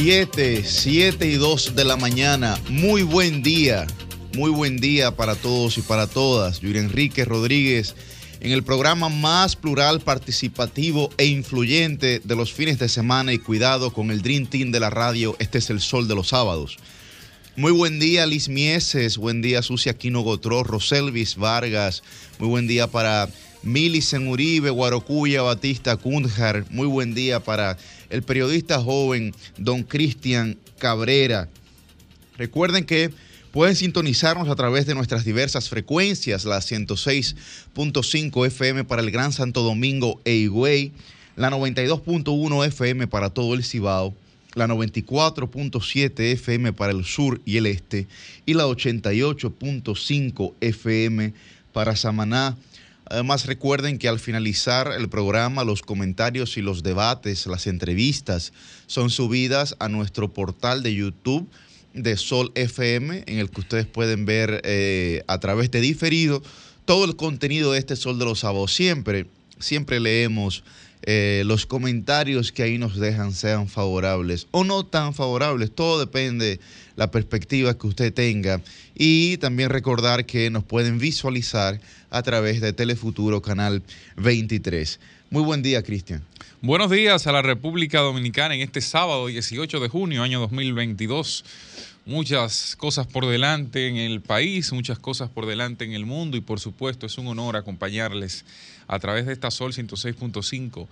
7, 7 y 2 de la mañana. Muy buen día. Muy buen día para todos y para todas. Yuri Enrique Rodríguez en el programa más plural, participativo e influyente de los fines de semana y cuidado con el Dream Team de la radio. Este es el sol de los sábados. Muy buen día, Liz Mieses. Buen día, Sucia Aquino Gotró, Roselvis Vargas. Muy buen día para Milicen Uribe, Guarocuya, Batista Kundjar. Muy buen día para el periodista joven Don Cristian Cabrera. Recuerden que pueden sintonizarnos a través de nuestras diversas frecuencias, la 106.5 FM para el Gran Santo Domingo e Higüey, la 92.1 FM para todo el Cibao, la 94.7 FM para el sur y el este y la 88.5 FM para Samaná, Además, recuerden que al finalizar el programa, los comentarios y los debates, las entrevistas, son subidas a nuestro portal de YouTube de Sol FM, en el que ustedes pueden ver eh, a través de diferido todo el contenido de este Sol de los Sábados. Siempre, siempre leemos eh, los comentarios que ahí nos dejan, sean favorables o no tan favorables. Todo depende la perspectiva que usted tenga. Y también recordar que nos pueden visualizar a través de Telefuturo Canal 23. Muy buen día, Cristian. Buenos días a la República Dominicana en este sábado 18 de junio, año 2022. Muchas cosas por delante en el país, muchas cosas por delante en el mundo y por supuesto es un honor acompañarles a través de esta Sol 106.5,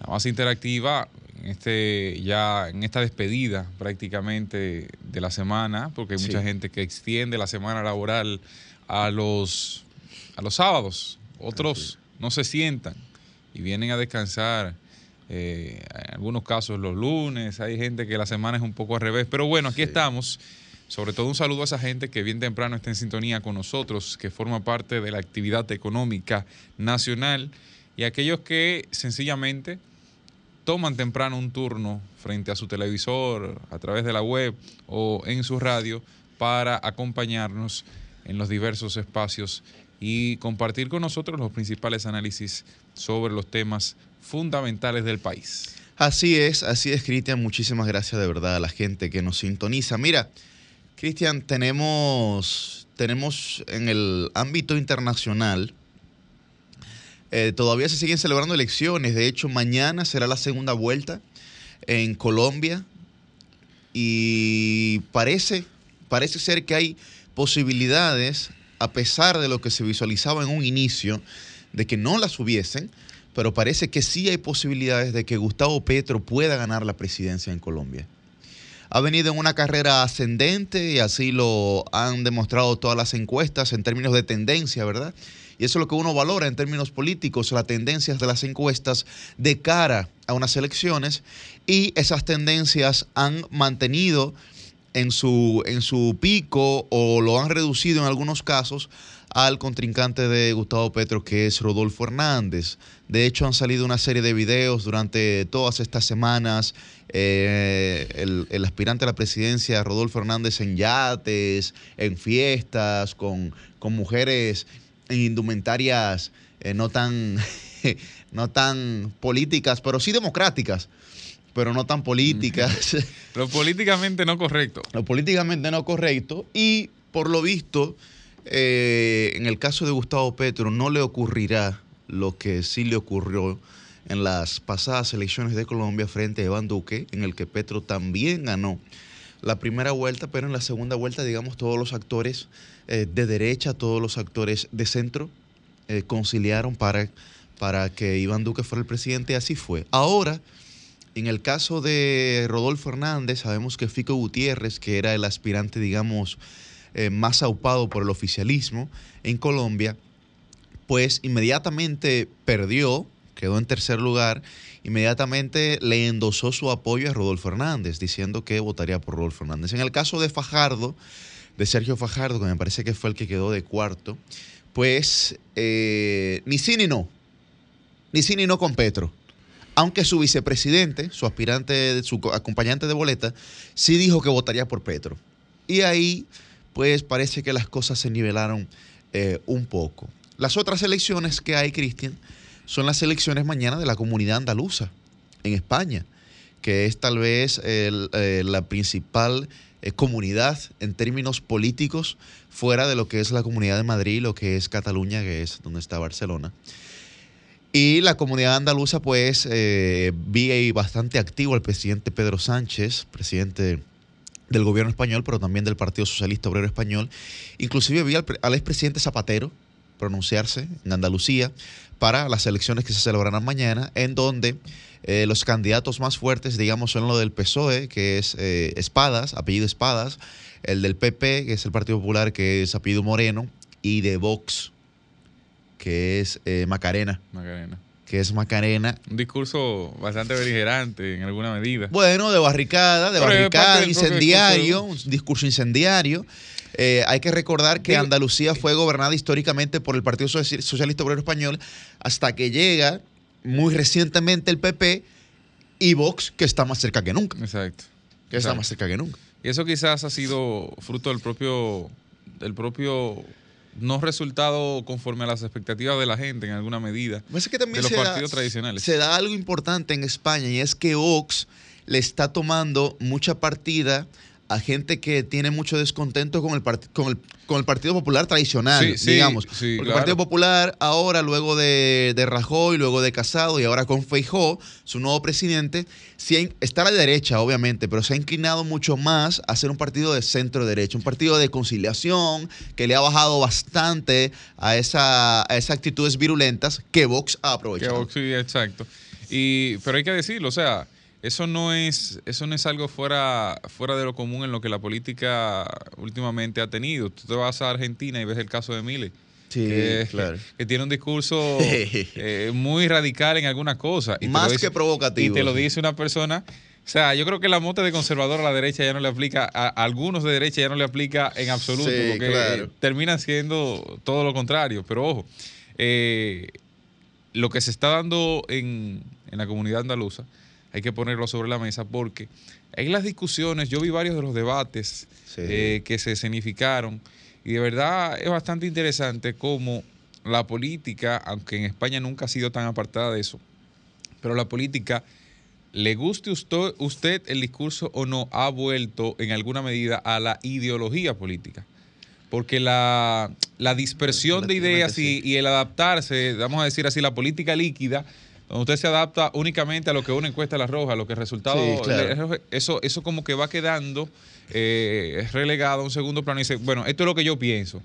la más interactiva en, este, ya en esta despedida prácticamente de la semana, porque hay mucha gente que extiende la semana laboral a los a los sábados, otros no se sientan y vienen a descansar. Eh, en algunos casos los lunes, hay gente que la semana es un poco al revés, pero bueno, aquí estamos. Sobre todo un saludo a esa gente que bien temprano está en sintonía con nosotros, que forma parte de la actividad económica nacional y aquellos que sencillamente toman temprano un turno frente a su televisor, a través de la web o en su radio para acompañarnos en los diversos espacios y compartir con nosotros los principales análisis sobre los temas fundamentales del país. Así es, así es, Cristian. Muchísimas gracias de verdad a la gente que nos sintoniza. Mira, Cristian, tenemos, tenemos en el ámbito internacional, eh, todavía se siguen celebrando elecciones. De hecho, mañana será la segunda vuelta en Colombia y parece, parece ser que hay posibilidades a pesar de lo que se visualizaba en un inicio, de que no las hubiesen, pero parece que sí hay posibilidades de que Gustavo Petro pueda ganar la presidencia en Colombia. Ha venido en una carrera ascendente y así lo han demostrado todas las encuestas en términos de tendencia, ¿verdad? Y eso es lo que uno valora en términos políticos, las tendencias de las encuestas de cara a unas elecciones y esas tendencias han mantenido en su, en su pico o lo han reducido en algunos casos al contrincante de Gustavo Petro, que es Rodolfo Hernández. De hecho, han salido una serie de videos durante todas estas semanas. Eh, el, aspirante a la presidencia, Rodolfo Hernández, en yates, en fiestas, con, con mujeres en indumentarias eh, no, tan, no tan políticas, pero sí democráticas pero no tan políticas. Lo políticamente no correcto. Lo políticamente no correcto. Y por lo visto, eh, en el caso de Gustavo Petro, no le ocurrirá lo que sí le ocurrió en las pasadas elecciones de Colombia frente a Iván Duque, en el que Petro también ganó la primera vuelta, pero en la segunda vuelta, digamos, todos los actores eh, de derecha, todos los actores de centro eh, conciliaron para, para que Iván Duque fuera el presidente así fue. Ahora en el caso de Rodolfo Hernández, sabemos que Fico Gutiérrez, que era el aspirante, digamos, eh, más aupado por el oficialismo en Colombia, pues inmediatamente perdió, quedó en tercer lugar, inmediatamente le endosó su apoyo a Rodolfo Hernández, diciendo que votaría por Rodolfo Hernández. En el caso de Fajardo, de Sergio Fajardo, que me parece que fue el que quedó de cuarto, pues eh, ni sí ni no, ni sí ni no con Petro aunque su vicepresidente, su aspirante, su acompañante de boleta, sí dijo que votaría por Petro. Y ahí, pues parece que las cosas se nivelaron eh, un poco. Las otras elecciones que hay, Cristian, son las elecciones mañana de la comunidad andaluza en España, que es tal vez eh, la principal eh, comunidad en términos políticos fuera de lo que es la comunidad de Madrid, lo que es Cataluña, que es donde está Barcelona. Y la comunidad andaluza, pues, vi bastante activo al presidente Pedro Sánchez, presidente del gobierno español, pero también del Partido Socialista Obrero Español. Inclusive vi al, al expresidente Zapatero pronunciarse en Andalucía para las elecciones que se celebrarán mañana, en donde eh, los candidatos más fuertes, digamos, son los del PSOE, que es eh, Espadas, apellido Espadas, el del PP, que es el Partido Popular, que es apellido Moreno, y de Vox, que es eh, Macarena. Macarena. Que es Macarena. Un discurso bastante beligerante en alguna medida. Bueno, de barricada, de barricada, incendiario, un discurso incendiario. Eh, hay que recordar que Andalucía fue gobernada históricamente por el Partido Socialista Obrero Español hasta que llega muy recientemente el PP y Vox, que está más cerca que nunca. Exacto. Que está más cerca que nunca. Y eso quizás ha sido fruto del propio, del propio no resultado conforme a las expectativas de la gente en alguna medida pues que también de los partidos tradicionales. Se da algo importante en España y es que Vox le está tomando mucha partida a gente que tiene mucho descontento con el, con el, con el Partido Popular tradicional, digamos. Porque el Partido Popular ahora, luego de, de, Rajoy, luego de Casado y ahora con Feijó, su nuevo presidente, está a la derecha, obviamente, pero se ha inclinado mucho más a ser un partido de centro-derecha, un partido de conciliación que le ha bajado bastante a, esa, a esas actitudes virulentas que Vox ha aprovechado. Que Vox, sí, exacto. Y, pero hay que decirlo, o sea, eso no es, eso no es algo fuera, fuera de lo común en lo que la política últimamente ha tenido. Tú te vas a Argentina y ves el caso de Mille. Sí, que, claro. que tiene un discurso eh, muy radical en algunas cosas. Y Más que provocativo. Y te lo dice una persona. O sea, yo creo que la mote de conservador a la derecha ya no le aplica, a, algunos de derecha ya no le aplica en absoluto, porque terminan siendo todo lo contrario. Pero ojo, eh, lo que se está dando en, en la comunidad andaluza hay que ponerlo sobre la mesa porque hay las discusiones, yo vi varios de los debates eh, que se escenificaron y de verdad es bastante interesante cómo la política, aunque en España nunca ha sido tan apartada de eso, pero la política, le guste usted, usted el discurso o no, ha vuelto en alguna medida a la ideología política. Porque la, dispersión de ideas y, el adaptarse, vamos a decir así, la política líquida, donde usted se adapta únicamente a lo que una encuesta la roja, a lo que el resultado, eso, eso como que va quedando eh, relegado a un segundo plano y dice, bueno, esto es lo que yo pienso.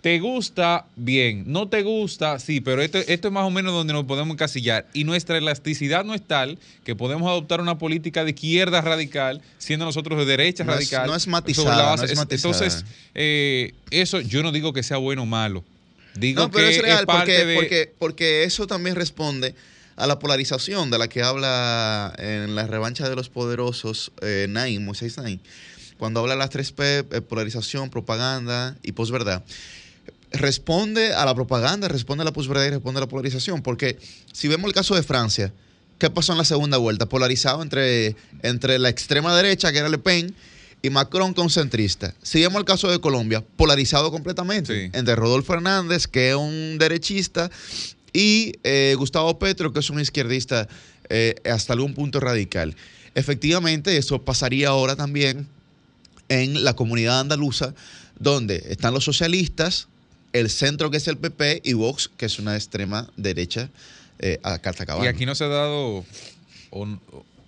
¿Te gusta? Bien. ¿No te gusta? Sí, pero esto, esto es más o menos donde nos podemos encasillar. Y nuestra elasticidad no es tal que podemos adoptar una política de izquierda radical, siendo nosotros de derecha radical. no es matizada. Entonces, eh, eso yo no digo que sea bueno o malo. Digo no, pero que es real, porque, porque, porque eso también responde a la polarización de la que habla en la revancha de los poderosos eh, Naim, Moisés Naim, cuando habla de las 3P, eh, polarización, propaganda y posverdad. Responde a la propaganda, responde a la posverdad y responde a la polarización. Porque si vemos el caso de Francia, ¿qué pasó en la segunda vuelta? Polarizado entre, entre la extrema derecha, que era Le Pen, y Macron concentrista. Si vemos el caso de Colombia, polarizado completamente entre Rodolfo Hernández, que es un derechista, y eh, Gustavo Petro, que es un izquierdista eh, hasta algún punto radical. Efectivamente, eso pasaría ahora también en la comunidad andaluza, donde están los socialistas, el centro que es el PP y Vox, que es una extrema derecha eh, a carta. Y aquí no se ha dado,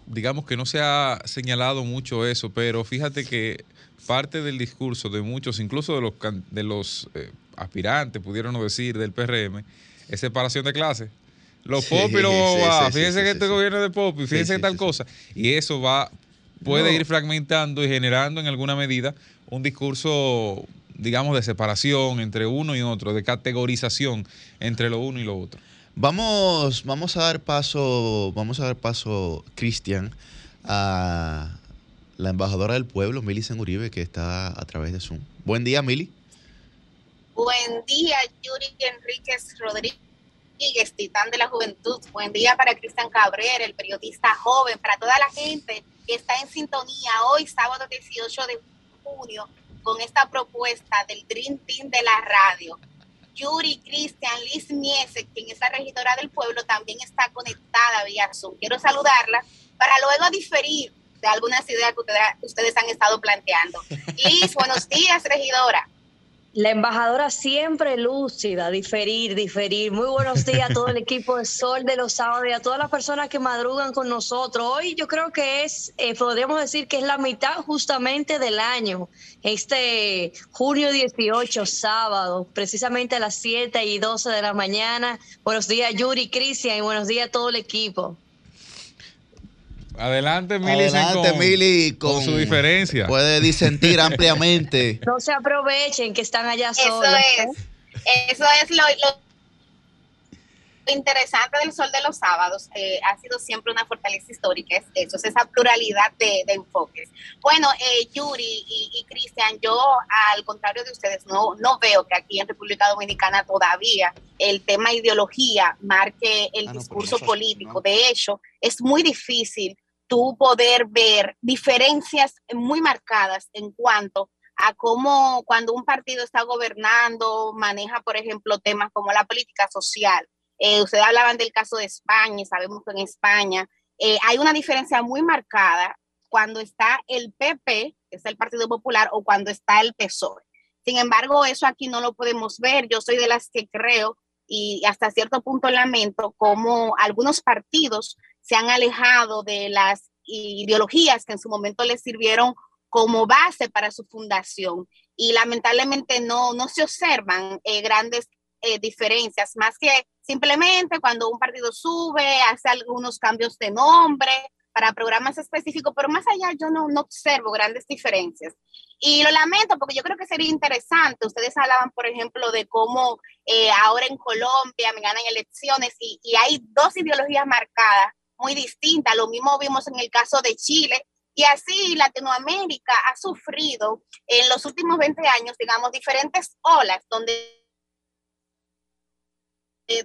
digamos que no se ha señalado mucho eso, pero fíjate que parte del discurso de muchos, incluso de los, de los aspirantes, pudieron decir, del PRM, es separación de clases. Los pop y los fíjense que este gobierno es de pop y fíjense que tal cosa. Y eso va, puede ir fragmentando y generando en alguna medida un discurso, digamos, de separación entre uno y otro, de categorización entre lo uno y lo otro. Vamos, vamos a dar paso, vamos a dar paso, Cristian, a la embajadora del pueblo, Mili Uribe, que está a través de Zoom. Buen día, Mili. Buen día, Yuri Enríquez Rodríguez, titán de la juventud. Buen día para Cristian Cabrera, el periodista joven, para toda la gente que está en sintonía hoy, sábado 18 de junio, con esta propuesta del Dream Team de la radio. Yuri, Cristian, Liz Miese, quien es la regidora del pueblo, también está conectada vía Zoom. Quiero saludarla para luego diferir de algunas ideas que ustedes han estado planteando. Liz, buenos días, regidora. La embajadora siempre lúcida, diferir, diferir. Muy buenos días a todo el equipo de Sol de los sábados y a todas las personas que madrugan con nosotros. Hoy yo creo que es, eh, podríamos decir que es la mitad justamente del año. Este junio 18, sábado, precisamente a las 7 y 12 de la mañana. Buenos días Yuri, Cristian y buenos días a todo el equipo. Adelante, Mili. Adelante, Mili, con, su diferencia. Puede disentir ampliamente. No se aprovechen que están allá solos. Eso es. Eso es lo, interesante del Sol de los Sábados. Eh, ha sido siempre una fortaleza histórica. Es eso, es esa pluralidad de, enfoques. Bueno, eh, Yuri y, Cristian, yo, al contrario de ustedes, no, no veo que aquí en República Dominicana todavía el tema ideología marque el ah, discurso político. De hecho, es muy difícil tú poder ver diferencias muy marcadas en cuanto a cómo cuando un partido está gobernando, maneja, por ejemplo, temas como la política social. Eh, ustedes hablaban del caso de España, sabemos que en España eh, hay una diferencia muy marcada cuando está el PP, que es el Partido Popular, o cuando está el PSOE. Sin embargo, eso aquí no lo podemos ver. Yo soy de las que creo y hasta cierto punto lamento cómo algunos partidos se han alejado de las ideologías que en su momento les sirvieron como base para su fundación y lamentablemente no, no se observan eh, grandes eh, diferencias, más que simplemente cuando un partido sube, hace algunos cambios de nombre para programas específicos, pero más allá yo no, no observo grandes diferencias. Y lo lamento porque yo creo que sería interesante. Ustedes hablaban, por ejemplo, de cómo eh, ahora en Colombia me ganan elecciones y, y hay dos ideologías marcadas muy distinta. Lo mismo vimos en el caso de Chile. Y así Latinoamérica ha sufrido en los últimos 20 años, digamos, diferentes olas donde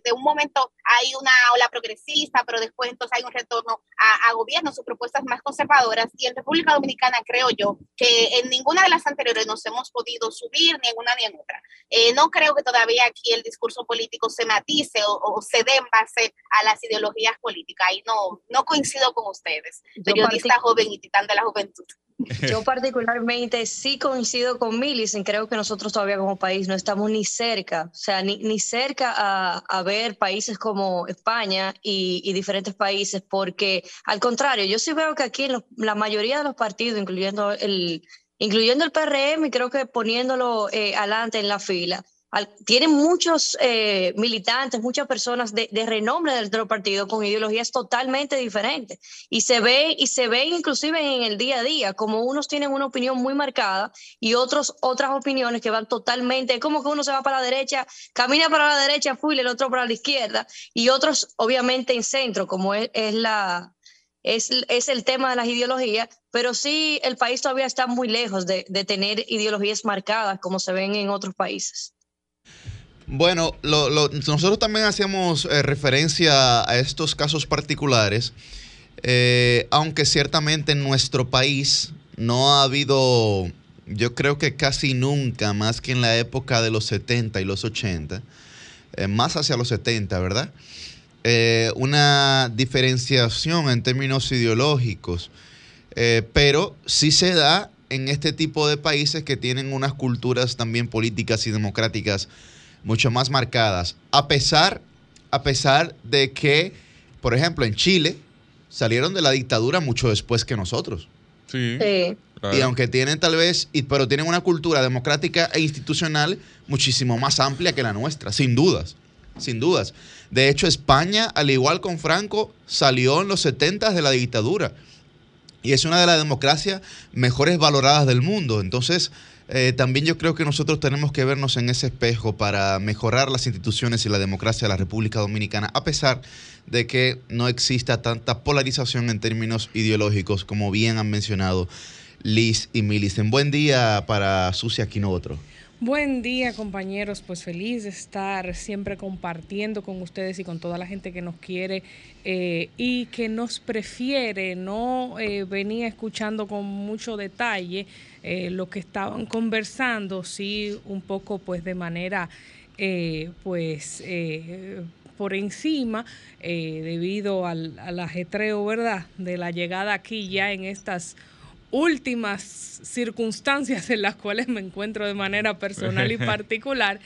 de un momento hay una ola progresista, pero después entonces hay un retorno a, a gobiernos o propuestas más conservadoras. Y en República Dominicana creo yo que en ninguna de las anteriores nos hemos podido subir, ni en una ni en otra. Eh, no creo que todavía aquí el discurso político se matice o, se dé en base a las ideologías políticas. Y no, no coincido con ustedes, periodista joven y titán de la juventud. Yo particularmente sí coincido con Millicent, creo que nosotros todavía como país no estamos ni cerca, o sea, ni, ni cerca a, a, ver países como España y, y, diferentes países, porque al contrario, yo sí veo que aquí en la mayoría de los partidos, incluyendo el, incluyendo el PRM, creo que poniéndolo eh, adelante en la fila, tienen muchos eh, militantes, muchas personas de, renombre del otro partido con ideologías totalmente diferentes y se ve y se ve inclusive en el día a día como unos tienen una opinión muy marcada y otros otras opiniones que van totalmente como que uno se va para la derecha, camina para la derecha, full, el otro para la izquierda y otros obviamente en centro como es, la es, es, el tema de las ideologías, pero sí el país todavía está muy lejos de tener ideologías marcadas como se ven en otros países. Bueno, nosotros también hacíamos eh, referencia a estos casos particulares, eh, aunque ciertamente en nuestro país no ha habido, yo creo que casi nunca, más que en la época de los 70 y los 80, eh, más hacia los 70, ¿verdad? una diferenciación en términos ideológicos, pero sí se da en este tipo de países que tienen unas culturas también políticas y democráticas mucho más marcadas, a pesar, a pesar de que, por ejemplo, en Chile salieron de la dictadura mucho después que nosotros. Sí. Y aunque tienen tal vez, pero tienen una cultura democrática e institucional muchísimo más amplia que la nuestra, sin dudas, sin dudas. De hecho, España, al igual con Franco, salió en los 70 de la dictadura y es una de las democracias mejores valoradas del mundo. Entonces, eh, también yo creo que nosotros tenemos que vernos en ese espejo para mejorar las instituciones y la democracia de la República Dominicana, a pesar de que no exista tanta polarización en términos ideológicos, como bien han mencionado Liz y Milicen. Buen día para Sucia Quinotro. Buen día compañeros, pues feliz de estar siempre compartiendo con ustedes y con toda la gente que nos quiere eh, y que nos prefiere, no eh, venía escuchando con mucho detalle eh, lo que estaban conversando, sí un poco pues de manera pues por encima debido al, al ajetreo, ¿verdad?, de la llegada aquí ya en estas últimas circunstancias en las cuales me encuentro de manera personal y particular,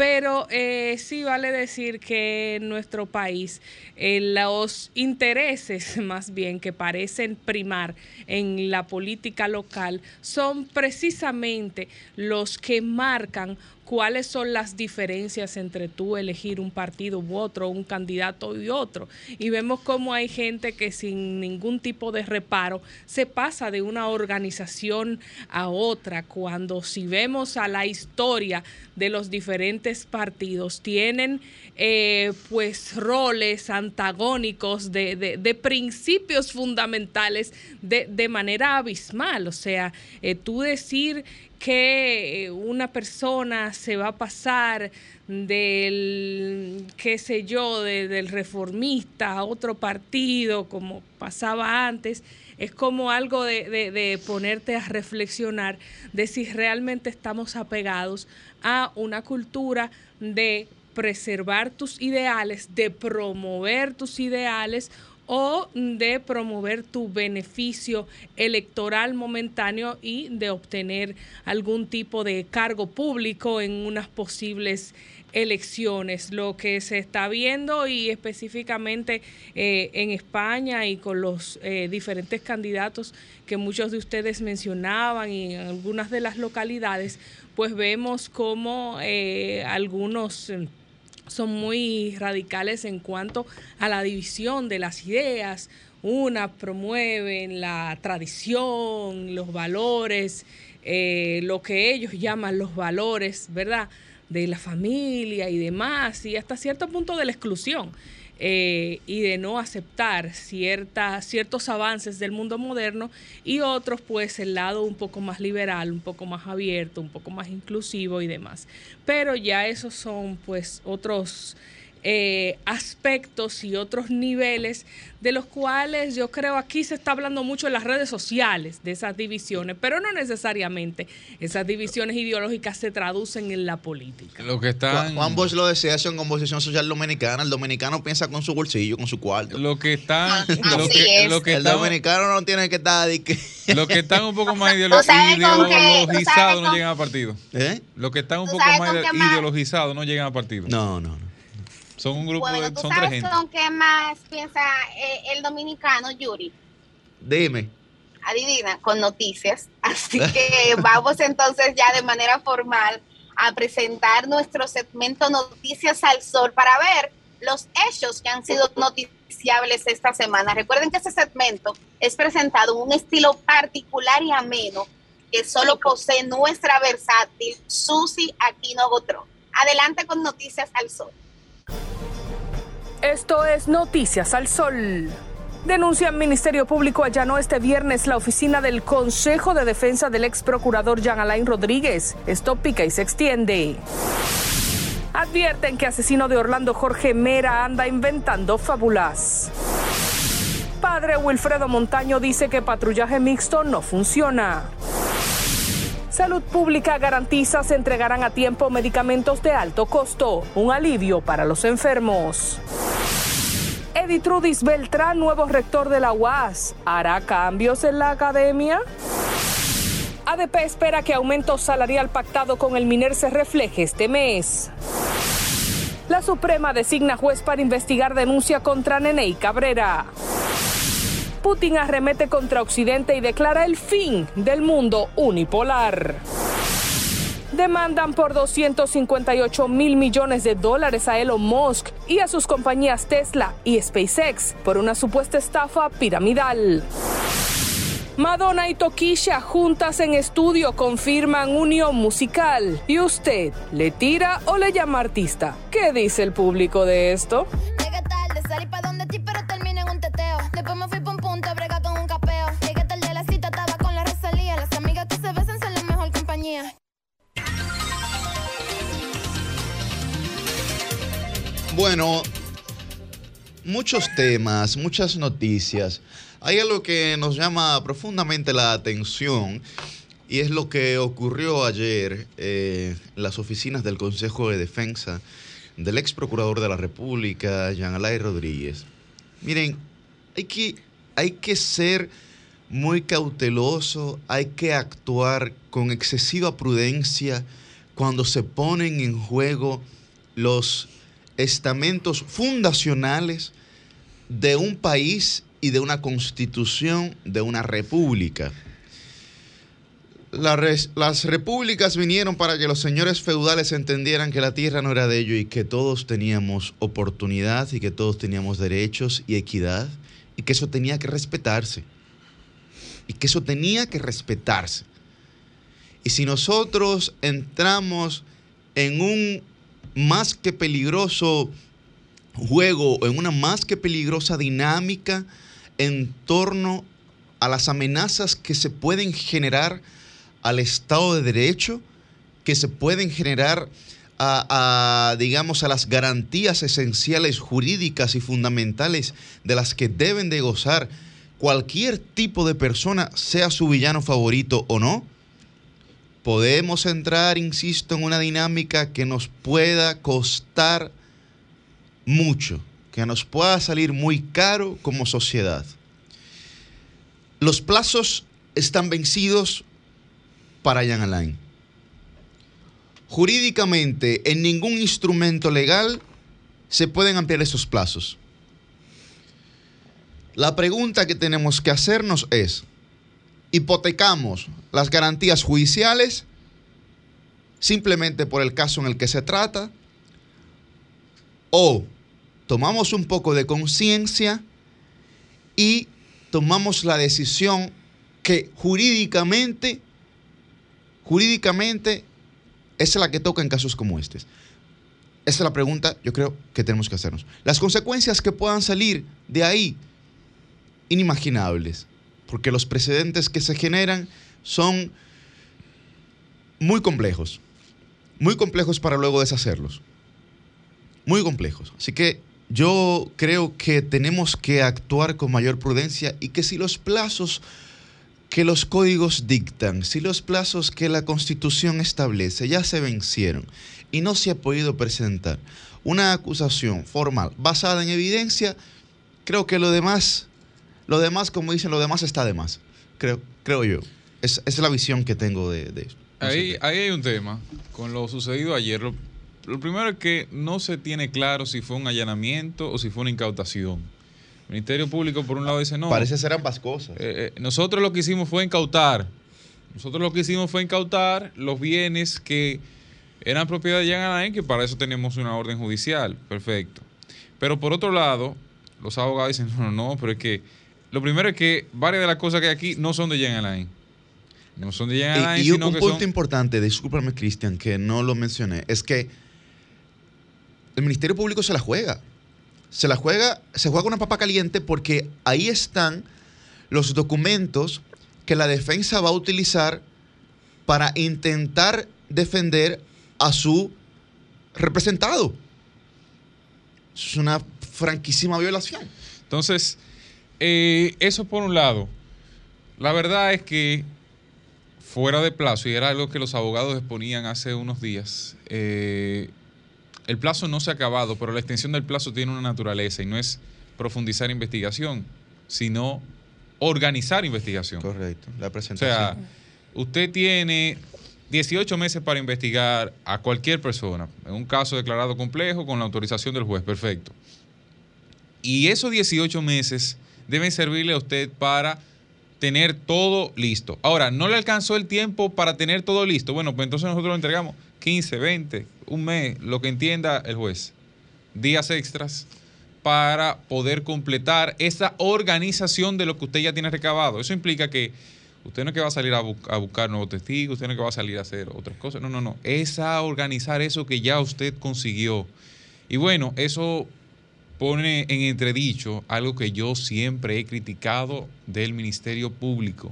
pero eh, sí vale decir que en nuestro país eh, los intereses más bien que parecen primar en la política local son precisamente los que marcan cuáles son las diferencias entre tú elegir un partido u otro, un candidato y otro. Y vemos cómo hay gente que sin ningún tipo de reparo se pasa de una organización a otra, cuando si vemos a la historia de los diferentes partidos, tienen eh, pues roles antagónicos de, de, principios fundamentales de, de, manera abismal. O sea, eh, tú decir que eh, una persona se va a pasar del, qué sé yo, del reformista a otro partido, como pasaba antes, es como algo de, de, ponerte a reflexionar de si realmente estamos apegados a una cultura de preservar tus ideales, de promover tus ideales o de promover tu beneficio electoral momentáneo y de obtener algún tipo de cargo público en unas posibles elecciones. Lo que se está viendo y específicamente eh, en España y con los eh, diferentes candidatos que muchos de ustedes mencionaban y en algunas de las localidades, pues vemos como eh, algunos son muy radicales en cuanto a la división de las ideas. Unas promueven la tradición, los valores, eh, lo que ellos llaman los valores, ¿verdad? De la familia y demás, y hasta cierto punto de la exclusión. Eh, y de no aceptar cierta, ciertos avances del mundo moderno y otros pues el lado un poco más liberal, un poco más abierto, un poco más inclusivo y demás. Pero ya esos son pues otros eh, aspectos y otros niveles de los cuales yo creo aquí se está hablando mucho en las redes sociales de esas divisiones, pero no necesariamente esas divisiones ideológicas se traducen en la política. Lo que está Juan Bosch lo decía eso en composición social dominicana, el dominicano piensa con su bolsillo, con su cuarto. Lo que está, lo que, lo que el dominicano no tiene que estar que... Lo que están un poco más ideologizados no llegan a partido. ¿Eh? Lo que están un poco más ideologizados no llegan a partido. No, no, no. Son un grupo bueno, de. ¿tú son sabes tres con qué más piensa eh, el dominicano, Yuri? Dime. Adivina, con noticias. Así que vamos entonces ya de manera formal a presentar nuestro segmento Noticias al Sol para ver los hechos que han sido noticiables esta semana. Recuerden que ese segmento es presentado en un estilo particular y ameno que solo posee nuestra versátil Susi Aquino Gotrón. Adelante con Noticias al Sol. Esto es Noticias al Sol. Denuncia Ministerio Público allanó este viernes la oficina del Consejo de Defensa del ex procurador Jean Alain Rodríguez. Esto pica y se extiende. Advierten que asesino de Orlando Jorge Mera anda inventando fábulas. Padre Wilfredo Montaño dice que patrullaje mixto no funciona. Salud Pública garantiza se entregarán a tiempo medicamentos de alto costo, un alivio para los enfermos. Editrudis Beltrán, nuevo rector de la UAS, ¿hará cambios en la academia? ADP espera que aumento salarial pactado con el MINER se refleje este mes. La Suprema designa juez para investigar denuncia contra Nenei Cabrera. Putin arremete contra Occidente y declara el fin del mundo unipolar. Demandan por 258 mil millones de dólares a Elon Musk y a sus compañías Tesla y SpaceX por una supuesta estafa piramidal. Madonna y Tokisha juntas en estudio confirman unión musical. ¿Y usted le tira o le llama artista? ¿Qué dice el público de esto? Bueno, muchos temas, muchas noticias. Hay algo que nos llama profundamente la atención y es lo que ocurrió ayer eh, en las oficinas del Consejo de Defensa del ex procurador de la República, Jean Alain Rodríguez. Miren, hay que, hay que ser muy cauteloso, hay que actuar con excesiva prudencia cuando se ponen en juego los estamentos fundacionales de un país y de una constitución de una república. las repúblicas vinieron para que los señores feudales entendieran que la tierra no era de ellos y que todos teníamos oportunidad y que todos teníamos derechos y equidad y que eso tenía que respetarse. Y que eso tenía que respetarse. Y si nosotros entramos en un más que peligroso juego, en una más que peligrosa dinámica en torno a las amenazas que se pueden generar al Estado de Derecho, que se pueden generar a, digamos, a las garantías esenciales jurídicas y fundamentales de las que deben de gozar cualquier tipo de persona, sea su villano favorito o no, podemos entrar, insisto, en una dinámica que nos pueda costar mucho, que nos pueda salir muy caro como sociedad. Los plazos están vencidos para Jan Alain. Jurídicamente, en ningún instrumento legal se pueden ampliar esos plazos. La pregunta que tenemos que hacernos es, hipotecamos las garantías judiciales simplemente por el caso en el que se trata o tomamos un poco de conciencia y tomamos la decisión que jurídicamente, jurídicamente es la que toca en casos como este. Esa es la pregunta, yo creo que tenemos que hacernos. Las consecuencias que puedan salir de ahí, inimaginables porque los precedentes que se generan son muy complejos, muy complejos para luego deshacerlos, muy complejos. Así que yo creo que tenemos que actuar con mayor prudencia y que si los plazos que los códigos dictan, si los plazos que la constitución establece ya se vencieron y no se ha podido presentar una acusación formal basada en evidencia, creo que lo demás lo demás, como dicen, lo demás está de más. Creo, creo yo. Es, esa es la visión que tengo de, esto. ahí, ahí, hay un tema con lo sucedido ayer. Lo, primero es que no se tiene claro si fue un allanamiento o si fue una incautación. El Ministerio Público, por un lado, dice no. Parece ser ambas cosas. Eh, eh, nosotros lo que hicimos fue incautar. Nosotros lo que hicimos fue incautar los bienes que eran propiedad de Jan Alain, que para eso tenemos una orden judicial. Perfecto. Pero por otro lado, los abogados dicen, no, no, pero es que lo primero es que varias de las cosas que hay aquí no son de Jean Alain. No son de Jean Alain. Y, un punto importante, discúlpame, Cristian, que no lo mencioné, es que el Ministerio Público se la juega. Se la juega, se juega una papa caliente porque ahí están los documentos que la defensa va a utilizar para intentar defender a su representado. Es una franquísima violación. Entonces, eh, eso por un lado. La verdad es que fuera de plazo, y era algo que los abogados exponían hace unos días, eh, el plazo no se ha acabado, pero la extensión del plazo tiene una naturaleza y no es profundizar investigación, sino organizar investigación. Correcto, la presentación. O sea, usted tiene 18 meses para investigar a cualquier persona, en un caso declarado complejo, con la autorización del juez, perfecto. Y esos 18 meses deben servirle a usted para tener todo listo. Ahora, no le alcanzó el tiempo para tener todo listo. Bueno, pues entonces nosotros lo entregamos 15, 20, un mes, lo que entienda el juez. Días extras para poder completar esa organización de lo que usted ya tiene recabado. Eso implica que usted no es que va a salir a, buscar nuevos testigos, usted no es que va a salir a hacer otras cosas. No, no, no. Es a organizar eso que ya usted consiguió. Y bueno, eso pone en entredicho algo que yo siempre he criticado del Ministerio Público.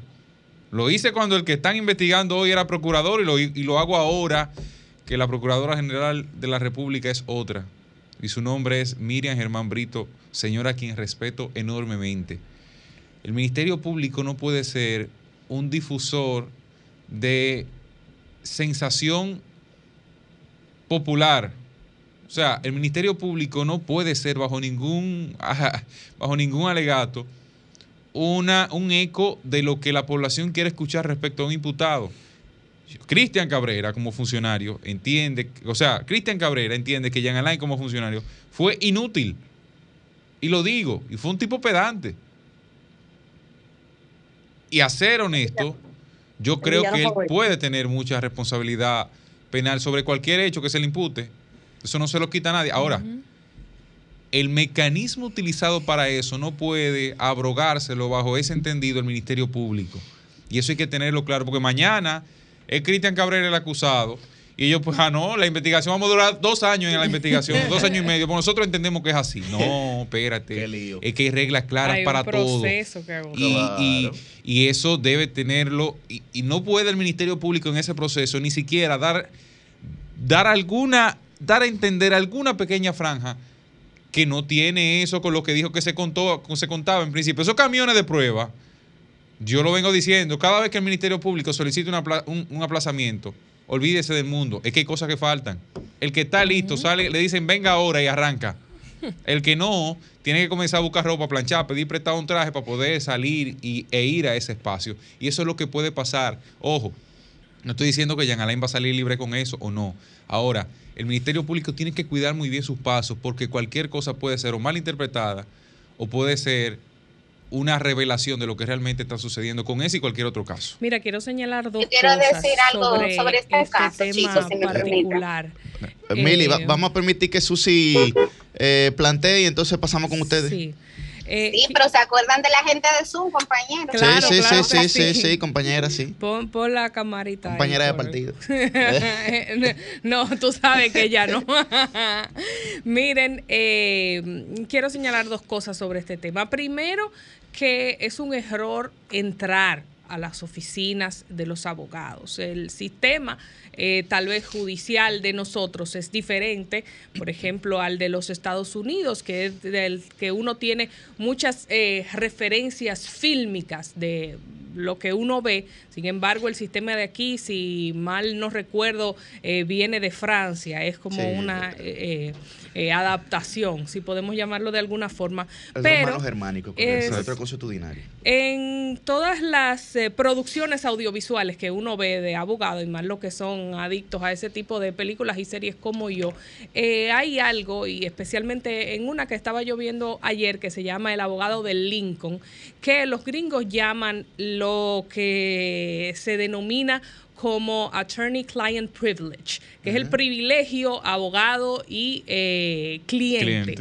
Lo hice cuando el que están investigando hoy era procurador y lo, y lo hago ahora que la Procuradora General de la República es otra. Y su nombre es Miriam Germán Brito, señora a quien respeto enormemente. El Ministerio Público no puede ser un difusor de sensación popular O sea, el Ministerio Público no puede ser bajo ningún, bajo ningún alegato una, un eco de lo que la población quiere escuchar respecto a un imputado. Cristian Cabrera, como funcionario, entiende, o sea, Cristian Cabrera entiende que Jean Alain como funcionario fue inútil. Y lo digo, y fue un tipo pedante. Y a ser honesto, yo creo que él puede tener mucha responsabilidad penal sobre cualquier hecho que se le impute. Eso no se lo quita a nadie. Ahora, el mecanismo utilizado para eso no puede abrogárselo bajo ese entendido el Ministerio Público. Y eso hay que tenerlo claro, porque mañana es Cristian Cabrera el acusado. Y ellos, pues, ah, no, la investigación, vamos a durar dos años en la investigación, dos años y medio. Pues nosotros entendemos que es así. No, espérate. Es que hay reglas claras para todo. Y, y, eso debe tenerlo. Y, y, no puede el Ministerio Público en ese proceso ni siquiera dar, dar alguna, dar a entender alguna pequeña franja que no tiene eso con lo que dijo que se contó, se contaba en principio. Esos camiones de prueba yo lo vengo diciendo, cada vez que el Ministerio Público solicita un, aplazamiento, olvídese del mundo, es que hay cosas que faltan. El que está listo, sale, le dicen venga ahora y arranca. El que no, tiene que comenzar a buscar ropa, planchar, pedir prestado un traje para poder salir y, e ir a ese espacio. Y eso es lo que puede pasar. Ojo, no estoy diciendo que Jean Alain va a salir libre con eso o no. Ahora, el Ministerio Público tiene que cuidar muy bien sus pasos porque cualquier cosa puede ser o mal interpretada o puede ser una revelación de lo que realmente está sucediendo con ese y cualquier otro caso. Mira, quiero señalar dos quiero decir algo sobre, este, este, caso, tema particular. Eh, Mili, eh, vamos a permitir que Susi eh, plantee y entonces pasamos con ustedes. Sí. Eh, sí, pero ¿se acuerdan de la gente de Zoom, compañero? sí, sí, sí, sí, sí, compañera, sí. Pon, la camarita. Compañera de partido. no, tú sabes que ya no. Miren, eh, quiero señalar dos cosas sobre este tema. Primero, que es un error entrar a las oficinas de los abogados. El sistema eh, tal vez judicial de nosotros es diferente, por ejemplo, al de los Estados Unidos, que es del que uno tiene muchas eh, referencias fílmicas de lo que uno ve. Sin embargo, el sistema de aquí, si mal no recuerdo, eh, viene de Francia. Es como una eh, eh, adaptación, si podemos llamarlo de alguna forma. Es Pero germánico, es otra consuetudinaria. En todas las producciones audiovisuales que uno ve de abogado, y más lo que son adictos a ese tipo de películas y series como yo, hay algo, y especialmente en una que estaba yo viendo ayer, que se llama El abogado del Lincoln, que los gringos llaman lo que se denomina como Attorney Client Privilege, que es el privilegio abogado y eh, cliente,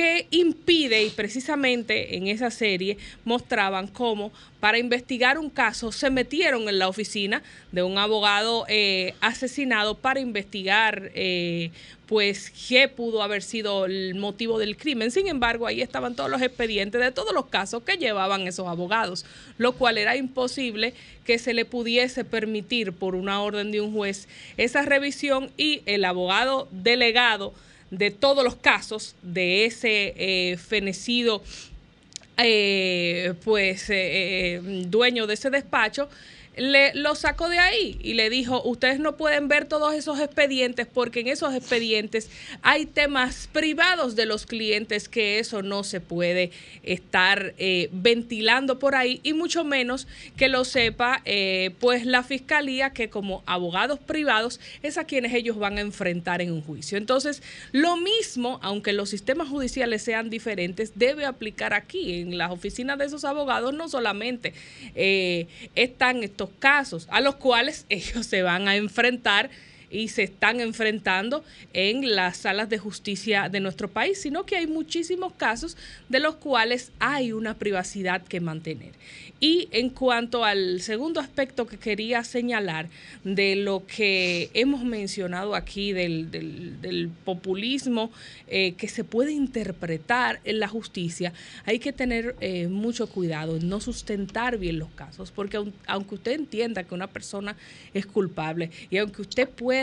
que impide, y precisamente en esa serie mostraban cómo para investigar un caso se metieron en la oficina de un abogado eh, asesinado para investigar eh, pues qué pudo haber sido el motivo del crimen. Sin embargo, ahí estaban todos los expedientes de todos los casos que llevaban esos abogados, lo cual era imposible que se le pudiese permitir por una orden de un juez esa revisión y el abogado delegado de todos los casos de ese eh, fenecido eh, pues eh, dueño de ese despacho le, lo sacó de ahí y le dijo, ustedes no pueden ver todos esos expedientes porque en esos expedientes hay temas privados de los clientes que eso no se puede estar eh, ventilando por ahí y mucho menos que lo sepa eh, pues la fiscalía que como abogados privados es a quienes ellos van a enfrentar en un juicio. Entonces, lo mismo, aunque los sistemas judiciales sean diferentes, debe aplicar aquí en las oficinas de esos abogados, no solamente eh, están casos a los cuales ellos se van a enfrentar y se están enfrentando en las salas de justicia de nuestro país, sino que hay muchísimos casos de los cuales hay una privacidad que mantener. Y en cuanto al segundo aspecto que quería señalar de lo que hemos mencionado aquí del, populismo eh, que se puede interpretar en la justicia, hay que tener eh, mucho cuidado en no sustentar bien los casos, porque aunque usted entienda que una persona es culpable y aunque usted pueda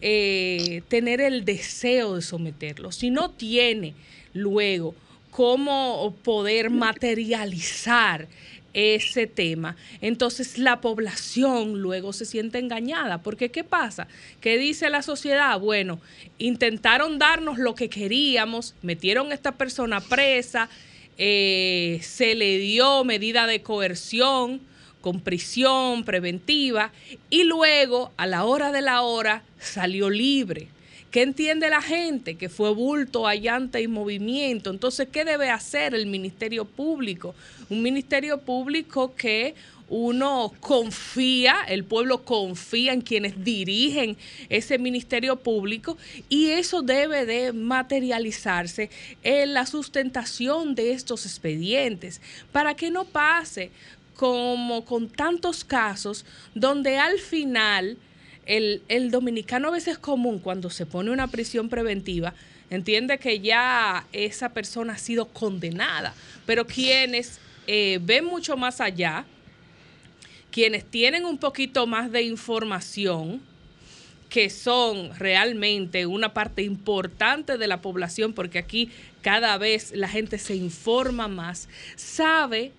eh, tener el deseo de someterlo, si no tiene luego cómo poder materializar ese tema, entonces la población luego se siente engañada. Porque ¿qué pasa? ¿Qué dice la sociedad? Bueno, intentaron darnos lo que queríamos, metieron a esta persona presa, eh, se le dio medida de coerción con prisión preventiva y luego a la hora de la hora salió libre. ¿Qué entiende la gente? Que fue bulto, allante y movimiento. Entonces, ¿qué debe hacer el Ministerio Público? Un Ministerio Público que uno confía, el pueblo confía en quienes dirigen ese ministerio público y eso debe de materializarse en la sustentación de estos expedientes para que no pase como con tantos casos donde al final el, dominicano a veces es común cuando se pone una prisión preventiva, entiende que ya esa persona ha sido condenada, pero quienes eh, ven mucho más allá, quienes tienen un poquito más de información, que son realmente una parte importante de la población, porque aquí cada vez la gente se informa más, sabe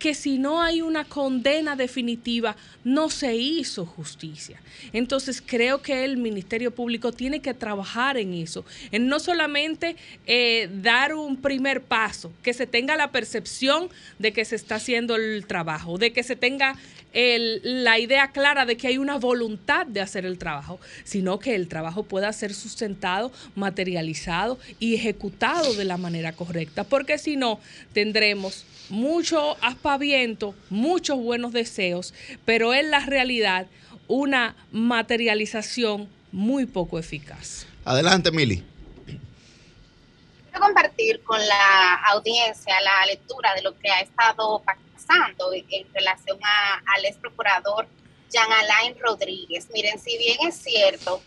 que si no hay una condena definitiva, no se hizo justicia. Entonces creo que el Ministerio Público tiene que trabajar en eso, en no solamente eh, dar un primer paso, que se tenga la percepción de que se está haciendo el trabajo, de que se tenga la idea clara de que hay una voluntad de hacer el trabajo, sino que el trabajo pueda ser sustentado, materializado y ejecutado de la manera correcta, porque si no, tendremos mucho aspaviento, muchos buenos deseos, pero en la realidad una materialización muy poco eficaz. Adelante, Mili. Quiero compartir con la audiencia la lectura de lo que ha estado pasando en, relación al ex procurador Jean Alain Rodríguez. Miren, si bien es cierto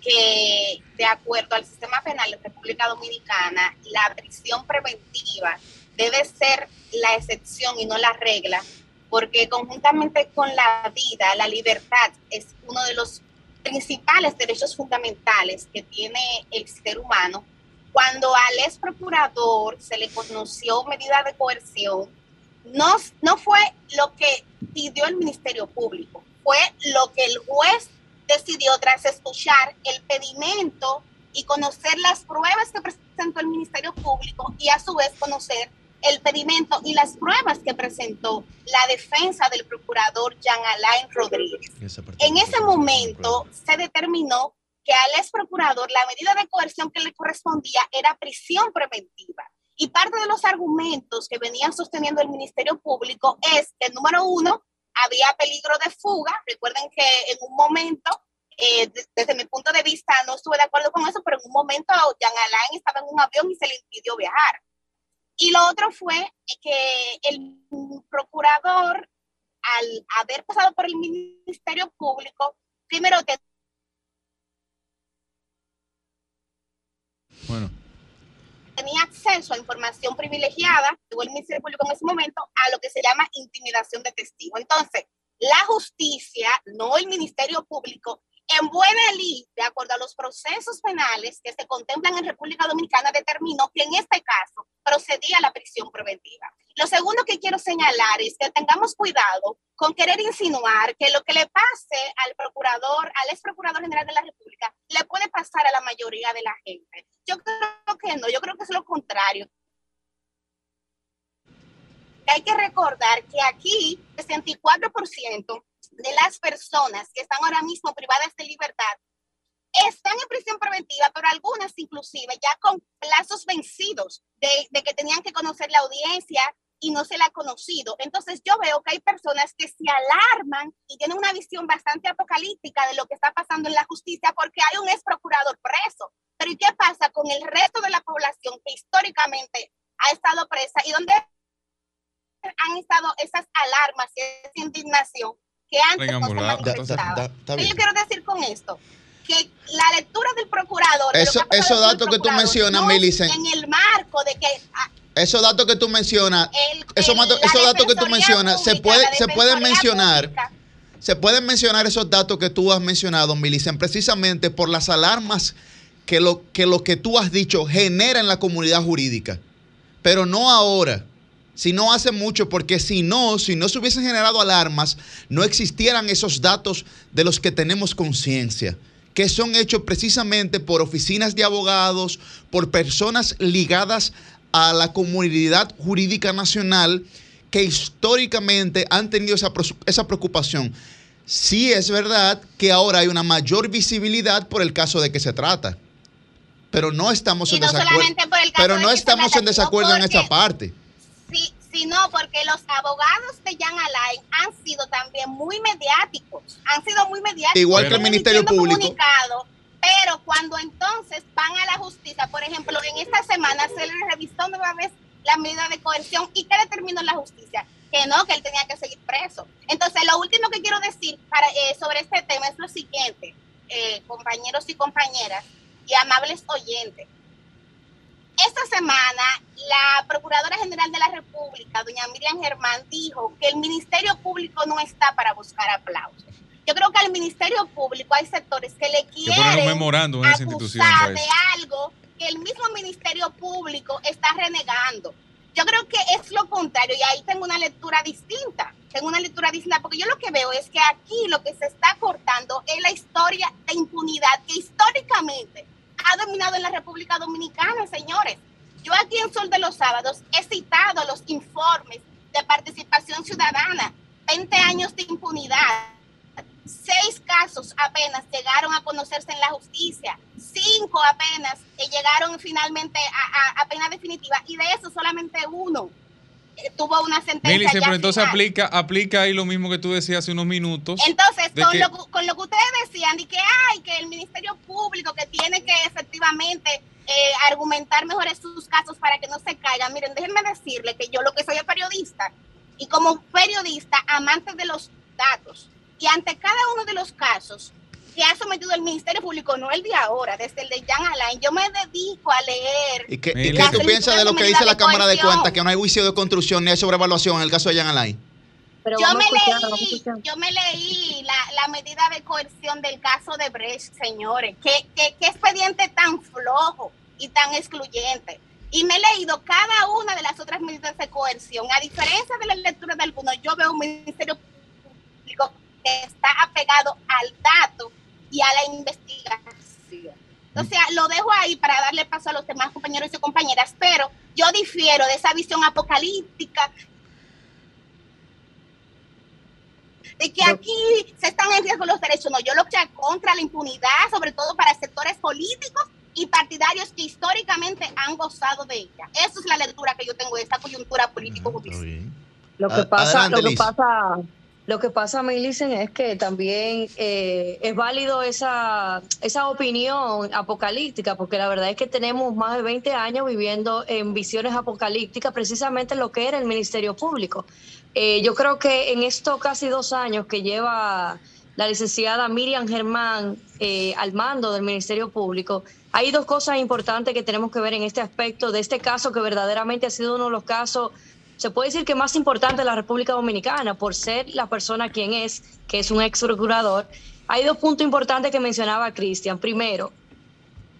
que de acuerdo al sistema penal de República Dominicana, la prisión preventiva debe ser la excepción y no la regla, porque conjuntamente con la vida, la libertad es uno de los principales derechos fundamentales que tiene el ser humano. Cuando al ex procurador se le conoció medida de coerción, no, no fue lo que pidió el Ministerio Público, fue lo que el juez decidió tras escuchar el pedimento y conocer las pruebas que presentó el Ministerio Público y a su vez conocer el pedimento y las pruebas que presentó la defensa del procurador Jean Alain Rodríguez. En ese momento se determinó que al ex procurador la medida de coerción que le correspondía era prisión preventiva. Y parte de los argumentos que venían sosteniendo el Ministerio Público es que, número uno, había peligro de fuga. Recuerden que en un momento, eh, desde mi punto de vista, no estuve de acuerdo con eso, pero en un momento Jean Alain estaba en un avión y se le impidió viajar. Y lo otro fue que el procurador, al haber pasado por el Ministerio Público, primero tenía acceso a información privilegiada, tuvo el Ministerio Público en ese momento, a lo que se llama intimidación de testigo. Entonces, la justicia, no el Ministerio Público, en buena ley, de acuerdo a los procesos penales que se contemplan en República Dominicana, determinó que en este caso procedía a la prisión preventiva. Lo segundo que quiero señalar es que tengamos cuidado con querer insinuar que lo que le pase al procurador, al ex procurador general de la República, le puede pasar a la mayoría de la gente. Yo creo que no, yo creo que es lo contrario. Hay que recordar que aquí 64% de las personas que están ahora mismo privadas de libertad están en prisión preventiva, pero algunas inclusive ya con plazos vencidos de, de, que tenían que conocer la audiencia y no se la ha conocido. Entonces yo veo que hay personas que se alarman y tienen una visión bastante apocalíptica de lo que está pasando en la justicia porque hay un ex procurador preso. Pero ¿y qué pasa con el resto de la población que históricamente ha estado presa y donde han estado esas alarmas y esa indignación que antes no se manifestaba. yo quiero decir con esto? Que la lectura del procurador. Eso, esos datos que tú mencionas, no Milicen. En el marco de que. Ah, esos datos que tú mencionas, esos, datos que tú mencionas, se, puede, se pueden mencionar. Se pueden mencionar esos datos que tú has mencionado, Milicen, precisamente por las alarmas que lo, que lo que tú has dicho genera en la comunidad jurídica. Pero no ahora si no hace mucho, porque si no, si no se hubiesen generado alarmas, no existieran esos datos de los que tenemos conciencia, que son hechos precisamente por oficinas de abogados, por personas ligadas a la comunidad jurídica nacional que históricamente han tenido esa, esa preocupación. Sí es verdad que ahora hay una mayor visibilidad por el caso de que se trata, pero no estamos en desacuerdo. Pero no estamos en desacuerdo en esta parte sino porque los abogados de Jan Alain han sido también muy mediáticos, han sido muy mediáticos. Igual que el Ministerio Público. Pero cuando entonces van a la justicia, por ejemplo, en esta semana se le revisó nueva vez la medida de coerción y ¿qué determinó la justicia? Que no, que él tenía que seguir preso. Entonces, lo último que quiero decir para, eh, sobre este tema es lo siguiente, eh, compañeros y compañeras y amables oyentes esta semana, la Procuradora General de la República, doña Miriam Germán, dijo que el Ministerio Público no está para buscar aplausos. Yo creo que al Ministerio Público hay sectores que le quieren memorando en acusar de algo que el mismo Ministerio Público está renegando. Yo creo que es lo contrario y ahí tengo una lectura distinta. Tengo una lectura distinta porque yo lo que veo es que aquí lo que se está cortando es la historia de impunidad que históricamente ha dominado en la República Dominicana, señores. Yo aquí en Sol de los Sábados he citado los informes de participación ciudadana, 20 años de impunidad, seis casos apenas llegaron a conocerse en la justicia, cinco apenas llegaron finalmente a, a pena definitiva. Y de eso solamente uno tuvo una sentencia. pero entonces aplica, aplica ahí lo mismo que tú decías hace unos minutos. Entonces, con, lo, con, lo, que ustedes decían, y que hay que el Ministerio Público que tiene que efectivamente eh, argumentar mejor sus casos para que no se caigan. Miren, déjenme decirle que yo lo que soy es periodista y como periodista, amante de los datos, y ante cada uno de los casos, que ha sometido el Ministerio Público, no el de ahora, desde el de Jan Alain. Yo me dedico a leer. ¿Y qué, tú piensas de lo que dice la Cámara de Cuentas, que no hay juicio de construcción ni hay sobrevaluación en el caso de Jan Alain? yo, me leí, yo me leí la, medida de coerción del caso de Brecht, señores. ¿Qué, qué, qué expediente tan flojo y tan excluyente. Y me he leído cada una de las otras medidas de coerción. A diferencia de la lectura de algunos, yo veo un ministerio público que está apegado al dato y a la investigación. O sea, lo dejo ahí para darle paso a los demás compañeros y compañeras, pero yo difiero de esa visión apocalíptica de que aquí se están en riesgo los derechos. No, yo lo que contra la impunidad, sobre todo para sectores políticos y partidarios que históricamente han gozado de ella. Esa es la lectura que yo tengo de esta coyuntura político-judicial. Lo que pasa, lo que pasa lo que pasa, Milicen, es que también eh, es válido esa, esa opinión apocalíptica, porque la verdad es que tenemos más de 20 años viviendo en visiones apocalípticas, precisamente lo que era el Ministerio Público. Eh, yo creo que en estos casi dos años que lleva la licenciada Miriam Germán eh, al mando del Ministerio Público, hay dos cosas importantes que tenemos que ver en este aspecto de este caso que verdaderamente ha sido uno de los casos se puede decir que más importante la República Dominicana por ser la persona quien es, que es un ex procurador. Hay dos puntos importantes que mencionaba Cristian. Primero,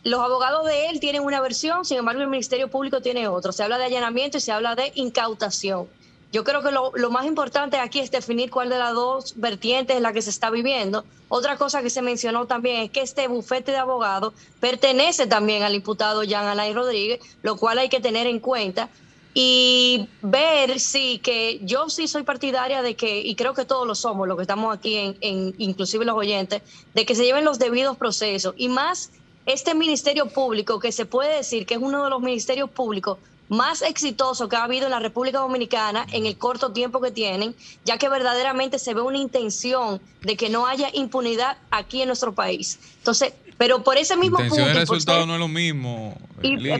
los abogados de él tienen una versión, sin embargo el Ministerio Público tiene otra. Se habla de allanamiento y se habla de incautación. Yo creo que lo, lo, más importante aquí es definir cuál de las dos vertientes es la que se está viviendo. Otra cosa que se mencionó también es que este bufete de abogados pertenece también al imputado Jean Alain Rodríguez, lo cual hay que tener en cuenta y ver si que yo sí soy partidaria de que, y creo que todos lo somos, los que estamos aquí, en, inclusive los oyentes, de que se lleven los debidos procesos. Y más este Ministerio Público, que se puede decir que es uno de los ministerios públicos más exitosos que ha habido en la República Dominicana en el corto tiempo que tienen, ya que verdaderamente se ve una intención de que no haya impunidad aquí en nuestro país. Entonces, pero por ese mismo punto... El resultado no es lo mismo.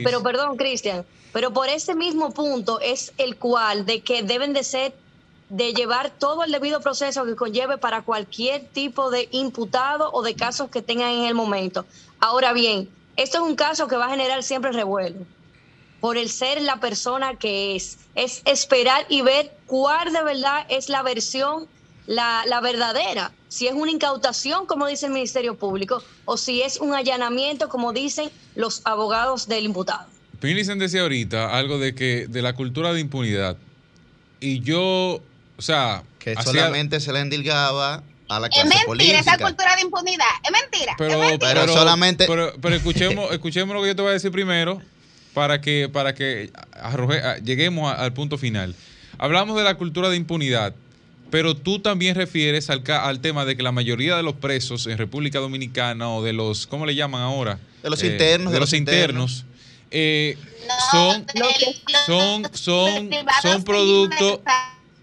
pero perdón, Cristian, pero por ese mismo punto es el cual de que deben de ser, de llevar todo el debido proceso que conlleve para cualquier tipo de imputado o de casos que tengan en el momento. Ahora bien, esto es un caso que va a generar siempre revuelo por el ser la persona que es. Es esperar y ver cuál de verdad es la versión, la, la verdadera. Si es una incautación, como dice el Ministerio Público, o si es un allanamiento, como dicen los abogados del imputado. Pinlicen decía ahorita algo de que de la cultura de impunidad. y yo, o sea... Que solamente se le endilgaba a la clase es mentira, política. esa cultura de impunidad. Es mentira. Pero, es mentira. pero solamente- Pero, pero escuchemos, escuchemos lo que yo te voy a decir primero para que, para que arroje- a- lleguemos a- al punto final. Hablamos de la cultura de impunidad, pero tú también refieres al, tema de que la mayoría de los presos en República Dominicana o de los, ¿cómo le llaman ahora? De los Eh, internos, De, de los los internos. eh, No, son, son, son, son producto,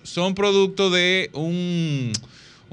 son producto de un,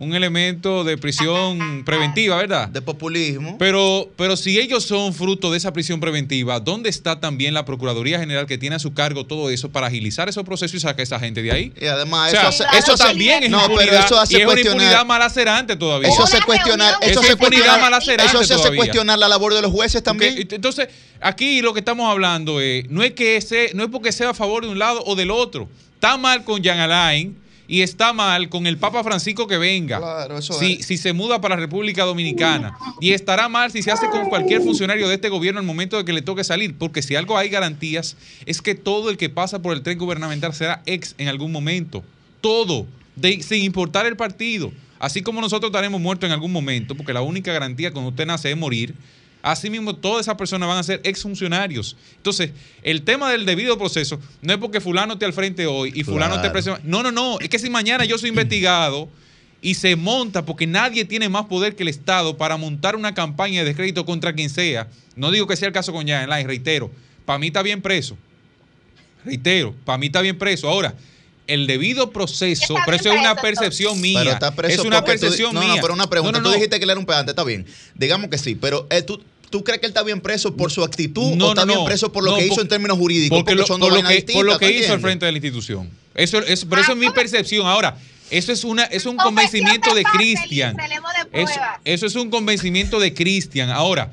un elemento de prisión preventiva, ¿verdad? De populismo. Pero, pero si ellos son fruto de esa prisión preventiva, ¿dónde está también la Procuraduría General que tiene a su cargo todo eso para agilizar esos procesos y sacar a esa gente de ahí? y además, O sea, eso, hace- eso también es no, impunidad pero eso hace y es una impunidad malacerante todavía. Eso hace cuestionar, eso hace impunidad cuestionar, malacerante eso se hace cuestionar la labor de los jueces también. entonces, aquí lo que estamos hablando es, no es que ese, no es porque sea a favor de un lado o del otro. Está mal con Jean Alain y está mal con el Papa Francisco que venga. Claro, eso si, es. si se muda para la República Dominicana. Y estará mal si se hace con cualquier funcionario de este gobierno al momento de que le toque salir. Porque si algo hay garantías, es que todo el que pasa por el tren gubernamental será ex en algún momento. Todo. de- sin importar el partido. Así como nosotros estaremos muertos en algún momento, porque la única garantía cuando usted nace es morir. Asimismo, todas esas personas van a ser exfuncionarios. Entonces, el tema del debido proceso no es porque fulano esté al frente hoy y fulano esté Claro. preso. No, no, no. Es que si mañana yo soy investigado y se monta, porque nadie tiene más poder que el Estado para montar una campaña de descrédito contra quien sea. No digo que sea el caso con Jan Lai, reitero. Para mí está bien preso. Reitero, para mí está bien preso. Ahora, el debido proceso, pero eso es una percepción mía. Pero está preso es una tú- percepción no, mía. No, pero una pregunta. No, no, Tú no. dijiste que él era un pedante, está bien. Digamos que sí, pero eh, ¿tú, ¿tú crees que él está bien preso por su actitud No, o está no, bien no. preso por lo No, que hizo por- en términos jurídicos? Porque, son por, lo que, por lo distintas, que ¿tú hizo al frente de la institución. Eso, eso, pero eso es mi percepción. Ahora, eso es una es un convencimiento de Cristian. Eso, eso es un convencimiento de Cristian. Ahora,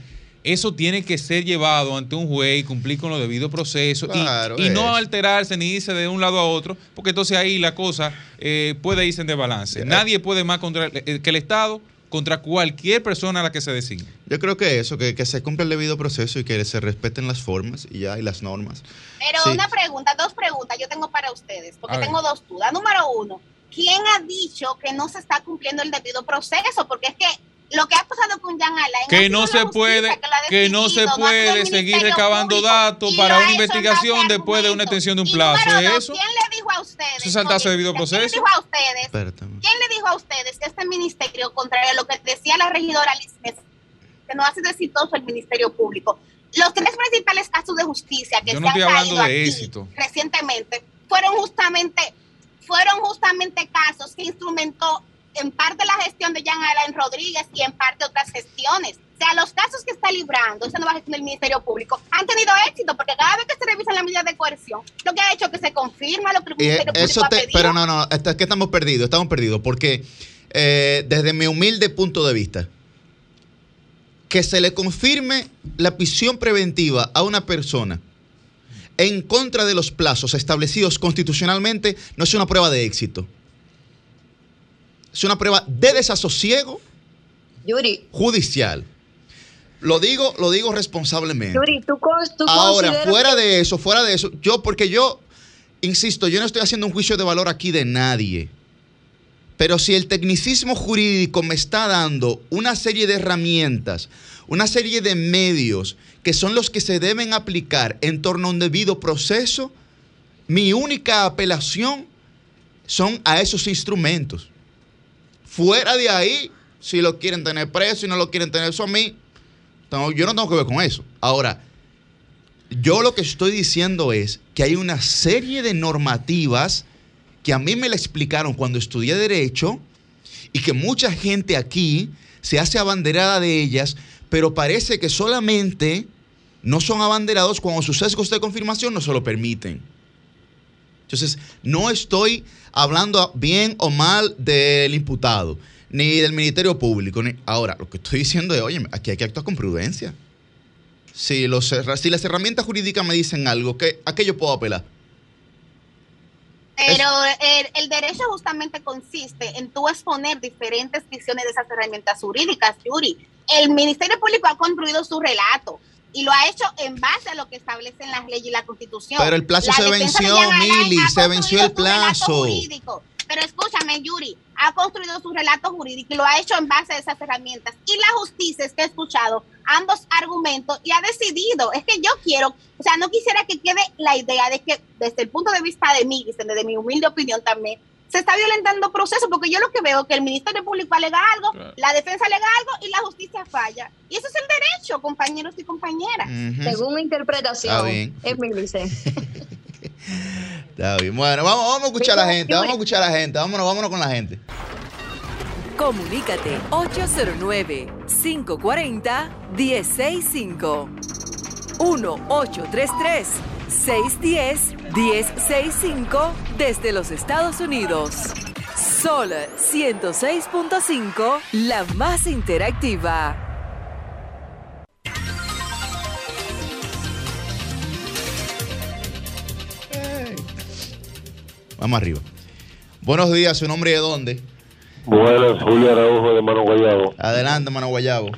eso tiene que ser llevado ante un juez y cumplir con los debidos procesos y- Claro, y, no alterarse ni irse de un lado a otro, porque entonces ahí la cosa eh, puede irse en desbalance. Nadie puede más contra el- eh, que el Estado contra cualquier persona a la que se designe. Yo creo que eso, que, que se cumpla el debido proceso y que se respeten las formas y ya, y las normas. Pero Sí. una pregunta, dos preguntas yo tengo para ustedes, porque A ver. tengo dos dudas. Número uno, ¿quién ha dicho que no se está cumpliendo el debido proceso? Porque es que lo que ha pasado con Jan Alain que no se puede que no se puede seguir recabando datos para una investigación después de una extensión de un Y plazo, número ¿es dos, eso? ¿Quién le dijo a ustedes? Eso es saltarse debido proceso. ¿Quién le dijo a ustedes? Espérate. ¿Quién le dijo a ustedes que este ministerio, contrario a lo que decía la regidora que no ha sido exitoso el Ministerio Público? Los tres principales casos de justicia que Yo se han caído de aquí éxito. recientemente fueron justamente, fueron justamente casos que instrumentó en parte la gestión de Jean Alain Rodríguez y en parte otras gestiones. O sea, los casos que está librando esa nueva gestión del Ministerio Público han tenido éxito porque cada vez que se revisan las medidas de coerción, lo que ha hecho es que se confirma lo que el Y Ministerio eso Público ha pedido. pero no, no, es que estamos perdidos, estamos perdidos, porque eh, desde mi humilde punto de vista, que se le confirme la prisión preventiva a una persona en contra de los plazos establecidos constitucionalmente no es una prueba de éxito. Es una prueba de desasosiego Yuri, judicial. Lo digo, lo digo responsablemente. Yuri, tú, con- tú Ahora, fuera que- de eso, fuera de eso, yo, porque yo, insisto, yo no estoy haciendo un juicio de valor aquí de nadie. Pero si el tecnicismo jurídico me está dando una serie de herramientas, una serie de medios que son los que se deben aplicar en torno a un debido proceso, mi única apelación son a esos instrumentos. Fuera de ahí, si lo quieren tener preso y no lo quieren tener, eso a mí, yo no tengo que ver con eso. Ahora, yo lo que estoy diciendo es que hay una serie de normativas que a mí me la explicaron cuando estudié Derecho y que mucha gente aquí se hace abanderada de ellas, pero parece que solamente no son abanderados cuando sus sesgos de confirmación no se lo permiten. Entonces, no estoy hablando bien o mal del imputado, ni del Ministerio Público. Ni... Ahora, lo que estoy diciendo es, oye, aquí hay que actuar con prudencia. Si, las herramientas jurídicas me dicen algo, ¿qué, ¿a qué yo puedo apelar? Pero el, el derecho justamente consiste en tú exponer diferentes visiones de esas herramientas jurídicas, Yuri. El Ministerio Público ha construido su relato y lo ha hecho en base a lo que establecen las leyes y la constitución. Pero el plazo se venció, Mili, se venció el plazo. Pero escúchame, Yuri, ha construido su relato jurídico y lo ha hecho en base a esas herramientas. Y la justicia es que ha escuchado ambos argumentos y ha decidido. Es que yo quiero, o sea, no quisiera que quede la idea de que desde el punto de vista de mí, desde mi humilde opinión también, se está violentando proceso, porque yo lo que veo es que el Ministerio Público alega algo, la defensa alega algo y la justicia falla. Y eso es el derecho, compañeros y compañeras. Según mi interpretación, es mi Está bien. Bueno, vamos, vamos a escuchar a la gente, vamos a escuchar a la gente, vámonos, vámonos con la gente. Comunícate 809-540-1065. 1-833-610-1065 desde los Estados Unidos. Sol 106.5, la más interactiva. Vamos arriba. Buenos días, ¿su nombre y de dónde? Buenas, Julio Araujo de Mano Guayabo. Adelante, Mano Guayabo.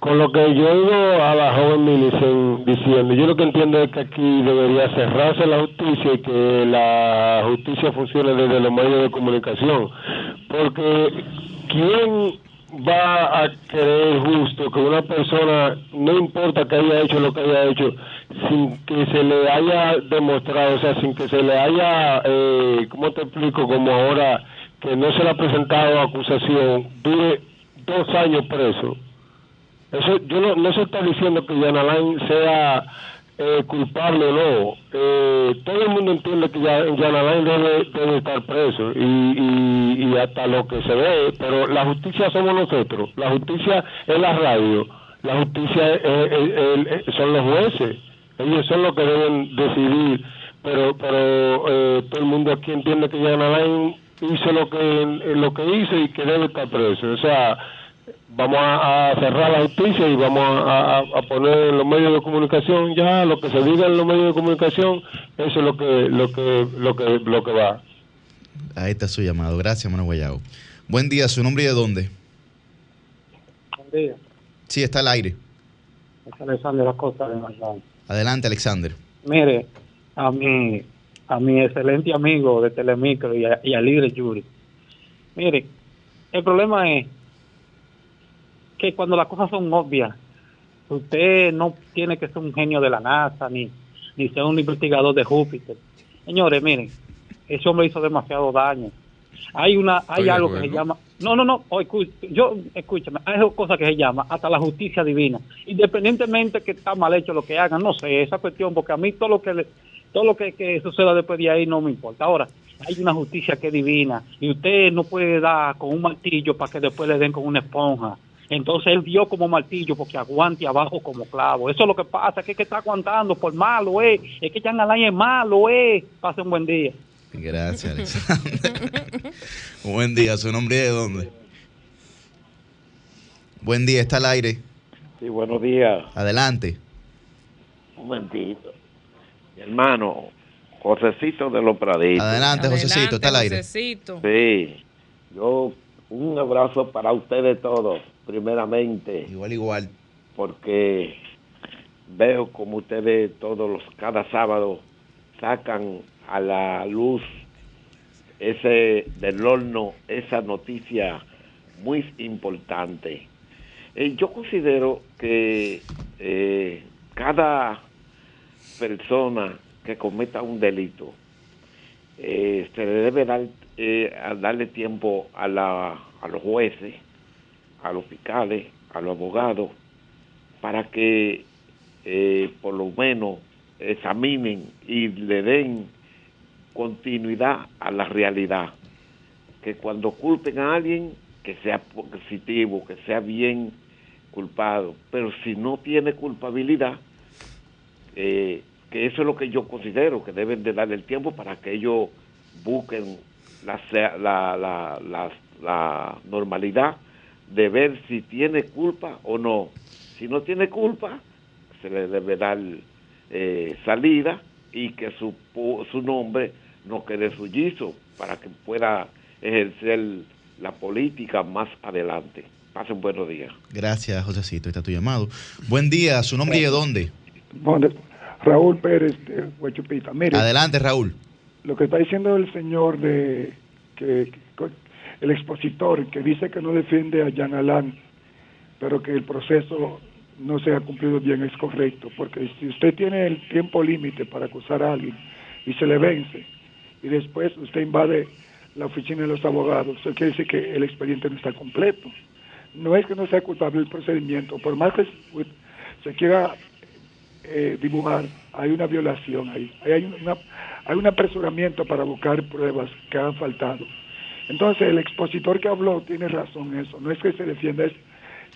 Con lo que yo oigo a la joven Milicen diciendo, yo lo que entiendo es que aquí debería cerrarse la justicia y que la justicia funcione desde los medios de comunicación. Porque ¿quién va a creer justo que una persona, no importa que haya hecho lo que haya hecho, sin que se le haya demostrado, o sea, sin que se le haya, eh, ¿cómo te explico? Como ahora que no se le ha presentado acusación, dure dos años preso eso, yo no, no se está diciendo que Jan Alain sea eh, culpable o no. Eh, todo el mundo entiende que Jan Alain debe, estar preso y, y, hasta lo que se ve, pero la justicia somos nosotros, la justicia es la radio, la justicia son los jueces, ellos son los que deben decidir, pero pero eh, todo el mundo aquí entiende que Jan Alain hizo lo que lo que hizo y que debe estar preso, o sea vamos a, cerrar la justicia y vamos a, poner en los medios de comunicación ya lo que se diga en los medios de comunicación eso es lo que lo que lo que lo que va. Ahí está su llamado. Gracias Manuel Guayabo. Buen día su nombre y de dónde buen día. Sí está al aire. Es Alexander Acosta de adelante Alexander. Mire a mi a mi excelente amigo de Telemicro y a, y a Libre Yuri mire el problema es que cuando las cosas son obvias, usted no tiene que ser un genio de la NASA ni, ni ser un investigador de Júpiter. Señores, miren, ese hombre hizo demasiado daño. Hay una, hay algo que se llama, no, no, no, yo, escúchame, hay cosas que se llama hasta la justicia divina, independientemente que está mal hecho lo que hagan, no sé, esa cuestión, porque a mí todo lo que todo lo que, que suceda después de ahí no me importa. Ahora, hay una justicia que es divina y usted no puede dar con un martillo para que después le den con una esponja. Entonces él dio como martillo porque aguante abajo como clavo. Eso es lo que pasa, que es que está aguantando por malo, eh. Es que Jan Alain es malo, eh. Pase un buen día. Gracias, Alexander. un buen día. ¿Su nombre de dónde? Buen día, está al aire. Sí, buenos días. Adelante. Un momentito. Mi hermano, Josecito de los Praditos. Adelante, Josecito, está al aire. Sí. Yo un abrazo para ustedes todos, primeramente. Igual, igual. Porque veo como ustedes todos los, cada sábado sacan a la luz ese del horno, esa noticia muy importante. Eh, yo considero que eh, cada persona que cometa un delito eh, se le debe dar eh, a darle tiempo a, la, a los jueces, a los fiscales, a los abogados, para que eh, por lo menos examinen y le den continuidad a la realidad. Que cuando culpen a alguien, que sea positivo, que sea bien culpado, pero si no tiene culpabilidad, eh, que eso es lo que yo considero, que deben de darle el tiempo para que ellos busquen la, la, la, la, normalidad de ver si tiene culpa o no. Si no tiene culpa, se le debe dar eh, salida y que su, su nombre no quede suyizo para que pueda ejercer la política más adelante. Pasen buenos días. Gracias, Josecito. Está tu llamado. Buen día. ¿Su nombre y de dónde? Raúl Pérez de Huechupita. Mire, Adelante, Raúl. lo que está diciendo el señor de que- el expositor que dice que no defiende a Jan Alain, pero que el proceso no se ha cumplido bien es correcto, porque si usted tiene el tiempo límite para acusar a alguien y se le vence y después usted invade la oficina de los abogados, eso quiere decir que el expediente no está completo. No es que no sea culpable el procedimiento, por más que se quiera eh, dibujar, hay una violación ahí, hay, una, hay un apresuramiento para buscar pruebas que han faltado. Entonces el expositor que habló tiene razón en eso, no es que se defienda, es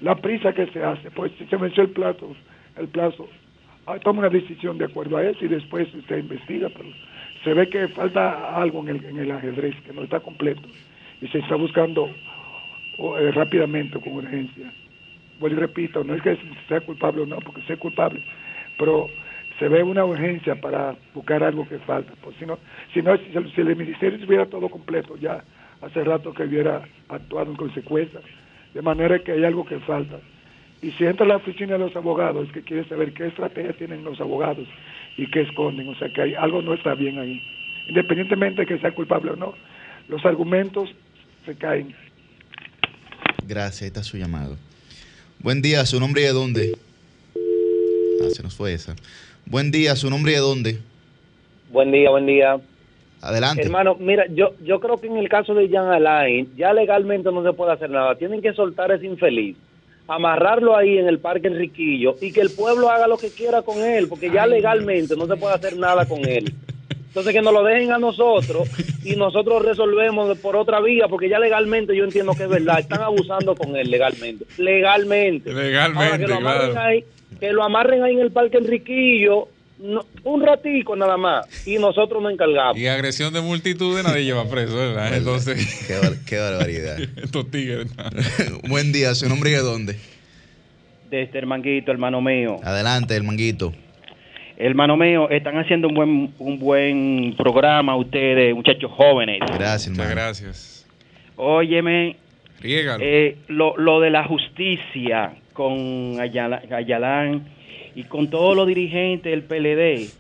la prisa que se hace, pues si se venció el plazo, el plazo, ah, toma una decisión de acuerdo a eso y después usted investiga, pero se ve que falta algo en el, en el ajedrez, que no está completo y se está buscando o, eh, rápidamente con urgencia. Vuelvo y repito, no es que sea culpable o no, porque sea culpable, pero se ve una urgencia para buscar algo que falta. Pues si no, si no, si, si el ministerio estuviera todo completo ya hace rato que hubiera actuado en consecuencia, de manera que hay algo que falta. Y si entra a la oficina de los abogados, es que quiere saber qué estrategia tienen los abogados y qué esconden, o sea que hay, algo no está bien ahí. Independientemente de que sea culpable o no, los argumentos se caen. Gracias, ahí está su llamado. Buen día, ¿su nombre y de dónde? Ah, se nos fue esa. Buen día, ¿su nombre y de dónde? Buen día, buen día. Adelante. Hermano, mira, yo yo creo que en el caso de Jan Alain, ya legalmente no se puede hacer nada. Tienen que soltar a ese infeliz, amarrarlo ahí en el Parque Enriquillo y que el pueblo haga lo que quiera con él, porque ya legalmente no se puede hacer nada con él. Entonces que nos lo dejen a nosotros y nosotros resolvemos por otra vía, porque ya legalmente yo entiendo que es verdad, están abusando con él legalmente. Legalmente. Legalmente, Ahora, que lo claro. ahí, que lo amarren ahí en el Parque Enriquillo, no- un ratico nada más, y nosotros nos encargamos. Y agresión de multitudes nadie lleva preso, ¿verdad? Entonces. Qué, bar- qué barbaridad. Estos tigres. Buen día, ¿su nombre y de dónde? Desde el manguito, hermano mío. Adelante, el manguito. Hermano mío, están haciendo un buen un buen programa ustedes, muchachos jóvenes. Gracias, Muchas gracias. Óyeme, eh, lo, lo de la justicia con Ayala- Ayalán y con todos los dirigentes del PLD,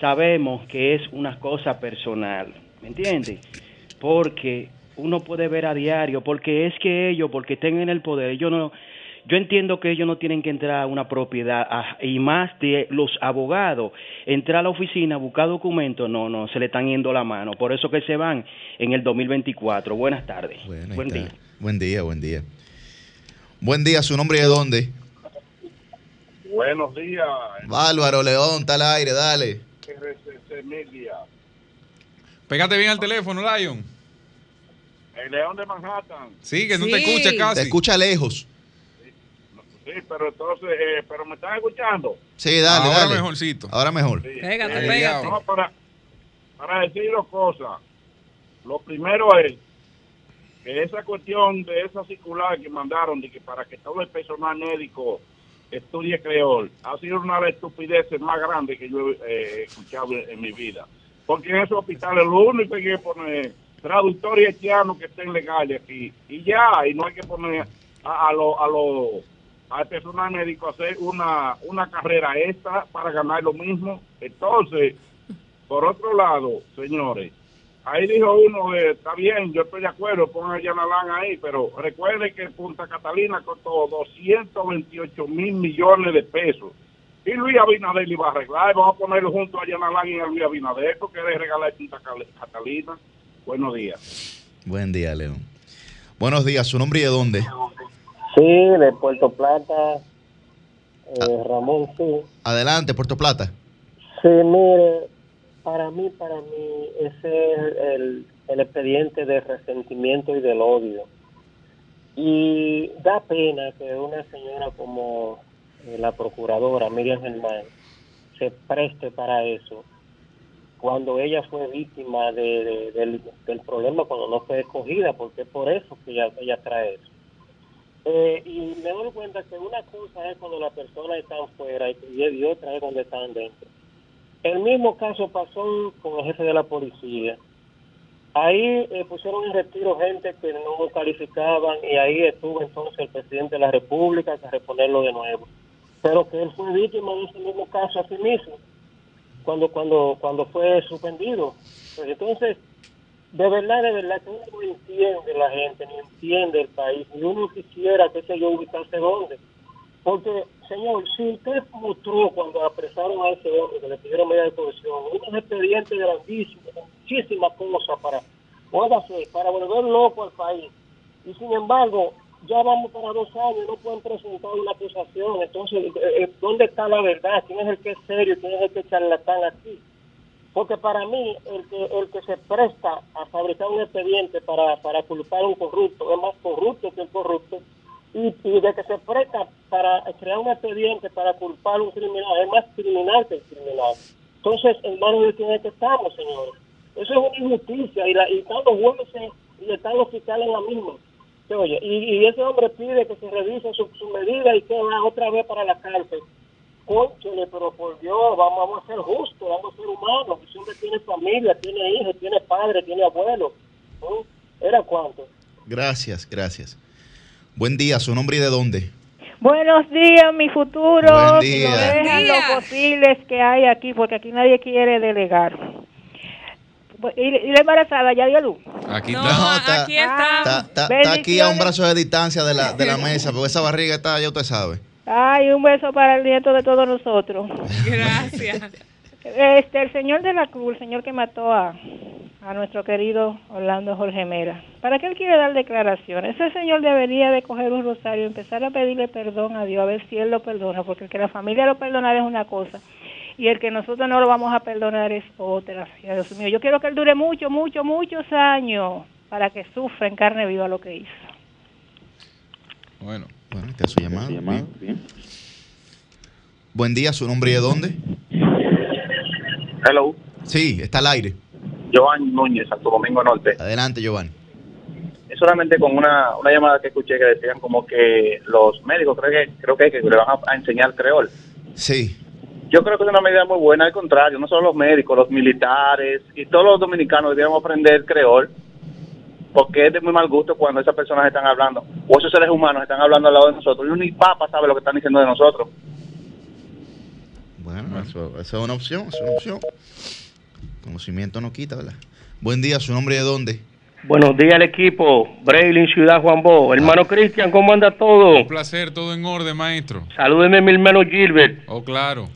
sabemos que es una cosa personal, ¿me entiendes? Porque uno puede ver a diario, porque es que ellos, porque estén en el poder, yo no, yo entiendo que ellos no tienen que entrar a una propiedad y más de los abogados, entrar a la oficina, buscar documentos, no, no, se le están yendo la mano, por eso que se van en el 2024. Buenas tardes. Ahí Buen está. día. Buen día, buen día. Buen día, ¿su nombre y de dónde? Buenos días, Bárbaro León, está al aire, dale. RCC. Pégate bien al teléfono, Lion. El León de Manhattan. Sí, que no te escucha casi. Te escucha lejos. Sí, pero entonces, eh, pero me están escuchando. Sí, dale, Ahora dale. mejorcito. Ahora mejor. Pégate, Eh, pégate. No, para, para decir dos cosas. Lo primero es que esa cuestión de esa circular que mandaron de que para que todo el personal médico estudie creol ha sido una de las estupideces más grandes que yo eh, he escuchado en, mi vida. Porque en esos hospitales lo único que hay que poner traductor y haitiano que estén legales aquí y ya, y no hay que poner a, a lo, a lo al personal médico hacer una, una carrera extra para ganar lo mismo. Entonces, por otro lado, señores, ahí dijo uno, eh, está bien, yo estoy de acuerdo, pongan a Yanalán ahí, pero recuerde que Punta Catalina costó 228 mil millones de pesos. Y Luis Abinader le iba a arreglar, vamos a ponerlo junto a Yanalán y a Luis Abinader, porque le regalar Punta Catalina. Buenos días. Buen día, León. Buenos días, ¿su nombre y de dónde? Sí, de Puerto Plata, eh, Ramón, sí. Adelante, Puerto Plata. Sí, mire, para mí, para mí, ese es el, expediente de resentimiento y del odio. Y da pena que una señora como eh, la procuradora Miriam Germán se preste para eso cuando ella fue víctima de, de- del, problema cuando no fue escogida, porque es por eso que ella, ella trae eso. Eh, y me doy cuenta que una cosa es cuando la persona está afuera y, y otra es cuando están dentro. El mismo caso pasó con el jefe de la policía. Ahí eh, pusieron en retiro gente que no calificaban y ahí estuvo entonces el presidente de la República que reponerlo de nuevo. Pero que él fue víctima de ese mismo caso a sí mismo cuando cuando cuando fue suspendido. Pues entonces, de verdad, de verdad, que uno no entiende la gente, ni entiende el país, ni uno quisiera, qué sé yo, ubicarse dónde. Porque, señor, si usted mostró cuando apresaron a ese hombre, que le pidieron medida de cohesión, unos expedientes grandísimos, muchísimas cosas para, óigase, para volver loco al país. Y sin embargo, ya vamos para dos años, no pueden presentar una acusación. Entonces, eh, eh, ¿dónde está la verdad? ¿Quién es el que es serio? ¿Quién es el que es charlatán aquí? Porque para mí, el que, el que se presta a fabricar un expediente para, para culpar a un corrupto es más corrupto que el corrupto. Y, de que se presta para crear un expediente para culpar a un criminal es más criminal que el criminal. Entonces, en manos de quién es que estamos, señores. Eso es una injusticia. Y, la, y están los jueces y están los fiscales en la misma. Oye, y, y ese hombre pide que se revise su, medida y que va otra vez para la cárcel. Cónchale, pero por Dios, vamos, a ser justos, vamos a ser humanos. Ese hombre tiene familia, tiene hijos, tiene padre, tiene abuelo. ¿Era cuánto? Gracias, gracias. Buen día, su nombre y de dónde. Buenos días, mi futuro. Buen día. Vean Buen lo día. posibles que hay aquí, porque aquí nadie quiere delegar. ¿Y, y la embarazada ya dio luz? Aquí No, está, aquí está, está. está- está aquí a un brazo de distancia de la, de la mesa, porque esa barriga está, ya usted sabe. Ay, un beso para el nieto de todos nosotros. Gracias. Este, el señor de la Cruz, el señor que mató a, a nuestro querido Orlando Jorge Mera, ¿para qué él quiere dar declaraciones? Ese señor debería de coger un rosario y empezar a pedirle perdón a Dios, a ver si él lo perdona, porque el que la familia lo perdonara es una cosa y el que nosotros no lo vamos a perdonar es otra. Dios mío, yo quiero que él dure mucho, mucho, muchos años para que sufra en carne viva lo que hizo. Bueno. Bueno, está su llamada. Bien. Buen día, su nombre y de dónde. Hello, Sí, está al aire. Joan Núñez, Santo Domingo Norte. Adelante, Giovanni. Es solamente con una, una llamada que escuché que decían como que los médicos creo que creo que, que le van a, enseñar creol. Sí. Yo creo que es una medida muy buena, al contrario, no solo los médicos, los militares y todos los dominicanos deberíamos aprender creol, porque es de muy mal gusto cuando esas personas están hablando, o esos seres humanos están hablando al lado de nosotros, y un papa sabe lo que están diciendo de nosotros. Bueno, eso, eso es una opción, es una opción. Conocimiento no quita, ¿verdad? Buen día, su nombre de dónde. Buenos días al equipo. Braylin, Ciudad Juan Bo. Hermano Cristian, ¿cómo anda todo? Un placer, todo en orden, maestro. Salúdeme mi hermano Gilbert. Oh, claro.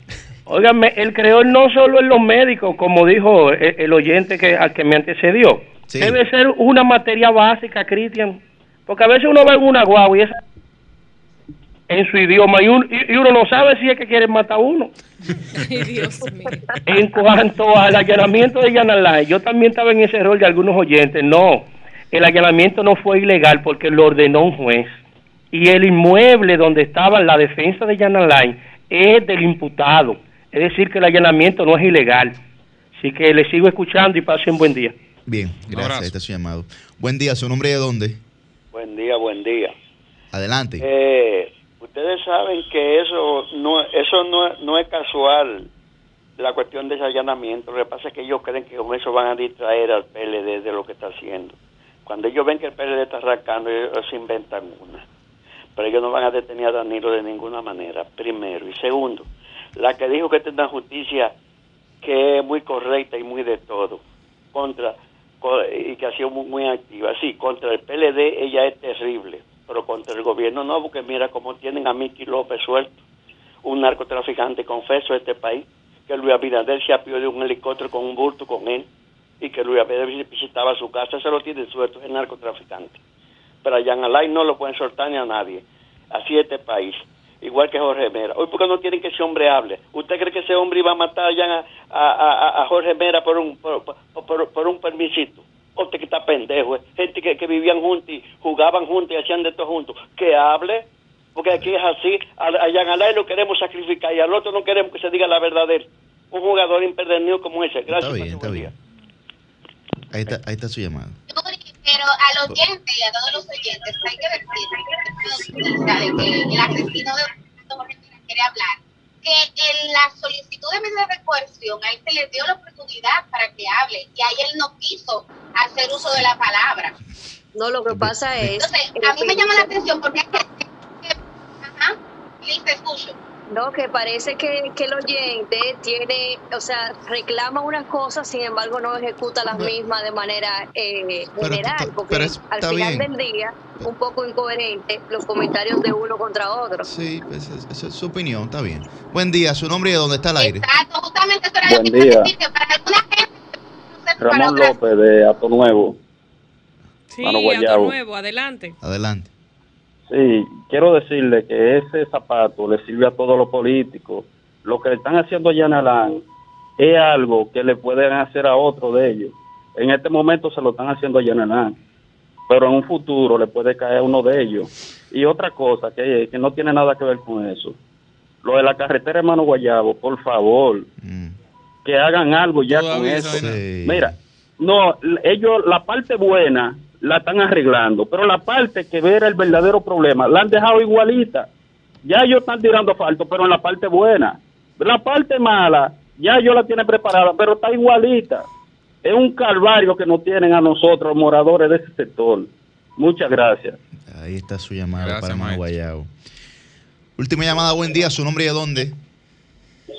Óigame, el creol no solo en los médicos, como dijo el, el oyente que, al que me antecedió. Debe ser una materia básica, Cristian. Porque a veces uno ve una guagua y es en su idioma y, un- y- uno no sabe si es que quieren matar a uno. Ay, Dios mío. En cuanto al allanamiento de Yanalay, yo también estaba en ese rol de algunos oyentes. No, el allanamiento no fue ilegal porque lo ordenó un juez. Y el inmueble donde estaba la defensa de Yanalay es del imputado. Es decir, que el allanamiento no es ilegal. Así que le sigo escuchando y pase un buen día. Bien, gracias. Este es su llamado. Buen día, su nombre de dónde. Buen día, buen día. Adelante. Eh, ustedes saben que eso no eso no, es- no es casual la cuestión de ese allanamiento. Lo que pasa es que ellos creen que con eso van a distraer al PLD de lo que está haciendo. Cuando ellos ven que el PLD está arrancando, ellos inventan una. Pero ellos no van a detener a Danilo de ninguna manera, primero. Y segundo, la que dijo que tendrá justicia que es muy correcta y muy de todo, contra co- y que ha sido muy, muy activa. Sí, contra el PLD ella es terrible, pero contra el gobierno no, porque mira cómo tienen a Miki López suelto, un narcotraficante confeso de este país, que Luis Abinader se apió de un helicóptero con un bulto con él, y que Luis Abinader visitaba su casa, se lo tiene suelto, es narcotraficante. Pero a Jan Alay no lo pueden soltar ni a nadie. Así es este país. Igual que Jorge Mera. Hoy, ¿por qué no quieren que ese hombre hable? ¿Usted cree que ese hombre iba a matar a, a- a- a Jorge Mera por un, por, por- por- por un permisito? Usted que está pendejo. eh. Gente que, que vivían juntos y jugaban juntos y hacían de todo juntos. Que hable. Porque aquí es así. A, a Jan Alay lo queremos sacrificar y al otro no queremos que se diga la verdad de él. Un jugador impedernido como ese. Gracias. Está bien, está bien. Ahí está, ahí está su llamada. Pero al oyente y a todos los oyentes hay que decir de que el asesino de quiere hablar, que en la solicitud de medida de coerción a él se le dio la oportunidad para que hable y ahí él no quiso hacer uso de la palabra. No, lo que pasa es... Entonces, a mí me llama la atención porque es que... Ajá, Liz, te escucho. No, que parece que, que el oyente tiene, o sea, reclama unas cosas, sin embargo no ejecuta las mismas de manera eh, general, porque pero es- al final bien. del día, un poco incoherente los comentarios de uno contra otro. Sí, pues, es- esa es su opinión, está bien. Buen día, su nombre y de dónde está el aire. Exacto, justamente eso era Buen lo que día. decir, que para alguna gente, no sé, para Ramón López de Ato Nuevo. Sí, Ato. Nuevo, adelante. Adelante. Sí, quiero decirle que ese zapato le sirve a todos los políticos. Lo que le están haciendo a Jan Alain es algo que le pueden hacer a otro de ellos. En este momento se lo están haciendo a Jan Alain, pero en un futuro le puede caer uno de ellos. Y otra cosa que, que no tiene nada que ver con eso. Lo de la carretera Hermano Guayabo, por favor, que hagan algo ya con eso. Mira, no, ellos la parte buena la están arreglando, pero la parte que era el verdadero problema la han dejado igualita. Ya ellos están tirando asfalto, pero en la parte buena. La parte mala, ya ellos la tienen preparada, pero está igualita. Es un calvario que nos tienen a nosotros, los moradores de ese sector. Muchas gracias. Ahí está su llamada Gracias, para Mano maestro. Guayabo. Última llamada, buen día, su nombre y de dónde.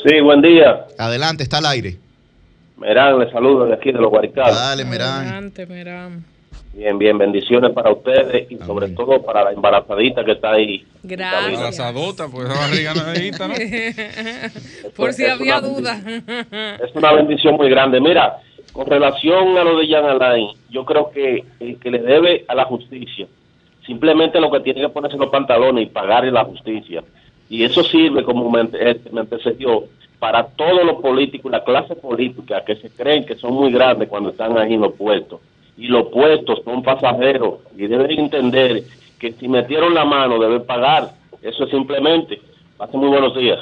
Sí, buen día. Adelante, está al aire. Merán, le saludo de aquí de los Guaricados. Dale, Merán. Adelante, Meram. Bien, bien, bendiciones para ustedes y sobre todo para la embarazadita que está ahí. Gracias. Abrazadota, pues esa barriga nadita, ¿no? Por si Es había una- duda. Es una bendición muy grande. Mira, con relación a lo de Jan Alain, yo creo que el que le debe a la justicia, simplemente lo que tiene que ponerse los pantalones y pagarle la justicia. Y eso sirve como me, me antecedió para todos los políticos, la clase política que se creen que son muy grandes cuando están ahí en los puestos. Y los puestos son pasajeros y deben entender que si metieron la mano deben pagar. Eso es simplemente. Pasen muy buenos días.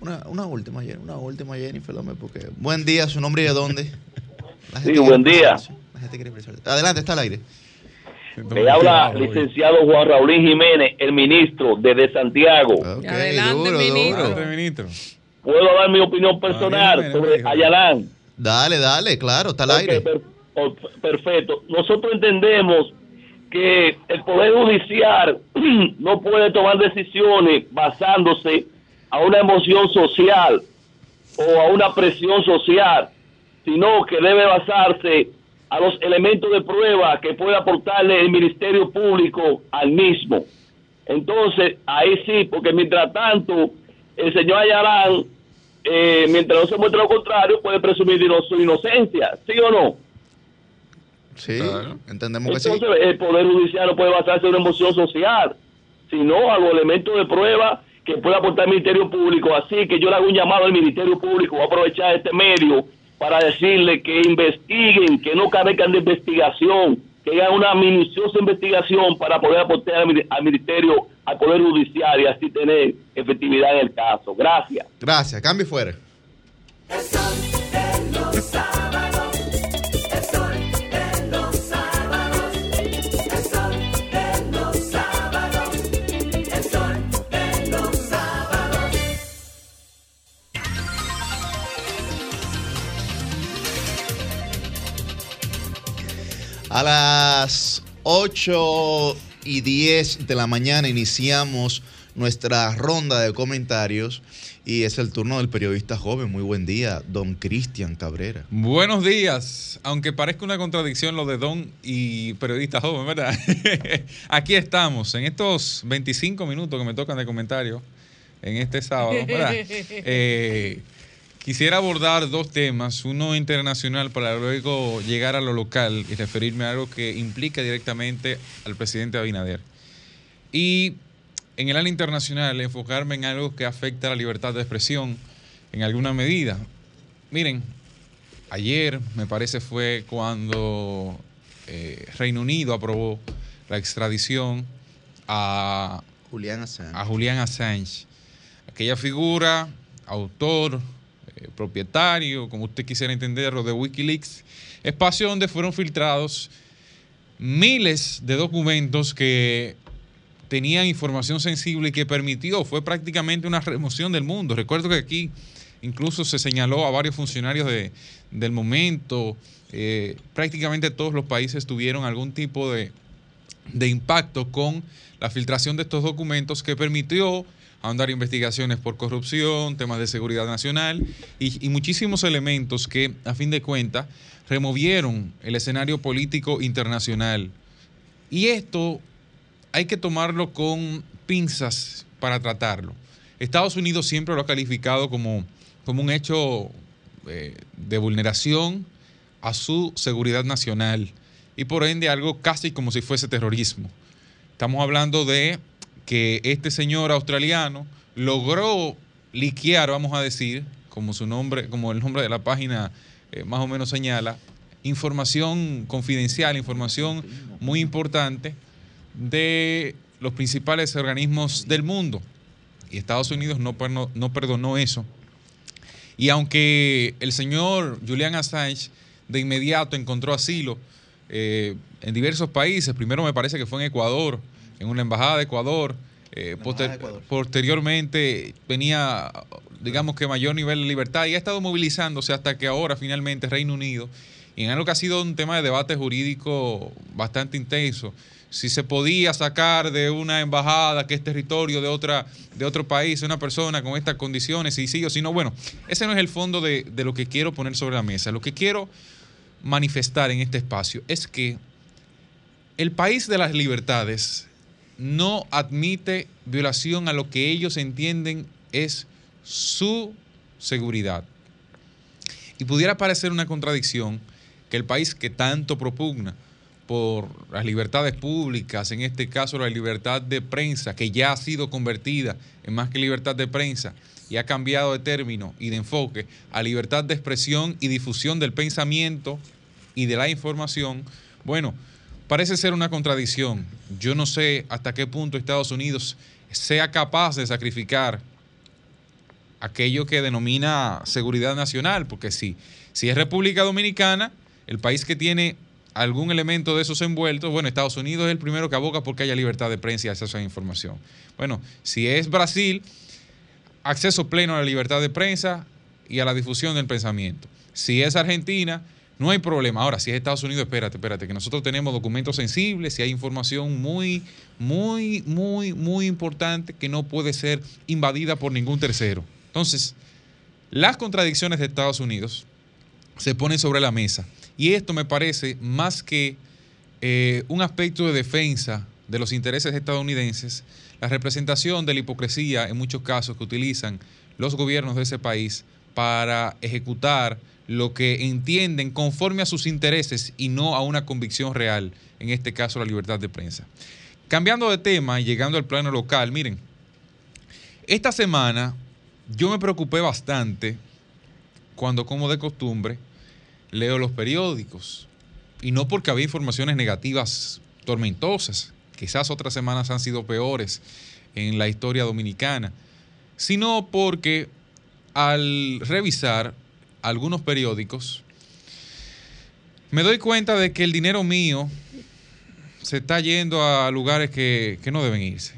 Una, una última, Jenny, una última, Jennifer, porque... Buen día, su nombre y de dónde. La gente Sí, buen día. la gente quiere. Adelante, está al aire. Le habla licenciado Juan Raulín Jiménez, el ministro desde Santiago. Adelante, ministro. ¿Puedo dar mi opinión personal sobre Ayalán? Dale, dale, claro, está al Ok, aire. per- oh, perfecto. Nosotros entendemos que el Poder Judicial no puede tomar decisiones basándose a una emoción social o a una presión social, sino que debe basarse a los elementos de prueba que puede aportarle el Ministerio Público al mismo. Entonces, ahí sí, porque mientras tanto, el señor Ayalán, eh, mientras no se muestre lo contrario, puede presumir de su inocencia, ¿sí o no? Sí, entendemos que sí. Entonces, el Poder Judicial no puede basarse en una emoción social, sino a los elementos de prueba que puede aportar el Ministerio Público. Así que yo le hago un llamado al Ministerio Público, voy a aprovechar este medio para decirle que investiguen, que no carezcan de investigación, que hagan una minuciosa investigación para poder aportar al, mini- al Ministerio, al Poder Judicial y así tener efectividad en el caso. Gracias. Gracias, cambio y fuera. A las 8 y 10 de la mañana iniciamos nuestra ronda de comentarios y es el turno del periodista joven. Muy buen día, don Cristian Cabrera. Buenos días, aunque parezca una contradicción lo de Don y periodista joven, ¿verdad? Aquí estamos, en estos 25 minutos que me tocan de comentario en este sábado, ¿verdad? Eh, quisiera abordar dos temas, uno internacional para luego llegar a lo local y referirme a algo que implica directamente al presidente Abinader. Y en el área internacional enfocarme en algo que afecta a la libertad de expresión en alguna medida. Miren, ayer me parece fue cuando eh, Reino Unido aprobó la extradición a Julián Assange. a Julián Assange. Aquella figura, autor, propietario, como usted quisiera entenderlo, de Wikileaks, espacio donde fueron filtrados miles de documentos que tenían información sensible y que permitió, fue prácticamente una remoción del mundo. Recuerdo que aquí incluso se señaló a varios funcionarios de, del momento, eh, prácticamente todos los países tuvieron algún tipo de, de impacto con la filtración de estos documentos que permitió ahondar investigaciones por corrupción, temas de seguridad nacional y, muchísimos elementos que, a fin de cuentas, removieron el escenario político internacional. Y esto hay que tomarlo con pinzas para tratarlo. Estados Unidos siempre lo ha calificado como, como un hecho eh, de vulneración a su seguridad nacional y por ende algo casi como si fuese terrorismo. Estamos hablando de que este señor australiano logró liquear, vamos a decir, como su nombre, como el nombre de la página eh, más o menos señala, información confidencial, información muy importante de los principales organismos del mundo. Y Estados Unidos no, perno- no perdonó eso. Y aunque el señor Julian Assange de inmediato encontró asilo eh, en diversos países, primero me parece que fue en Ecuador, en una embajada de Ecuador, eh, poster- posteriormente venía, digamos que mayor nivel de libertad y ha estado movilizándose hasta que ahora finalmente Reino Unido, y en algo que ha sido un tema de debate jurídico bastante intenso, si se podía sacar de una embajada que es territorio de otra de otro país una persona con estas condiciones, si sí o si no. Bueno, ese no es el fondo de, de lo que quiero poner sobre la mesa. Lo que quiero manifestar en este espacio es que el país de las libertades no admite violación a lo que ellos entienden es su seguridad. Y pudiera parecer una contradicción que el país que tanto propugna por las libertades públicas, en este caso la libertad de prensa, que ya ha sido convertida en más que libertad de prensa y ha cambiado de término y de enfoque a libertad de expresión y difusión del pensamiento y de la información, bueno, parece ser una contradicción. Yo no sé hasta qué punto Estados Unidos sea capaz de sacrificar aquello que denomina seguridad nacional, porque si, si es República Dominicana, el país que tiene algún elemento de esos envueltos, bueno, Estados Unidos es el primero que aboga porque haya libertad de prensa y acceso a la información. Bueno, si es Brasil, acceso pleno a la libertad de prensa y a la difusión del pensamiento. Si es Argentina, no hay problema. Ahora, si es Estados Unidos, espérate, espérate, que nosotros tenemos documentos sensibles y hay información muy, muy, muy, muy importante que no puede ser invadida por ningún tercero. Entonces, las contradicciones de Estados Unidos se ponen sobre la mesa. Y esto me parece más que eh, un aspecto de defensa de los intereses estadounidenses, la representación de la hipocresía en muchos casos que utilizan los gobiernos de ese país para ejecutar lo que entienden conforme a sus intereses y no a una convicción real, en este caso la libertad de prensa. Cambiando de tema y llegando al plano local, miren, esta semana yo me preocupé bastante cuando, como de costumbre, leo los periódicos. Y no porque había informaciones negativas tormentosas, quizás otras semanas han sido peores en la historia dominicana, sino porque al revisar algunos periódicos, me doy cuenta de que el dinero mío se está yendo a lugares que, no deben irse.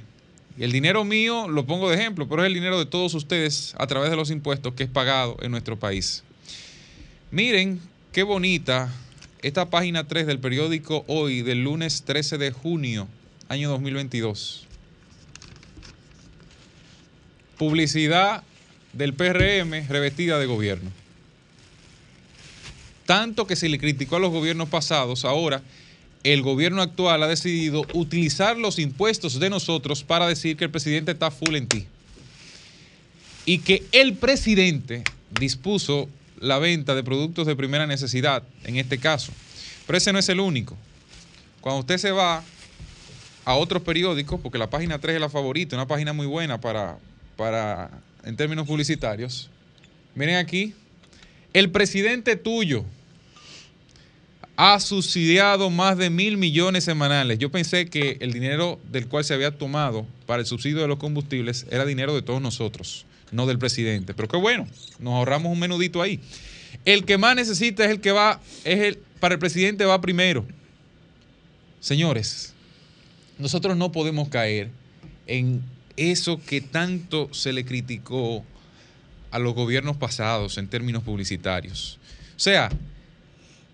Y el dinero mío lo pongo de ejemplo, pero es el dinero de todos ustedes a través de los impuestos que es pagado en nuestro país. Miren qué bonita esta página 3 del periódico Hoy del lunes 13 de junio, año 2022. Publicidad del PRM revestida de gobierno. Tanto que se le criticó a los gobiernos pasados, ahora el gobierno actual ha decidido utilizar los impuestos de nosotros para decir que el presidente está full en ti. Y que el presidente dispuso la venta de productos de primera necesidad, en este caso. Pero ese no es el único. Cuando usted se va a otros periódicos, porque la página 3 es la favorita, una página muy buena para, para en términos publicitarios. Miren aquí, el presidente tuyo ha subsidiado más de mil millones semanales. Yo pensé que el dinero del cual se había tomado para el subsidio de los combustibles era dinero de todos nosotros, no del presidente. Pero qué bueno, nos ahorramos un menudito ahí. El que más necesita es el que va, es el, para el presidente va primero. Señores, nosotros no podemos caer en eso que tanto se le criticó a los gobiernos pasados en términos publicitarios. O sea,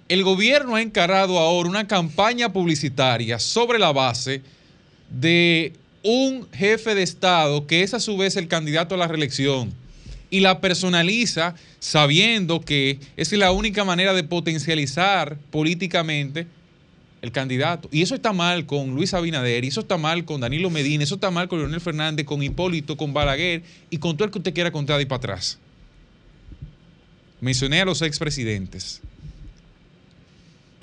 el gobierno ha encarado ahora una campaña publicitaria sobre la base de un jefe de Estado que es a su vez el candidato a la reelección y la personaliza sabiendo que es la única manera de potencializar políticamente el candidato. Y eso está mal con Luis Abinader, y eso está mal con Danilo Medina, eso está mal con Leonel Fernández, con Hipólito, con Balaguer y con todo el que usted quiera contar y para atrás. Mencioné a los expresidentes.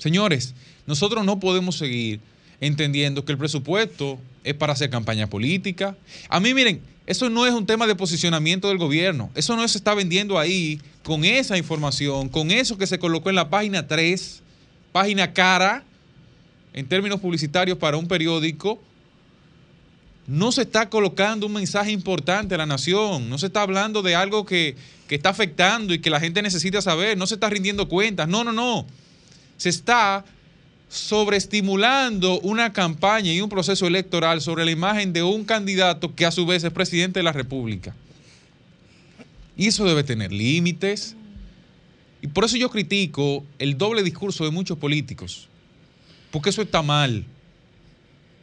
Señores, nosotros no podemos seguir entendiendo que el presupuesto es para hacer campaña política. A mí, miren, eso no es un tema de posicionamiento del gobierno. Eso no se está vendiendo ahí con esa información, con eso que se colocó en la página 3, página cara, en términos publicitarios para un periódico. No se está colocando un mensaje importante a la nación. No se está hablando de algo que, que está afectando y que la gente necesita saber. No se está rindiendo cuentas. No, no, no se está sobreestimulando una campaña y un proceso electoral sobre la imagen de un candidato que a su vez es presidente de la República. Y eso debe tener límites. Y por eso yo critico el doble discurso de muchos políticos, porque eso está mal.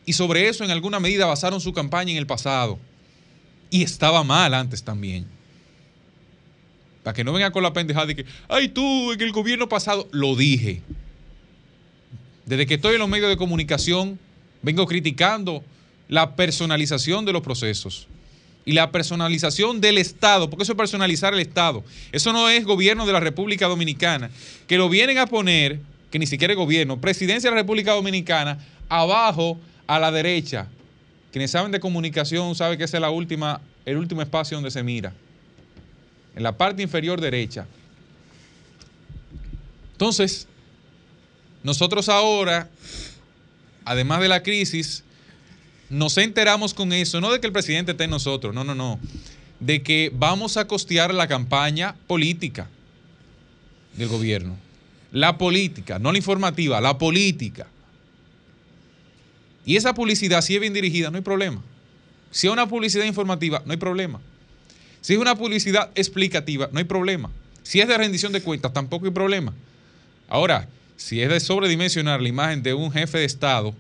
Y sobre eso en alguna medida basaron su campaña en el pasado. Y estaba mal antes también. Para que no venga con la pendejada de que, ay tú, en el gobierno pasado, lo dije. Desde que estoy en los medios de comunicación, vengo criticando la personalización de los procesos y la personalización del Estado, porque eso es personalizar el Estado. Eso no es gobierno de la República Dominicana, que lo vienen a poner, que ni siquiera es gobierno, presidencia de la República Dominicana, abajo a la derecha. Quienes saben de comunicación saben que ese es el último espacio donde se mira. En la parte inferior derecha. Entonces, nosotros ahora, además de la crisis, nos enteramos con eso, no de que el presidente esté en nosotros, no, no, no, de que vamos a costear la campaña política del gobierno. La política, no la informativa, la política. Y esa publicidad, si es bien dirigida, no hay problema. Si es una publicidad informativa, no hay problema. Si es una publicidad explicativa, no hay problema. Si es de rendición de cuentas, tampoco hay problema. Ahora, si es de sobredimensionar la imagen de un jefe de Estado,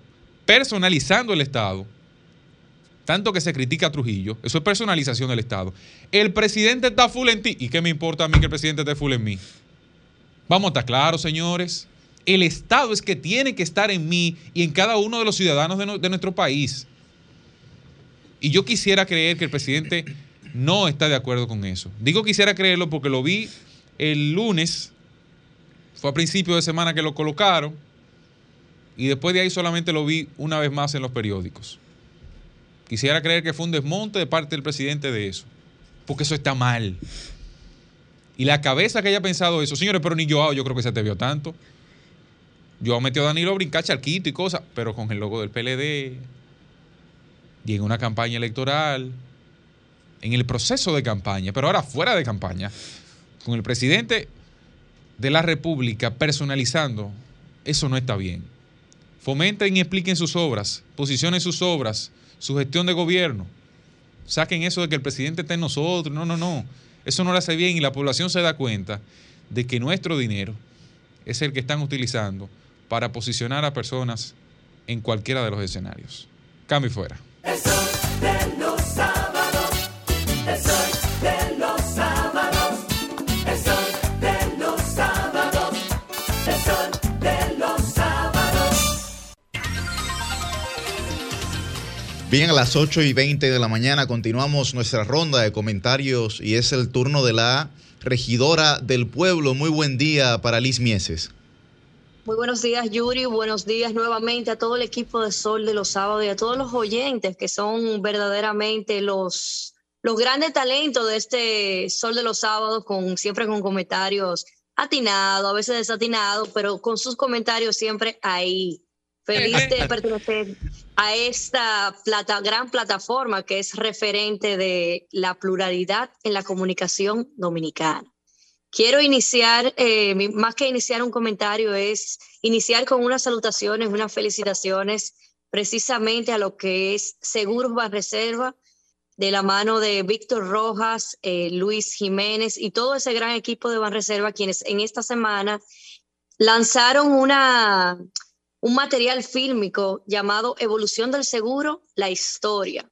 personalizando el Estado, tanto que se critica a Trujillo, eso es personalización del Estado. El presidente está full en ti. ¿Y qué me importa a mí que el presidente esté full en mí? Vamos a estar claros, señores. El Estado es que tiene que estar en mí y en cada uno de los ciudadanos de, de nuestro país. Y yo quisiera creer que el presidente no está de acuerdo con eso. Digo quisiera creerlo porque lo vi el lunes fue a principio de semana que lo colocaron y después de ahí solamente lo vi una vez más en los periódicos. Quisiera creer que fue un desmonte de parte del presidente de eso, porque eso está mal. Y la cabeza que haya pensado eso, señores, pero ni yo, yo creo que se te vio tanto. Yo metió a Danilo brincar charquito y cosas, pero con el logo del PLD, y en una campaña electoral, en el proceso de campaña, pero ahora fuera de campaña, con el presidente de la República personalizando, eso no está bien. Fomenten y expliquen sus obras, posicionen sus obras, su gestión de gobierno. Saquen eso de que el presidente está en nosotros. No, no, no. Eso no lo hace bien y la población se da cuenta de que nuestro dinero es el que están utilizando para posicionar a personas en cualquiera de los escenarios. Cambio y fuera. Bien, a las 8 y 20 de la mañana continuamos nuestra ronda de comentarios y es el turno de la regidora del pueblo. Muy buen día para Liz Mieses. Muy buenos días, Yuri. Buenos días nuevamente a todo el equipo de Sol de los Sábados y a todos los oyentes que son verdaderamente los, los grandes talentos de este Sol de los Sábados, con, siempre con comentarios atinados, a veces desatinados, pero con sus comentarios siempre ahí Feliz de pertenecer a esta plata, gran plataforma que es referente de la pluralidad en la comunicación dominicana. Quiero iniciar, eh, más que iniciar un comentario, es iniciar con unas salutaciones, unas felicitaciones precisamente a lo que es Seguros Reserva, de la mano de Víctor Rojas, eh, Luis Jiménez y todo ese gran equipo de Banreserva, quienes en esta semana lanzaron una, un material fílmico llamado Evolución del Seguro, la historia.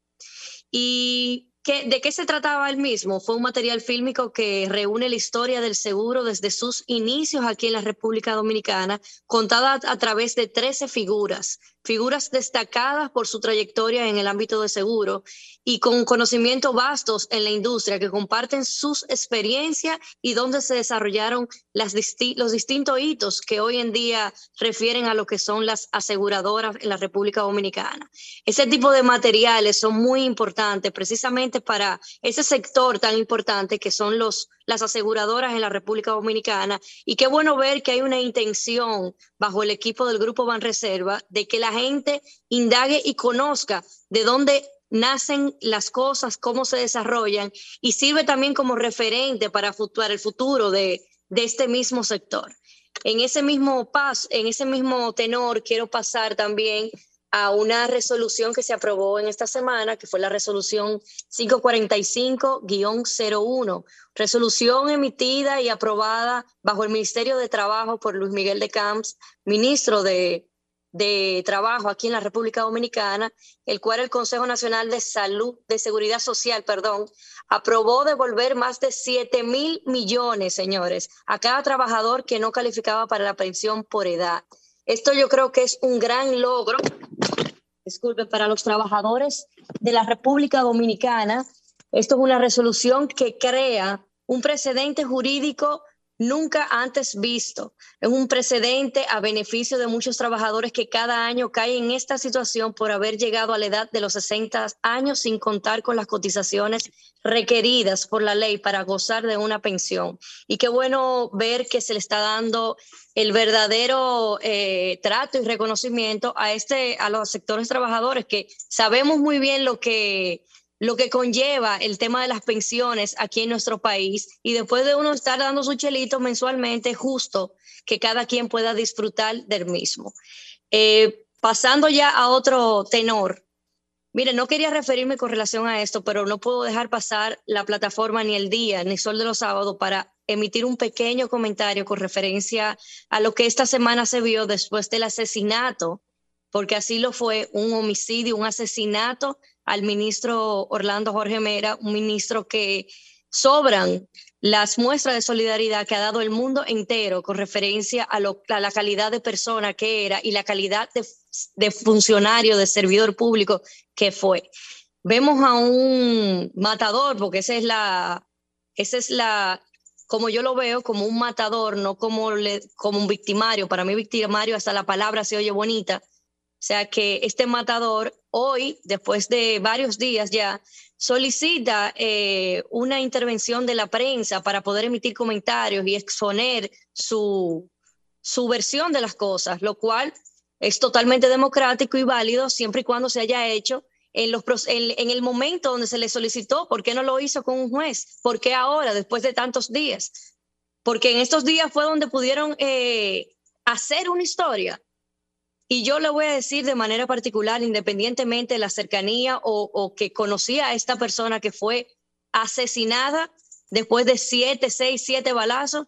Y ¿De qué se trataba el mismo? Fue un material fílmico que reúne la historia del seguro desde sus inicios aquí en la República Dominicana, contada a través de 13 figuras, figuras destacadas por su trayectoria en el ámbito de seguro y con conocimientos vastos en la industria que comparten sus experiencias y donde se desarrollaron las los distintos hitos que hoy en día refieren a lo que son las aseguradoras en la República Dominicana. Ese tipo de materiales son muy importantes precisamente para ese sector tan importante que son los las aseguradoras en la República Dominicana. Y qué bueno ver que hay una intención bajo el equipo del Grupo Banreserva de que la gente indague y conozca de dónde nacen las cosas, cómo se desarrollan y sirve también como referente para fluctuar el futuro de, de este mismo sector. En ese mismo paso, en ese mismo tenor, quiero pasar también a una resolución que se aprobó en esta semana, que fue la resolución 545-01, resolución emitida y aprobada bajo el Ministerio de Trabajo por Luis Miguel de Camps, ministro de, de Trabajo aquí en la República Dominicana, el cual el Consejo Nacional de Salud, de Seguridad Social, perdón, aprobó devolver más de 7 mil millones, señores, a cada trabajador que no calificaba para la pensión por edad. Esto yo creo que es un gran logro, disculpe, para los trabajadores de la República Dominicana. Esto es una resolución que crea un precedente jurídico nunca antes visto. Es un precedente a beneficio de muchos trabajadores que cada año caen en esta situación por haber llegado a la edad de los 60 años sin contar con las cotizaciones requeridas por la ley para gozar de una pensión. Y qué bueno ver que se le está dando el verdadero eh, trato y reconocimiento a, este, a los sectores trabajadores que sabemos muy bien lo que lo que conlleva el tema de las pensiones aquí en nuestro país y después de uno estar dando su chelito mensualmente, justo que cada quien pueda disfrutar del mismo. Eh, pasando ya a otro tenor, mire, no quería referirme con relación a esto, pero no puedo dejar pasar la plataforma ni el día, ni Sol de los Sábados para emitir un pequeño comentario con referencia a lo que esta semana se vio después del asesinato, porque así lo fue, un homicidio, un asesinato al ministro Orlando Jorge Mera, un ministro que sobran las muestras de solidaridad que ha dado el mundo entero con referencia a, la calidad de persona que era y la calidad de, funcionario, de servidor público que fue. Vemos a un matador, porque esa es la, esa es la, como yo lo veo, como un matador, no como, como un victimario. Para mí victimario hasta la palabra se oye bonita, o sea que este matador hoy, después de varios días ya, solicita eh, una intervención de la prensa para poder emitir comentarios y exponer su, su versión de las cosas, lo cual es totalmente democrático y válido siempre y cuando se haya hecho en, los, en, el momento donde se le solicitó. ¿Por qué no lo hizo con un juez? ¿Por qué ahora, después de tantos días? Porque en estos días fue donde pudieron eh, hacer una historia y yo le voy a decir de manera particular, independientemente de la cercanía o, que conocía a esta persona que fue asesinada después de siete, seis, siete balazos,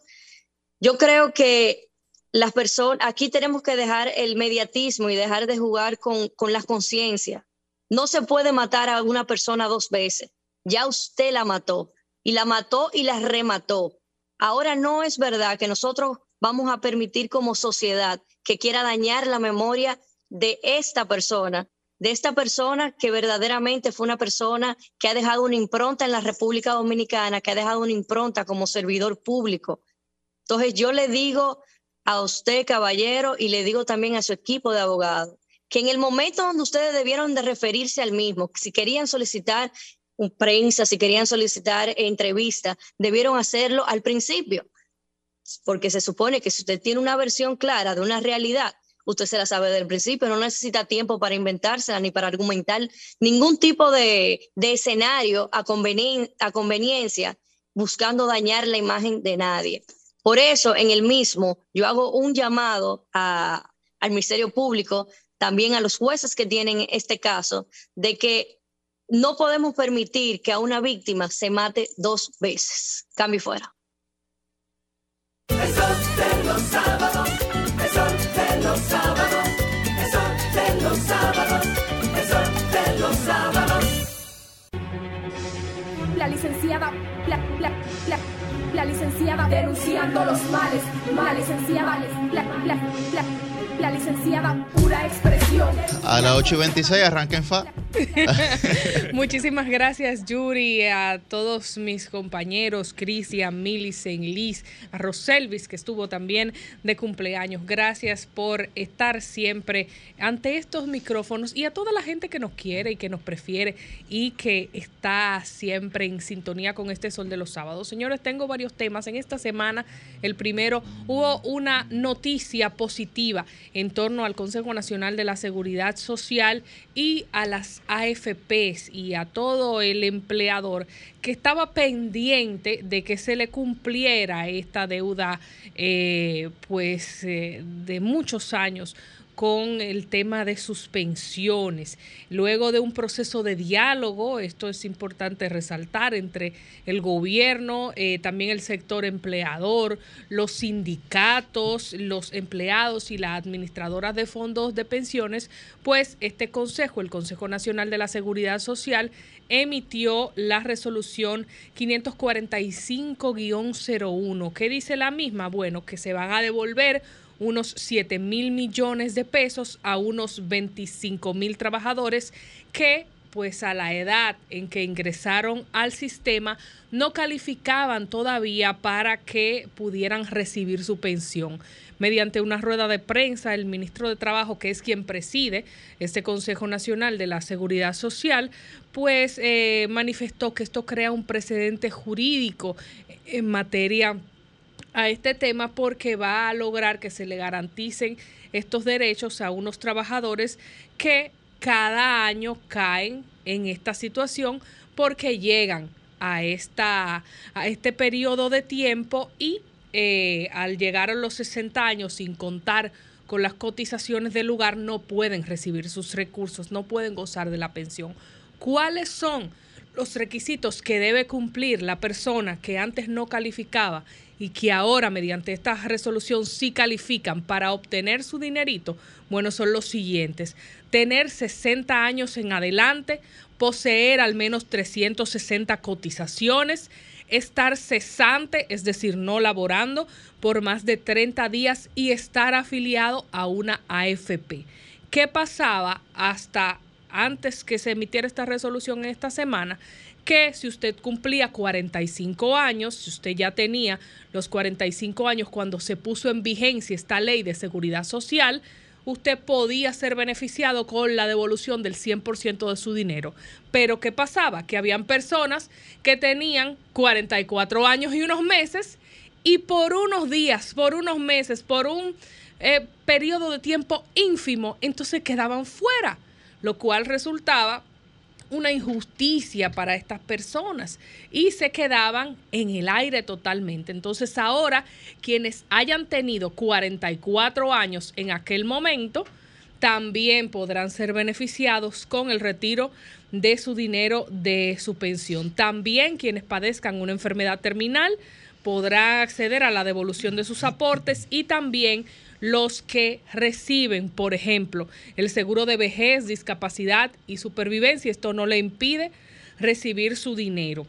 yo creo que las personas, aquí tenemos que dejar el mediatismo y dejar de jugar con, con la conciencia. No se puede matar a una persona dos veces. Ya usted la mató y la mató y la remató. Ahora no es verdad que nosotros vamos a permitir como sociedad que quiera dañar la memoria de esta persona, de esta persona que verdaderamente fue una persona que ha dejado una impronta en la República Dominicana, que ha dejado una impronta como servidor público. Entonces yo le digo a usted, caballero, y le digo también a su equipo de abogados, que en el momento donde ustedes debieron de referirse al mismo, si querían solicitar prensa, si querían solicitar entrevista, debieron hacerlo al principio porque se supone que si usted tiene una versión clara de una realidad, usted se la sabe desde el principio, no necesita tiempo para inventársela ni para argumentar ningún tipo de, escenario a, a conveniencia buscando dañar la imagen de nadie. Por eso, en el mismo, yo hago un llamado al Ministerio Público, también a los jueces que tienen este caso, de que no podemos permitir que a una víctima se mate dos veces. Cambio fuera. Eso de los sábados, licenciada, la, la, la, la licenciada denunciando los males, la licenciada, la, la, la, la licenciada pura expresión. A las 8 y 26 arranca en FA. Muchísimas gracias, Yuri, a todos mis compañeros, Cristian, Millicent, Liz, a Roselvis, que estuvo también de cumpleaños. Gracias por estar siempre ante estos micrófonos y a toda la gente que nos quiere y que nos prefiere y que está siempre en sintonía con este Sol de los Sábados. Señores, tengo varios temas. En esta semana, el primero, hubo una noticia positiva en torno al Consejo Nacional de la Seguridad Social y a las AFPs y a todo el empleador que estaba pendiente de que se le cumpliera esta deuda eh, pues eh, de muchos años con el tema de suspensiones. Luego de un proceso de diálogo, esto es importante resaltar, entre el gobierno, eh, también el sector empleador, los sindicatos, los empleados y las administradoras de fondos de pensiones, pues este Consejo, el Consejo Nacional de la Seguridad Social, emitió la resolución 545-01. ¿Qué dice la misma? Bueno, que se van a devolver unos 7 mil millones de pesos a unos 25 mil trabajadores que pues a la edad en que ingresaron al sistema no calificaban todavía para que pudieran recibir su pensión. Mediante una rueda de prensa, el ministro de Trabajo, que es quien preside este Consejo Nacional de la Seguridad Social, pues eh, manifestó que esto crea un precedente jurídico en materia a este tema porque va a lograr que se le garanticen estos derechos a unos trabajadores que cada año caen en esta situación porque llegan a, esta, a este periodo de tiempo y eh, al llegar a los 60 años sin contar con las cotizaciones del lugar no pueden recibir sus recursos, no pueden gozar de la pensión. ¿Cuáles son los requisitos que debe cumplir la persona que antes no calificaba y que ahora mediante esta resolución sí califican para obtener su dinerito, bueno, son los siguientes. Tener 60 años en adelante, poseer al menos 360 cotizaciones, estar cesante, es decir, no laborando por más de 30 días y estar afiliado a una AFP. ¿Qué pasaba hasta antes que se emitiera esta resolución en esta semana? Que si usted cumplía 45 años, si usted ya tenía los 45 años cuando se puso en vigencia esta ley de seguridad social, usted podía ser beneficiado con la devolución del 100% de su dinero. Pero ¿qué pasaba? Que habían personas que tenían 44 años y unos meses y por unos días, por unos meses, por un eh, periodo de tiempo ínfimo, entonces quedaban fuera, lo cual resultaba una injusticia para estas personas y se quedaban en el aire totalmente. Entonces ahora quienes hayan tenido 44 años en aquel momento, también podrán ser beneficiados con el retiro de su dinero de su pensión. También quienes padezcan una enfermedad terminal podrán acceder a la devolución de sus aportes y también los que reciben, por ejemplo, el seguro de vejez, discapacidad y supervivencia. Esto no le impide recibir su dinero.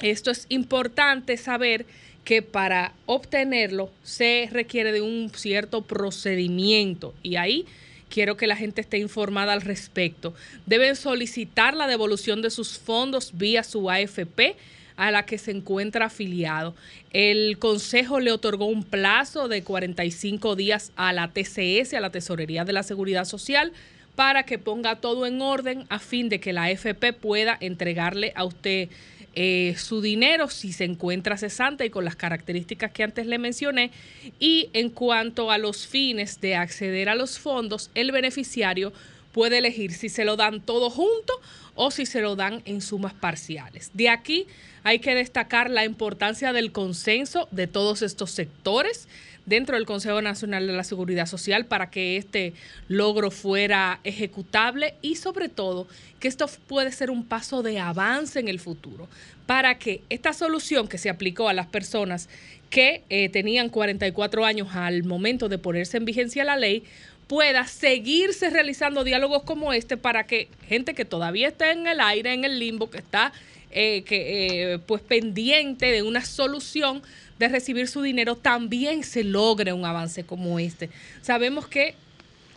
Esto es importante saber que para obtenerlo se requiere de un cierto procedimiento y ahí quiero que la gente esté informada al respecto. Deben solicitar la devolución de sus fondos vía su AFP a la que se encuentra afiliado. El Consejo le otorgó un plazo de 45 días a la TCS, a la Tesorería de la Seguridad Social, para que ponga todo en orden a fin de que la AFP pueda entregarle a usted eh, su dinero si se encuentra cesante y con las características que antes le mencioné. Y en cuanto a los fines de acceder a los fondos, el beneficiario puede elegir si se lo dan todo junto o si se lo dan en sumas parciales. De aquí hay que destacar la importancia del consenso de todos estos sectores, dentro del Consejo Nacional de la Seguridad Social para que este logro fuera ejecutable y sobre todo que esto puede ser un paso de avance en el futuro para que esta solución que se aplicó a las personas que eh, tenían 44 años al momento de ponerse en vigencia la ley pueda seguirse realizando diálogos como este para que gente que todavía está en el aire, en el limbo, que está eh, que, eh, pues pendiente de una solución de recibir su dinero, también se logre un avance como este. Sabemos que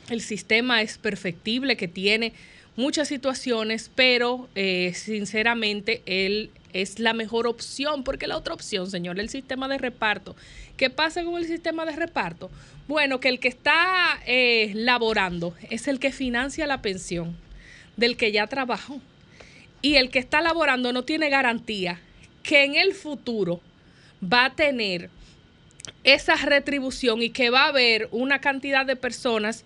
el sistema es perfectible, que tiene muchas situaciones, pero eh, sinceramente él es la mejor opción, porque la otra opción, señor, el sistema de reparto. ¿Qué pasa con el sistema de reparto? Bueno, que el que está eh, laborando es el que financia la pensión del que ya trabajó. Y el que está laborando no tiene garantía que en el futuro va a tener esa retribución y que va a haber una cantidad de personas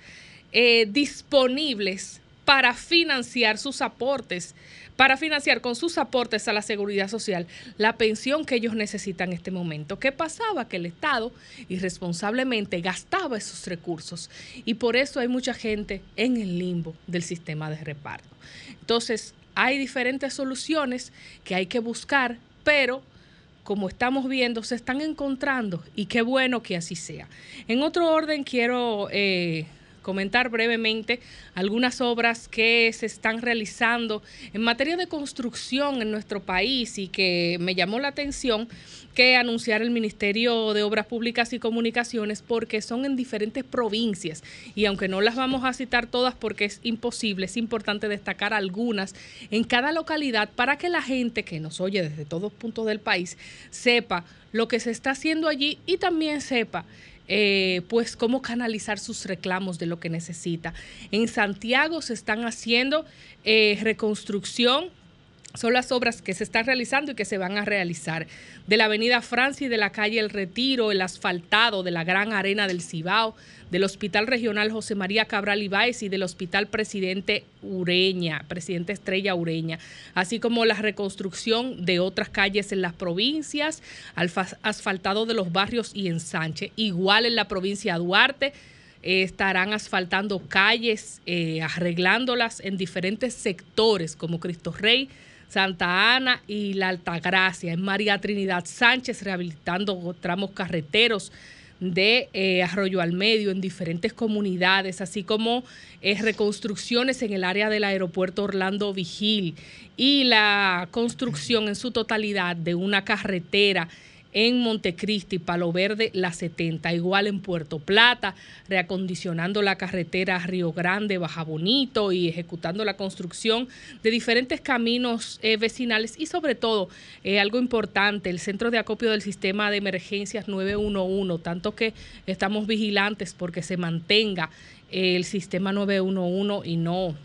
eh, disponibles para financiar sus aportes, para financiar con sus aportes a la seguridad social la pensión que ellos necesitan en este momento. ¿Qué pasaba? Que el Estado irresponsablemente gastaba esos recursos y por eso hay mucha gente en el limbo del sistema de reparto. Entonces, hay diferentes soluciones que hay que buscar, pero como estamos viendo, se están encontrando y qué bueno que así sea. En otro orden, quiero eh, comentar brevemente algunas obras que se están realizando en materia de construcción en nuestro país y que me llamó la atención que anunciar el Ministerio de Obras Públicas y Comunicaciones porque son en diferentes provincias. Y aunque no las vamos a citar todas porque es imposible, es importante destacar algunas en cada localidad para que la gente que nos oye desde todos puntos del país sepa lo que se está haciendo allí y también sepa eh, pues cómo canalizar sus reclamos de lo que necesita. En Santiago se están haciendo eh, reconstrucción son las obras que se están realizando y que se van a realizar. De la avenida Francia y de la calle El Retiro, el asfaltado de la Gran Arena del Cibao, del Hospital Regional José María Cabral Ibáez y del Hospital Presidente Ureña, Presidente Estrella Ureña, así como la reconstrucción de otras calles en las provincias, asfaltado de los barrios y ensanche. Igual en la provincia de Duarte, eh, estarán asfaltando calles, eh, arreglándolas en diferentes sectores como Cristo Rey, Santa Ana y la Altagracia. En María Trinidad Sánchez rehabilitando tramos carreteros de eh, Arroyo al Medio en diferentes comunidades, así como eh, reconstrucciones en el área del aeropuerto Orlando Vigil y la construcción en su totalidad de una carretera en Montecristi, Palo Verde, la 70, igual en Puerto Plata, reacondicionando la carretera Río Grande, Baja Bonito y ejecutando la construcción de diferentes caminos eh, vecinales y sobre todo, eh, algo importante, el centro de acopio del sistema de emergencias 911, tanto que estamos vigilantes porque se mantenga eh, el sistema 911 y no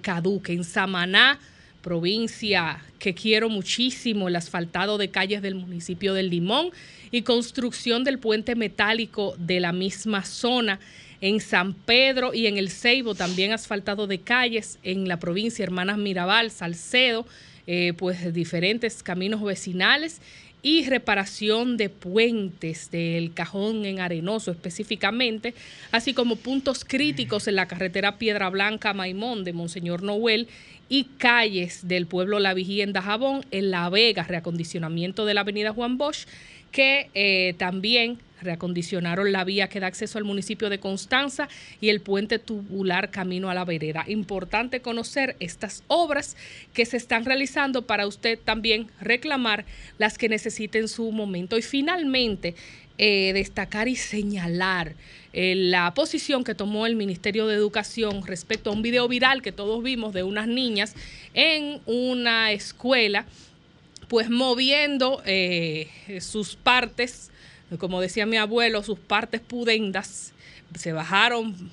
caduque. En Samaná, provincia que quiero muchísimo, el asfaltado de calles del municipio del Limón y construcción del puente metálico de la misma zona en San Pedro y en el Ceibo, también asfaltado de calles en la provincia Hermanas Mirabal, Salcedo, eh, pues diferentes caminos vecinales y reparación de puentes del cajón en Arenoso específicamente, así como puntos críticos en la carretera Piedra Blanca Maimón de Monseñor Noel y calles del pueblo La Vigía en Dajabón, en La Vega, reacondicionamiento de la avenida Juan Bosch, que eh, también reacondicionaron la vía que da acceso al municipio de Constanza y el puente tubular camino a la vereda. Importante conocer estas obras que se están realizando para usted también reclamar las que necesite en su momento. Y finalmente, eh, destacar y señalar eh, la posición que tomó el Ministerio de Educación respecto a un video viral que todos vimos de unas niñas en una escuela, pues moviendo eh, sus partes, como decía mi abuelo, sus partes pudendas, se bajaron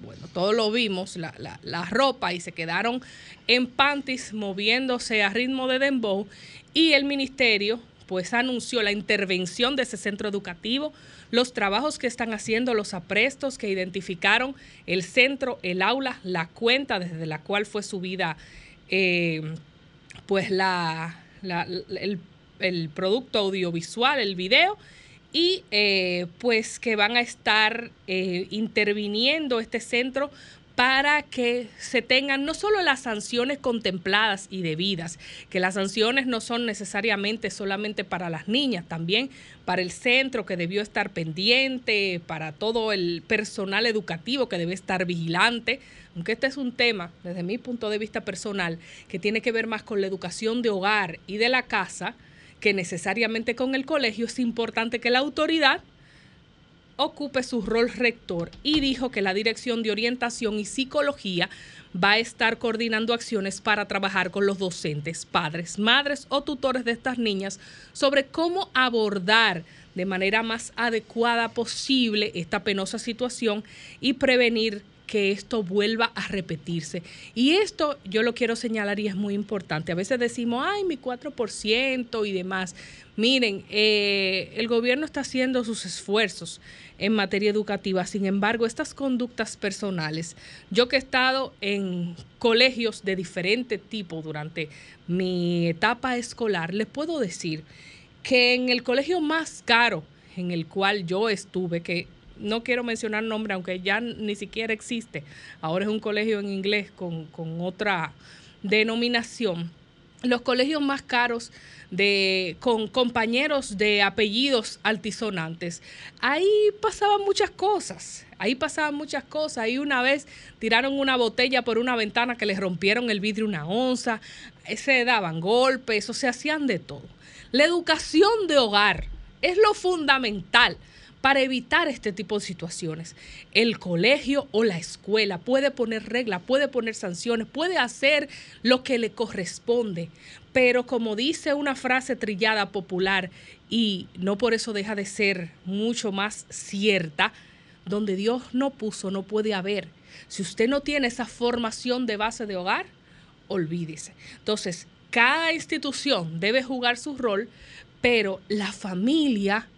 bueno, todos lo vimos, la, la, ropa y se quedaron en panties moviéndose a ritmo de dembow y el ministerio pues anunció la intervención de ese centro educativo, los trabajos que están haciendo, los aprestos que identificaron el centro, el aula, la cuenta desde la cual fue subida eh, pues la, el, el producto audiovisual, el video, y eh, pues que van a estar eh, interviniendo este centro para que se tengan no solo las sanciones contempladas y debidas, que las sanciones no son necesariamente solamente para las niñas, también para el centro que debió estar pendiente, para todo el personal educativo que debe estar vigilante, aunque este es un tema, desde mi punto de vista personal, que tiene que ver más con la educación de hogar y de la casa, que necesariamente con el colegio, es importante que la autoridad ocupe su rol rector y dijo que la Dirección de Orientación y Psicología va a estar coordinando acciones para trabajar con los docentes, padres, madres o tutores de estas niñas sobre cómo abordar de manera más adecuada posible esta penosa situación y prevenir que esto vuelva a repetirse. Y esto yo lo quiero señalar y es muy importante. A veces decimos, ay, mi 4% y demás. Miren, eh, el gobierno está haciendo sus esfuerzos en materia educativa. Sin embargo, estas conductas personales, yo que he estado en colegios de diferente tipo durante mi etapa escolar, les puedo decir que en el colegio más caro en el cual yo estuve, que no quiero mencionar nombre, aunque ya ni siquiera existe, ahora es un colegio en inglés con, con otra denominación, los colegios más caros de, con compañeros de apellidos altisonantes. Ahí pasaban muchas cosas, ahí pasaban muchas cosas. Ahí una vez tiraron una botella por una ventana que les rompieron el vidrio una onza, se daban golpes, o se hacían de todo. La educación de hogar es lo fundamental para evitar este tipo de situaciones. El colegio o la escuela puede poner reglas, puede poner sanciones, puede hacer lo que le corresponde, pero como dice una frase trillada popular y no por eso deja de ser mucho más cierta, donde Dios no puso no puede haber. Si usted no tiene esa formación de base de hogar, olvídese. Entonces, cada institución debe jugar su rol, pero la familia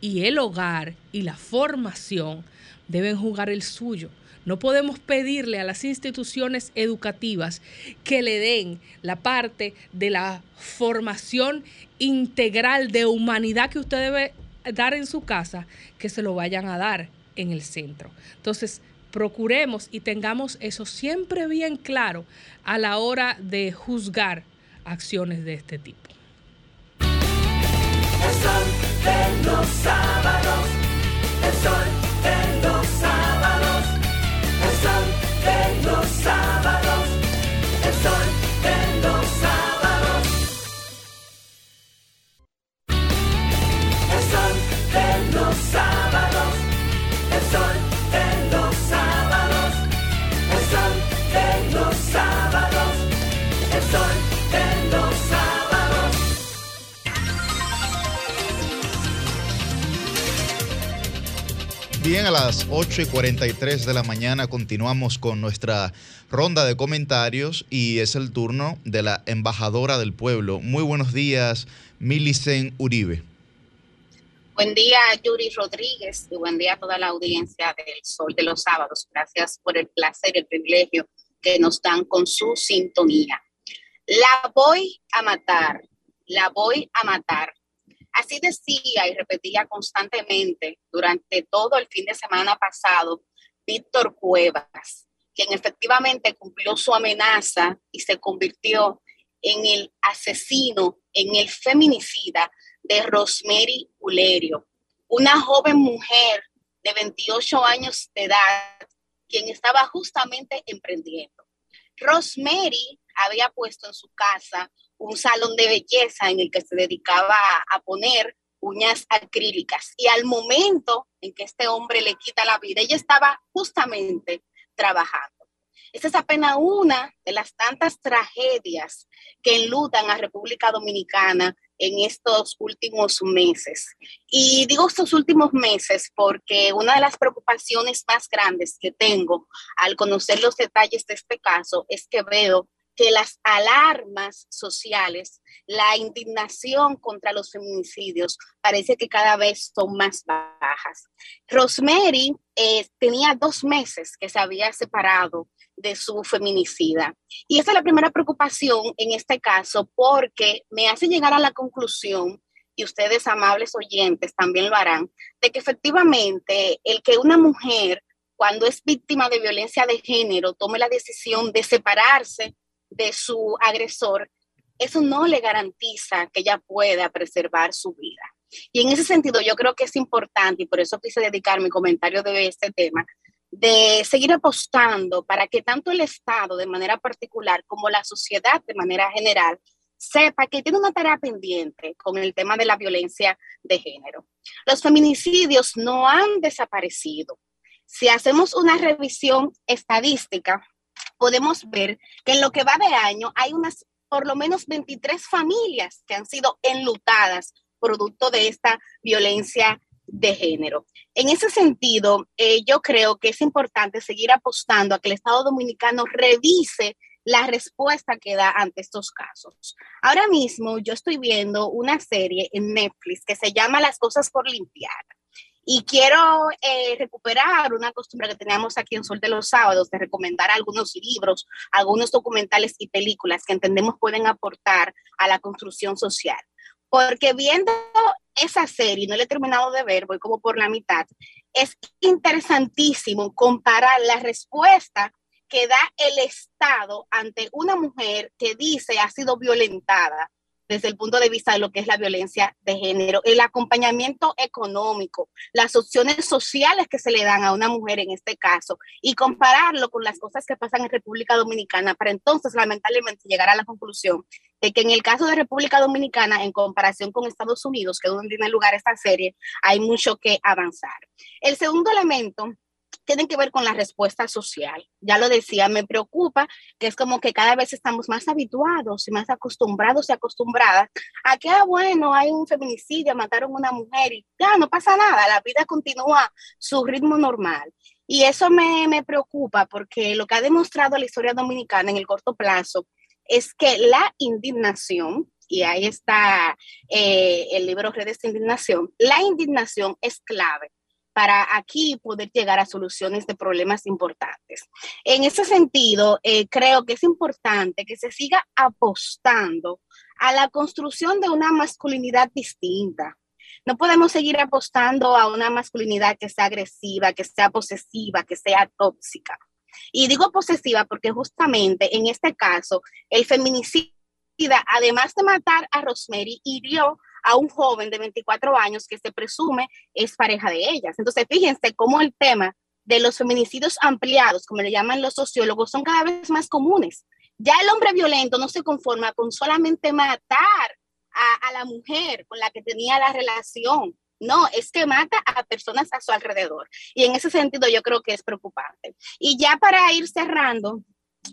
y el hogar y la formación deben jugar el suyo. No podemos pedirle a las instituciones educativas que le den la parte de la formación integral de humanidad que usted debe dar en su casa, que se lo vayan a dar en el centro. Entonces, procuremos y tengamos eso siempre bien claro a la hora de juzgar acciones de este tipo. De los sábados, el sol de los sábados, el sol de los sábados, el sol Bien, a las 8 y 43 de la mañana continuamos con nuestra ronda de comentarios y es el turno de la embajadora del pueblo. Muy buenos días, Milicen Uribe. Buen día, Yuri Rodríguez, y buen día a toda la audiencia del Sol de los Sábados. Gracias por el placer y el privilegio que nos dan con su sintonía. La voy a matar, la voy a matar. Así decía y repetía constantemente durante todo el fin de semana pasado Víctor Cuevas, quien efectivamente cumplió su amenaza y se convirtió en el asesino, en el feminicida de Rosemary Ulerio, una joven mujer de 28 años de edad, quien estaba justamente emprendiendo. Rosemary había puesto en su casa un salón de belleza en el que se dedicaba a, poner uñas acrílicas. Y al momento en que este hombre le quita la vida, ella estaba justamente trabajando. Esta es apenas una de las tantas tragedias que enlutan a República Dominicana en estos últimos meses. Y digo estos últimos meses porque una de las preocupaciones más grandes que tengo al conocer los detalles de este caso es que veo que las alarmas sociales, la indignación contra los feminicidios, parece que cada vez son más bajas. Rosemary eh, tenía dos meses que se había separado de su feminicida. Y esa es la primera preocupación en este caso porque me hace llegar a la conclusión y ustedes amables oyentes también lo harán, de que efectivamente el que una mujer cuando es víctima de violencia de género tome la decisión de separarse de su agresor, eso no le garantiza que ella pueda preservar su vida. Y en ese sentido yo creo que es importante, y por eso quise dedicar mi comentario de este tema, de seguir apostando para que tanto el Estado de manera particular como la sociedad de manera general sepa que tiene una tarea pendiente con el tema de la violencia de género. Los feminicidios no han desaparecido. Si hacemos una revisión estadística, podemos ver que en lo que va de año hay unas por lo menos 23 familias que han sido enlutadas producto de esta violencia de género. En ese sentido, eh, yo creo que es importante seguir apostando a que el Estado Dominicano revise la respuesta que da ante estos casos. Ahora mismo yo estoy viendo una serie en Netflix que se llama Las cosas por limpiar. Y quiero eh, recuperar una costumbre que teníamos aquí en Sol de los Sábados de recomendar algunos libros, algunos documentales y películas que entendemos pueden aportar a la construcción social. Porque viendo esa serie, no la he terminado de ver, voy como por la mitad, es interesantísimo comparar la respuesta que da el Estado ante una mujer que dice ha sido violentada desde el punto de vista de lo que es la violencia de género, el acompañamiento económico, las opciones sociales que se le dan a una mujer en este caso y compararlo con las cosas que pasan en República Dominicana para entonces lamentablemente llegar a la conclusión de que en el caso de República Dominicana, en comparación con Estados Unidos, que es donde tiene lugar esta serie, hay mucho que avanzar. El segundo elemento tienen que ver con la respuesta social. Ya lo decía, me preocupa que es como que cada vez estamos más habituados y más acostumbrados y acostumbradas a que, ah, bueno, hay un feminicidio, mataron una mujer y ya no pasa nada, la vida continúa su ritmo normal. Y eso me, me preocupa porque lo que ha demostrado la historia dominicana en el corto plazo es que la indignación, y ahí está eh, el libro Redes de Indignación, la indignación es clave para aquí poder llegar a soluciones de problemas importantes. En ese sentido, eh, creo que es importante que se siga apostando a la construcción de una masculinidad distinta. No podemos seguir apostando a una masculinidad que sea agresiva, que sea posesiva, que sea tóxica. Y digo posesiva porque justamente en este caso el feminicida, además de matar a Rosemary, hirió a un joven de 24 años que se presume es pareja de ellas. Entonces, fíjense cómo el tema de los feminicidios ampliados, como le llaman los sociólogos, son cada vez más comunes. Ya el hombre violento no se conforma con solamente matar a, la mujer con la que tenía la relación, no, es que mata a personas a su alrededor. Y en ese sentido yo creo que es preocupante. Y ya para ir cerrando,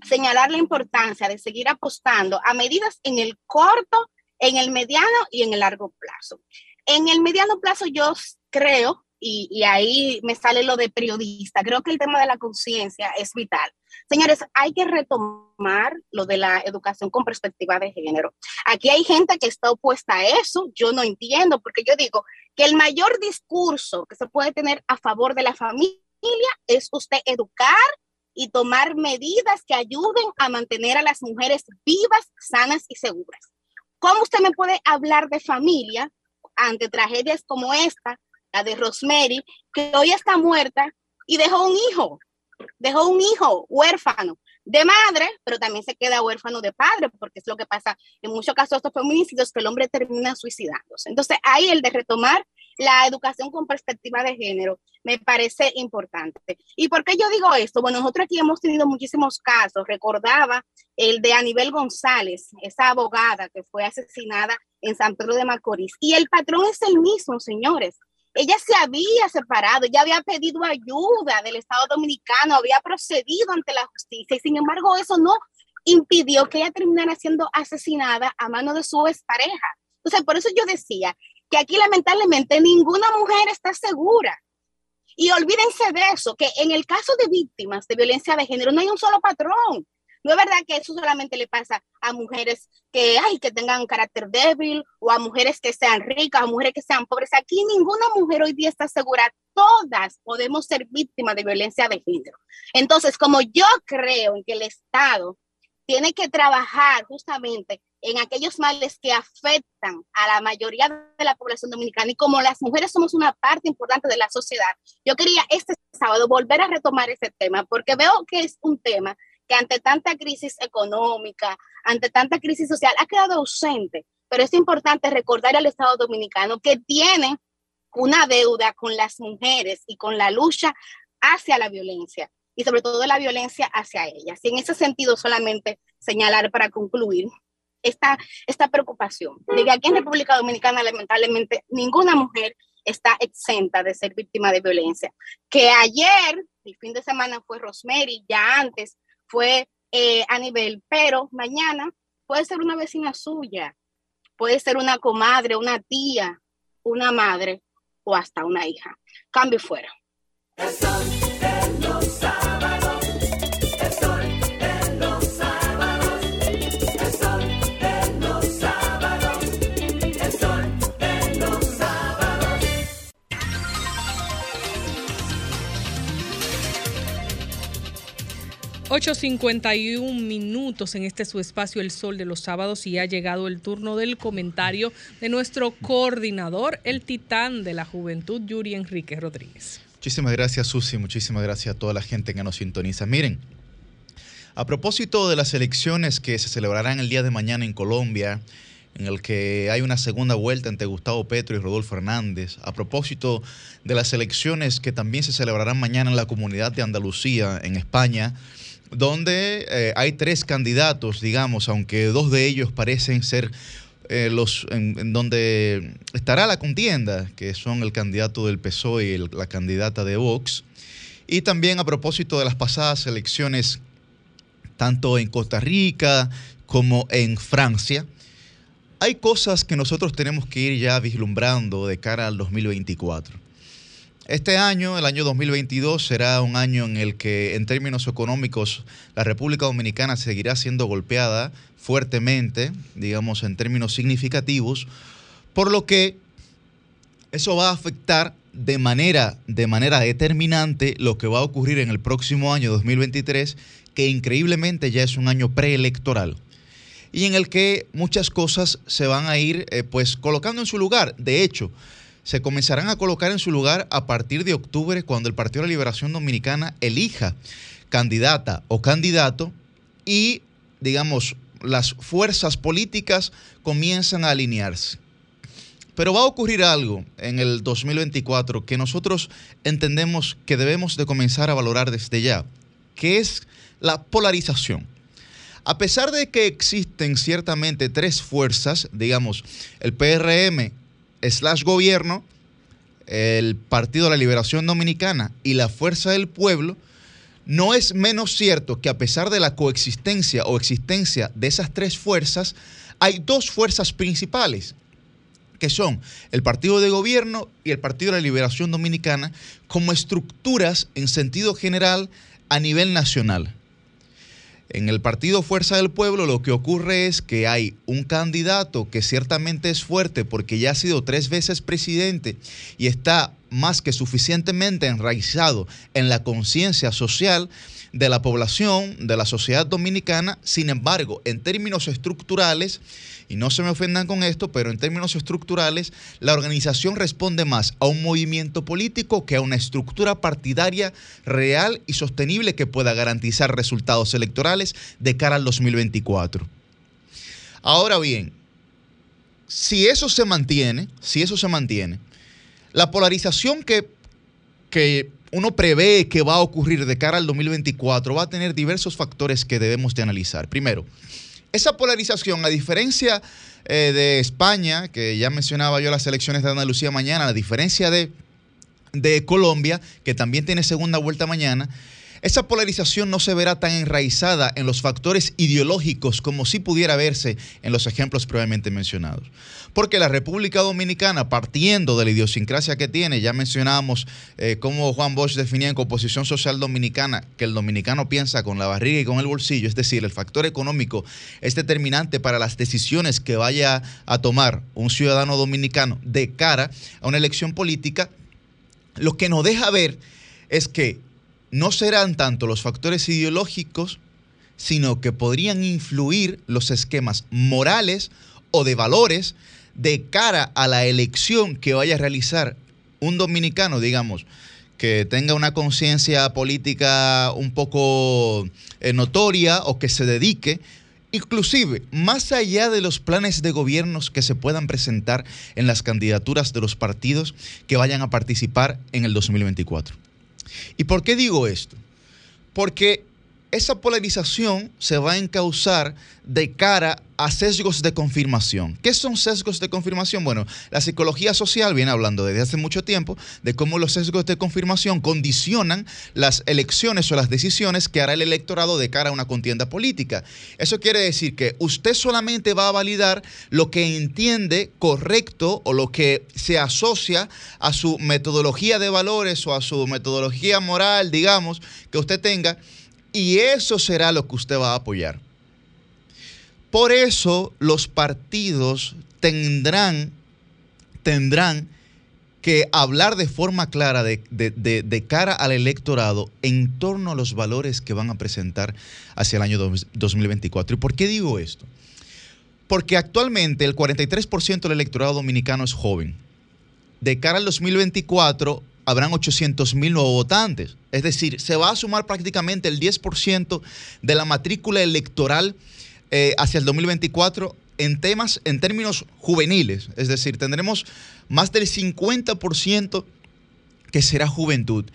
señalar la importancia de seguir apostando a medidas en el corto en el mediano y en el largo plazo. En el mediano plazo yo creo, y, ahí me sale lo de periodista, creo que el tema de la conciencia es vital. Señores, hay que retomar lo de la educación con perspectiva de género. Aquí hay gente que está opuesta a eso, yo no entiendo, porque yo digo que el mayor discurso que se puede tener a favor de la familia es usted educar y tomar medidas que ayuden a mantener a las mujeres vivas, sanas y seguras. ¿Cómo usted me puede hablar de familia ante tragedias como esta, la de Rosemary, que hoy está muerta y dejó un hijo? Dejó un hijo huérfano de madre, pero también se queda huérfano de padre, porque es lo que pasa en muchos casos estos feminicidios, que el hombre termina suicidándose. Entonces, ahí el de retomar la educación con perspectiva de género me parece importante. ¿Y por qué yo digo esto? Bueno, nosotros aquí hemos tenido muchísimos casos. Recordaba el de Anibel González, esa abogada que fue asesinada en San Pedro de Macorís. Y el patrón es el mismo, señores. Ella se había separado, ya había pedido ayuda del Estado Dominicano, había procedido ante la justicia y sin embargo eso no impidió que ella terminara siendo asesinada a mano de su expareja. Entonces, por eso yo decía que aquí lamentablemente ninguna mujer está segura. Y olvídense de eso, que en el caso de víctimas de violencia de género no hay un solo patrón. No es verdad que eso solamente le pasa a mujeres que, ay, que tengan carácter débil o a mujeres que sean ricas, a mujeres que sean pobres. Aquí ninguna mujer hoy día está segura. Todas podemos ser víctimas de violencia de género. Entonces, como yo creo en que el Estado tiene que trabajar justamente en aquellos males que afectan a la mayoría de la población dominicana y como las mujeres somos una parte importante de la sociedad, yo quería este sábado volver a retomar ese tema porque veo que es un tema que ante tanta crisis económica, ante tanta crisis social, ha quedado ausente. Pero es importante recordar al Estado dominicano que tiene una deuda con las mujeres y con la lucha hacia la violencia y sobre todo la violencia hacia ellas. Y en ese sentido solamente señalar para concluir esta, esta preocupación de que aquí en República Dominicana lamentablemente ninguna mujer está exenta de ser víctima de violencia. Que ayer, el fin de semana fue Rosemary, ya antes fue eh, a nivel, pero mañana puede ser una vecina suya, puede ser una comadre, una tía, una madre o hasta una hija. Cambio fuera. El sol de 8.51 minutos en este su espacio El Sol de los Sábados y ha llegado el turno del comentario de nuestro coordinador, el titán de la juventud, Yuri Enrique Rodríguez. Muchísimas gracias, Susi. Muchísimas gracias a toda la gente que nos sintoniza. Miren, a propósito de las elecciones que se celebrarán el día de mañana en Colombia, en el que hay una segunda vuelta entre Gustavo Petro y Rodolfo Hernández, a propósito de las elecciones que también se celebrarán mañana en la comunidad de Andalucía, en España, donde eh, hay tres candidatos, digamos, aunque dos de ellos parecen ser eh, los en, donde estará la contienda, que son el candidato del PSOE y la candidata de Vox. Y también a propósito de las pasadas elecciones, tanto en Costa Rica como en Francia, hay cosas que nosotros tenemos que ir ya vislumbrando de cara al 2024. Este año, el año 2022, será un año en el que en términos económicos la República Dominicana seguirá siendo golpeada fuertemente, digamos en términos significativos, por lo que eso va a afectar de manera, de manera determinante lo que va a ocurrir en el próximo año 2023, que increíblemente ya es un año preelectoral y en el que muchas cosas se van a ir eh, pues colocando en su lugar. De hecho, se comenzarán a colocar en su lugar a partir de octubre cuando el Partido de la Liberación Dominicana elija candidata o candidato y, digamos, las fuerzas políticas comienzan a alinearse. Pero va a ocurrir algo en el 2024 que nosotros entendemos que debemos de comenzar a valorar desde ya, que es la polarización. A pesar de que existen ciertamente tres fuerzas, digamos, el PRM slash gobierno, el Partido de la Liberación Dominicana y la Fuerza del Pueblo, no es menos cierto que a pesar de la coexistencia o existencia de esas tres fuerzas, hay dos fuerzas principales, que son el Partido de Gobierno y el Partido de la Liberación Dominicana, como estructuras en sentido general a nivel nacional. En el partido Fuerza del Pueblo lo que ocurre es que hay un candidato que ciertamente es fuerte porque ya ha sido tres veces presidente y está más que suficientemente enraizado en la conciencia social de la población, de la sociedad dominicana. Sin embargo, en términos estructurales, y no se me ofendan con esto, pero en términos estructurales, la organización responde más a un movimiento político que a una estructura partidaria real y sostenible que pueda garantizar resultados electorales de cara al 2024. Ahora bien, si eso se mantiene, si eso se mantiene, la polarización que, que uno prevé que va a ocurrir de cara al 2024 va a tener diversos factores que debemos de analizar. Primero, esa polarización, a diferencia eh, de España, que ya mencionaba yo las elecciones de Andalucía mañana, a diferencia de, de Colombia, que también tiene segunda vuelta mañana, esa polarización no se verá tan enraizada en los factores ideológicos como si pudiera verse en los ejemplos previamente mencionados. Porque la República Dominicana, partiendo de la idiosincrasia que tiene, ya mencionábamos eh, cómo Juan Bosch definía en composición social dominicana que el dominicano piensa con la barriga y con el bolsillo, es decir, el factor económico es determinante para las decisiones que vaya a tomar un ciudadano dominicano de cara a una elección política, lo que nos deja ver es que no serán tanto los factores ideológicos, sino que podrían influir los esquemas morales o de valores de cara a la elección que vaya a realizar un dominicano, digamos, que tenga una conciencia política un poco eh, notoria o que se dedique, inclusive más allá de los planes de gobiernos que se puedan presentar en las candidaturas de los partidos que vayan a participar en el 2024. ¿Y por qué digo esto? Porque esa polarización se va a encauzar de cara a sesgos de confirmación. ¿Qué son sesgos de confirmación? Bueno, la psicología social viene hablando desde hace mucho tiempo de cómo los sesgos de confirmación condicionan las elecciones o las decisiones que hará el electorado de cara a una contienda política. Eso quiere decir que usted solamente va a validar lo que entiende correcto o lo que se asocia a su metodología de valores o a su metodología moral, digamos, que usted tenga y eso será lo que usted va a apoyar. Por eso los partidos tendrán, tendrán que hablar de forma clara de, de, de, de, cara al electorado en torno a los valores que van a presentar hacia el año 2024. ¿Y por qué digo esto? Porque actualmente el 43% del electorado dominicano es joven. De cara al 2024 habrán 800 mil nuevos votantes. Es decir, se va a sumar prácticamente el 10% de la matrícula electoral eh, hacia el 2024 en temas, en términos juveniles. Es decir, tendremos más del 50% que será juventud.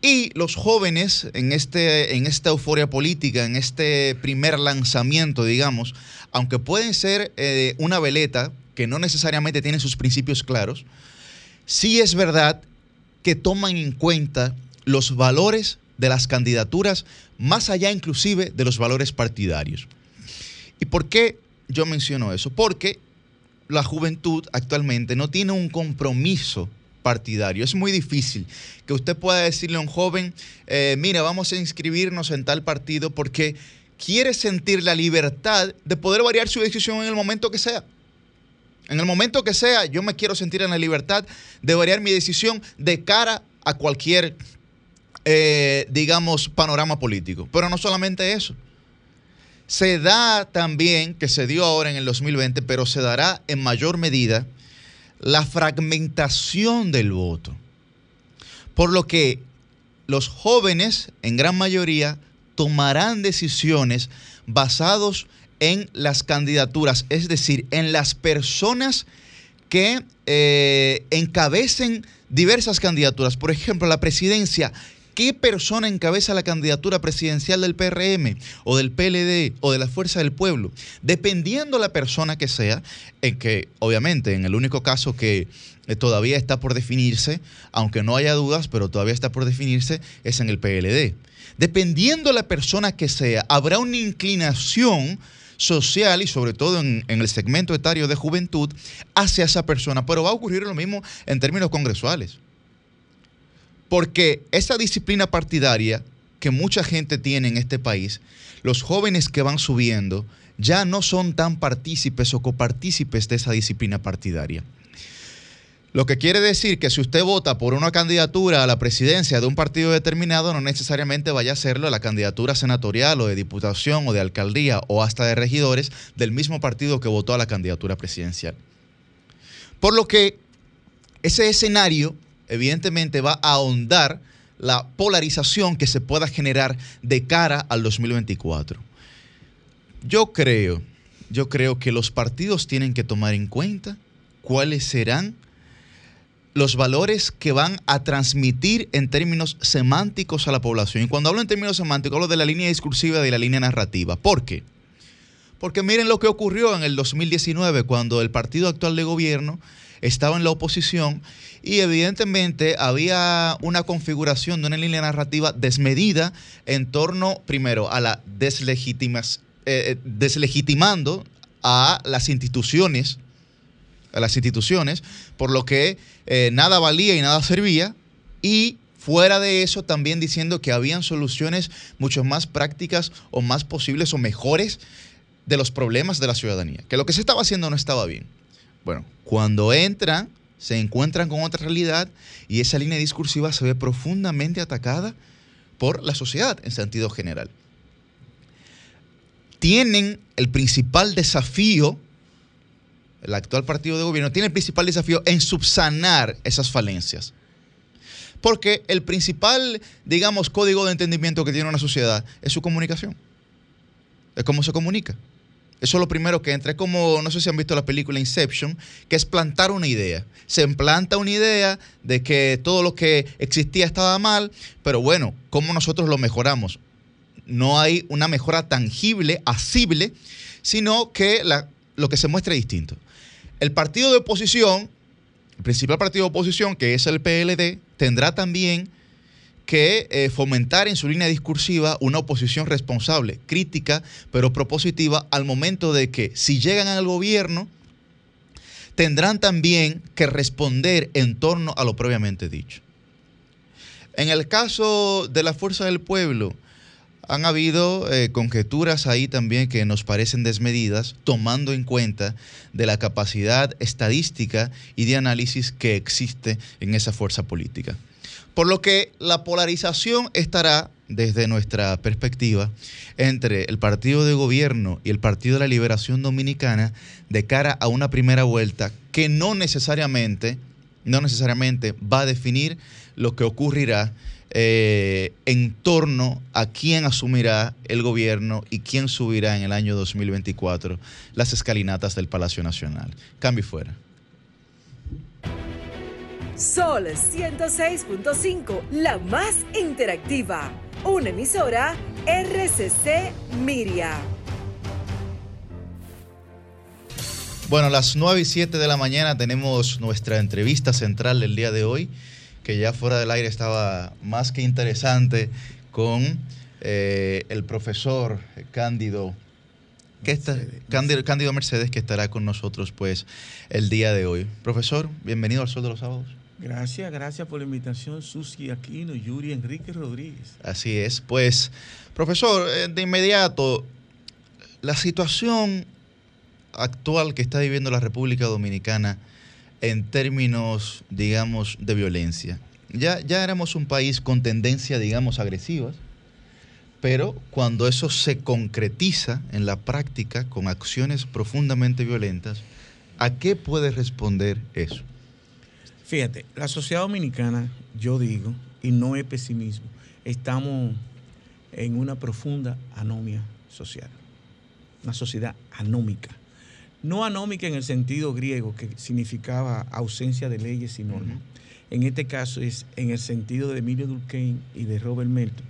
Y los jóvenes en, este, en esta euforia política, en este primer lanzamiento, digamos, aunque pueden ser eh, una veleta que no necesariamente tiene sus principios claros, sí es verdad que toman en cuenta los valores de las candidaturas, más allá inclusive de los valores partidarios. ¿Y por qué yo menciono eso? Porque la juventud actualmente no tiene un compromiso partidario. Es muy difícil que usted pueda decirle a un joven, eh, mira, vamos a inscribirnos en tal partido porque quiere sentir la libertad de poder variar su decisión en el momento que sea. En el momento que sea, yo me quiero sentir en la libertad de variar mi decisión de cara a cualquier, eh, digamos, panorama político. Pero no solamente eso. Se da también, que se dio ahora en el 2020, pero se dará en mayor medida, la fragmentación del voto. Por lo que los jóvenes, en gran mayoría, tomarán decisiones basados en las candidaturas, es decir, en las personas que eh, encabecen diversas candidaturas. Por ejemplo, la presidencia. ¿Qué persona encabeza la candidatura presidencial del PRM o del PLD o de la Fuerza del Pueblo? Dependiendo la persona que sea, en que obviamente en el único caso que eh, todavía está por definirse, aunque no haya dudas, pero todavía está por definirse, es en el PLD. Dependiendo la persona que sea, habrá una inclinación social y sobre todo en, el segmento etario de juventud hacia esa persona. Pero va a ocurrir lo mismo en términos congresuales. Porque esa disciplina partidaria que mucha gente tiene en este país, los jóvenes que van subiendo ya no son tan partícipes o copartícipes de esa disciplina partidaria. Lo que quiere decir que si usted vota por una candidatura a la presidencia de un partido determinado, no necesariamente vaya a hacerlo a la candidatura senatorial o de diputación o de alcaldía o hasta de regidores del mismo partido que votó a la candidatura presidencial. Por lo que ese escenario evidentemente va a ahondar la polarización que se pueda generar de cara al 2024. Yo creo, yo creo que los partidos tienen que tomar en cuenta cuáles serán los valores que van a transmitir en términos semánticos a la población. Y cuando hablo en términos semánticos, hablo de la línea discursiva y de la línea narrativa. ¿Por qué? Porque miren lo que ocurrió en el 2019, cuando el partido actual de gobierno estaba en la oposición y evidentemente había una configuración de una línea narrativa desmedida en torno, primero, a la deslegitimas, eh, deslegitimando a las instituciones a las instituciones, por lo que eh, nada valía y nada servía, y fuera de eso también diciendo que habían soluciones mucho más prácticas o más posibles o mejores de los problemas de la ciudadanía, que lo que se estaba haciendo no estaba bien. Bueno, cuando entran, se encuentran con otra realidad y esa línea discursiva se ve profundamente atacada por la sociedad en sentido general. tienen el principal desafío, el actual partido de gobierno tiene el principal desafío en subsanar esas falencias. Porque el principal, digamos, código de entendimiento que tiene una sociedad es su comunicación. Es cómo se comunica. Eso es lo primero que entra. Es como, no sé si han visto la película Inception, que es plantar una idea. Se implanta una idea de que todo lo que existía estaba mal, pero bueno, ¿cómo nosotros lo mejoramos? No hay una mejora tangible, asible, sino que lo que se muestra es distinto. El partido de oposición, el principal partido de oposición, que es el PLD, tendrá también que eh, fomentar en su línea discursiva una oposición responsable, crítica, pero propositiva al momento de que si llegan al gobierno, tendrán también que responder en torno a lo previamente dicho. En el caso de la Fuerza del Pueblo, han habido eh, conjeturas ahí también que nos parecen desmedidas, tomando en cuenta de la capacidad estadística y de análisis que existe en esa fuerza política. Por lo que la polarización estará, desde nuestra perspectiva, entre el partido de gobierno y el Partido de la Liberación Dominicana de cara a una primera vuelta que no necesariamente, no necesariamente va a definir lo que ocurrirá eh, en torno a quién asumirá el gobierno y quién subirá en el año 2024 las escalinatas del Palacio Nacional. Cambio fuera. Sol 106.5, la más interactiva. Una emisora RCC Miria. Bueno, a las 9 y 7 de la mañana tenemos nuestra entrevista central del día de hoy, que ya fuera del aire estaba más que interesante con eh, el profesor Cándido, que está, Cándido, Cándido Mercedes, que estará con nosotros pues el día de hoy. Profesor, bienvenido al Sol de los Sábados. Gracias, gracias por la invitación, Susi Aquino, Yuri Enrique Rodríguez. Así es. Pues, profesor, eh, de inmediato, la situación actual que está viviendo la República Dominicana en términos, digamos, de violencia. Ya, ya éramos un país con tendencia, digamos, agresivas, pero cuando eso se concretiza en la práctica con acciones profundamente violentas, ¿a qué puede responder eso? Fíjate, la sociedad dominicana, yo digo, y no es pesimismo, estamos en una profunda anomia social. Una sociedad anómica. No anómica en el sentido griego, que significaba ausencia de leyes y normas. En este caso es en el sentido de Emilio Durkheim y de Robert Melton,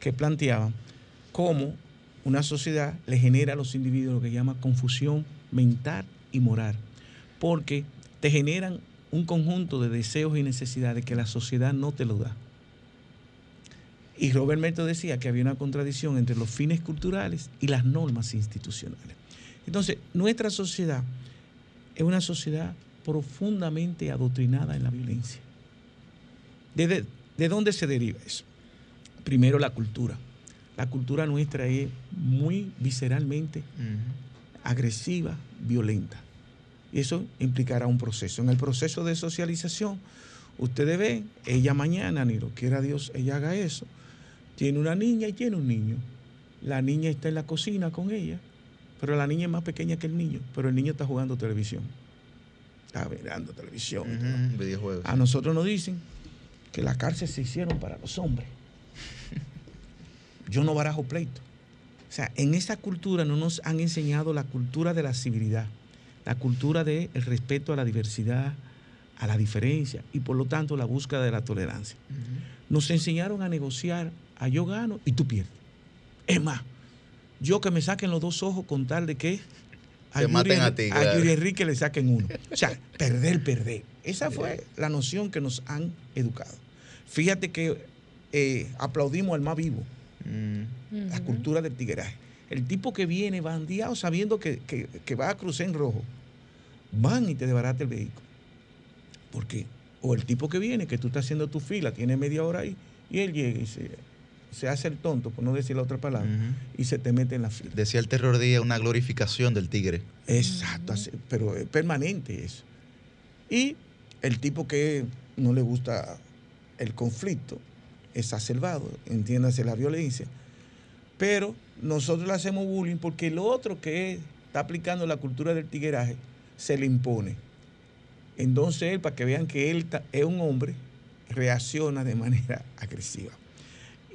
que planteaban cómo una sociedad le genera a los individuos lo que llama confusión mental y moral, porque te generan un conjunto de deseos y necesidades que la sociedad no te lo da. Y Robert Melton decía que había una contradicción entre los fines culturales y las normas institucionales. Entonces, nuestra sociedad es una sociedad profundamente adoctrinada en la violencia. ¿De, de dónde se deriva eso? Primero la cultura. La cultura nuestra es muy visceralmente agresiva, violenta. Y eso implicará un proceso. En el proceso de socialización, ustedes ven, ella mañana, ni lo quiera Dios, ella haga eso. Tiene una niña y tiene un niño. La niña está en la cocina con ella, pero la niña es más pequeña que el niño, pero el niño está jugando televisión. Está mirando televisión. videojuegos. A nosotros nos dicen que las cárceles se hicieron para los hombres. Yo no barajo pleito. O sea, en esa cultura no nos han enseñado la cultura de la civilidad, la cultura del respeto a la diversidad, a la diferencia y por lo tanto la búsqueda de la tolerancia. Nos enseñaron a negociar, a yo gano y tú pierdes. Es más, yo que me saquen los dos ojos con tal de que a, Yuri, maten a ti, a. Yuri Enrique le saquen uno. O sea, perder, perder. Esa fue la noción que nos han educado. Fíjate que eh, aplaudimos al más vivo, la cultura del tigueraje. El tipo que viene bandeado sabiendo que, que- que va a cruzar en rojo, van y te desbarata el vehículo. ¿Por qué? O el tipo que viene, que tú estás haciendo tu fila, tiene media hora ahí, y él llega y se, se hace el tonto, por no decir la otra palabra, y se te mete en la fila. Decía el terror día una glorificación del tigre. Exacto, así, pero es permanente eso. Y el tipo que no le gusta el conflicto, exacerbado, entiéndase la violencia, pero nosotros le hacemos bullying porque el otro que está aplicando la cultura del tigueraje se le impone. Entonces él, para que vean que él es un hombre, reacciona de manera agresiva.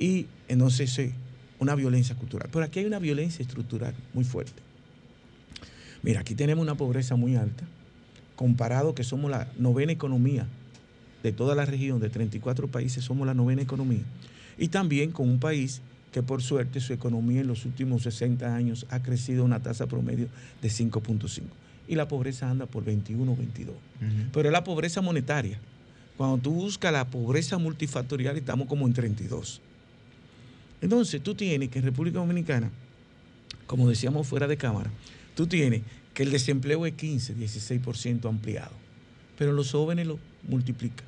Y entonces es una violencia cultural. Pero aquí hay una violencia estructural muy fuerte. Mira, aquí tenemos una pobreza muy alta, comparado que somos la novena economía de toda la región, de 34 países, somos la novena economía. Y también con un país que por suerte su economía en los últimos 60 años ha crecido a una tasa promedio de 5.5. Y la pobreza anda por 21, 22. Pero es la pobreza monetaria. Cuando tú buscas la pobreza multifactorial, estamos como en 32. Entonces, tú tienes que en República Dominicana, como decíamos fuera de cámara, tú tienes que el desempleo es 15, 16% ampliado. Pero los jóvenes lo multiplican.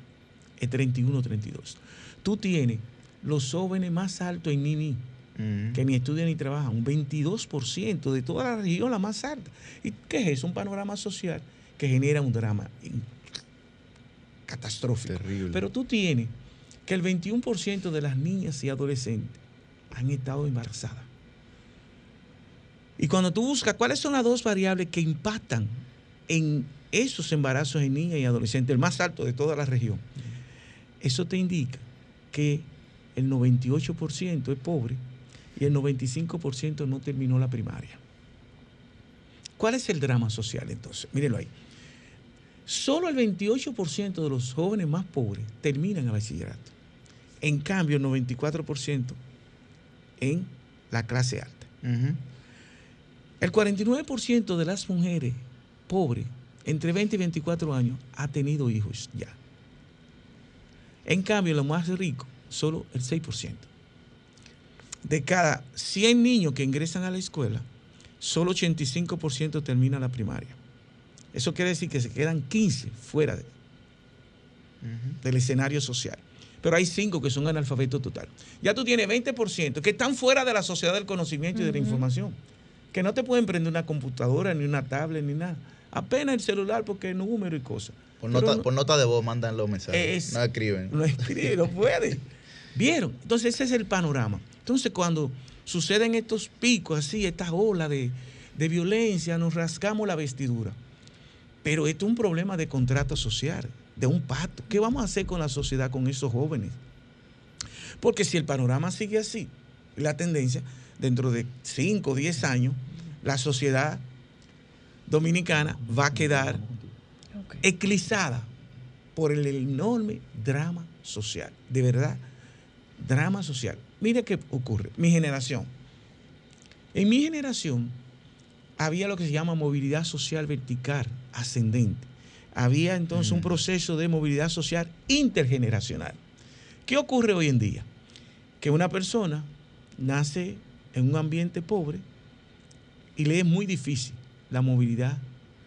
Es 31, 32. Tú tienes los jóvenes más altos en Nini, que ni estudian ni trabajan, un 22% de toda la región, la más alta. ¿Y qué es eso? Un panorama social que genera un drama catastrófico. Pero tú tienes que el 21% de las niñas y adolescentes han estado embarazadas. Y cuando tú buscas cuáles son las dos variables que impactan en esos embarazos en niñas y adolescentes, el más alto de toda la región, eso te indica que el 98% es pobre y el 95% no terminó la primaria. ¿Cuál es el drama social entonces? Mírenlo ahí. Solo el 28% de los jóvenes más pobres terminan el bachillerato. En cambio, el 94% en la clase alta. El 49% de las mujeres pobres entre 20 y 24 años ha tenido hijos ya. En cambio, los más ricos, solo el 6%. De cada 100 niños que ingresan a la escuela, solo 85% termina la primaria. Eso quiere decir que se quedan 15 fuera de- del escenario social. Pero hay 5 que son analfabetos total. Ya tú tienes 20% que están fuera de la sociedad del conocimiento y de la información. Que no te pueden prender una computadora, ni una tablet, ni nada. Apenas el celular porque es número y cosas. Por nota, no- por nota de voz mandan los mensajes. Es- no escriben. no escribe, no puede. ¿Vieron? Entonces ese es el panorama. Entonces cuando suceden estos picos así, estas olas de, de violencia, nos rascamos la vestidura. Pero esto es un problema de contrato social, de un pacto. ¿Qué vamos a hacer con la sociedad, con esos jóvenes? Porque si el panorama sigue así, la tendencia, dentro de 5 o 10 años, la sociedad dominicana va a quedar eclipsada por el enorme drama social. De verdad, drama social. Mire qué ocurre. Mi generación. En mi generación había lo que se llama movilidad social vertical, ascendente. Había entonces un proceso de movilidad social intergeneracional. ¿Qué ocurre hoy en día? Que una persona nace en un ambiente pobre y le es muy difícil la movilidad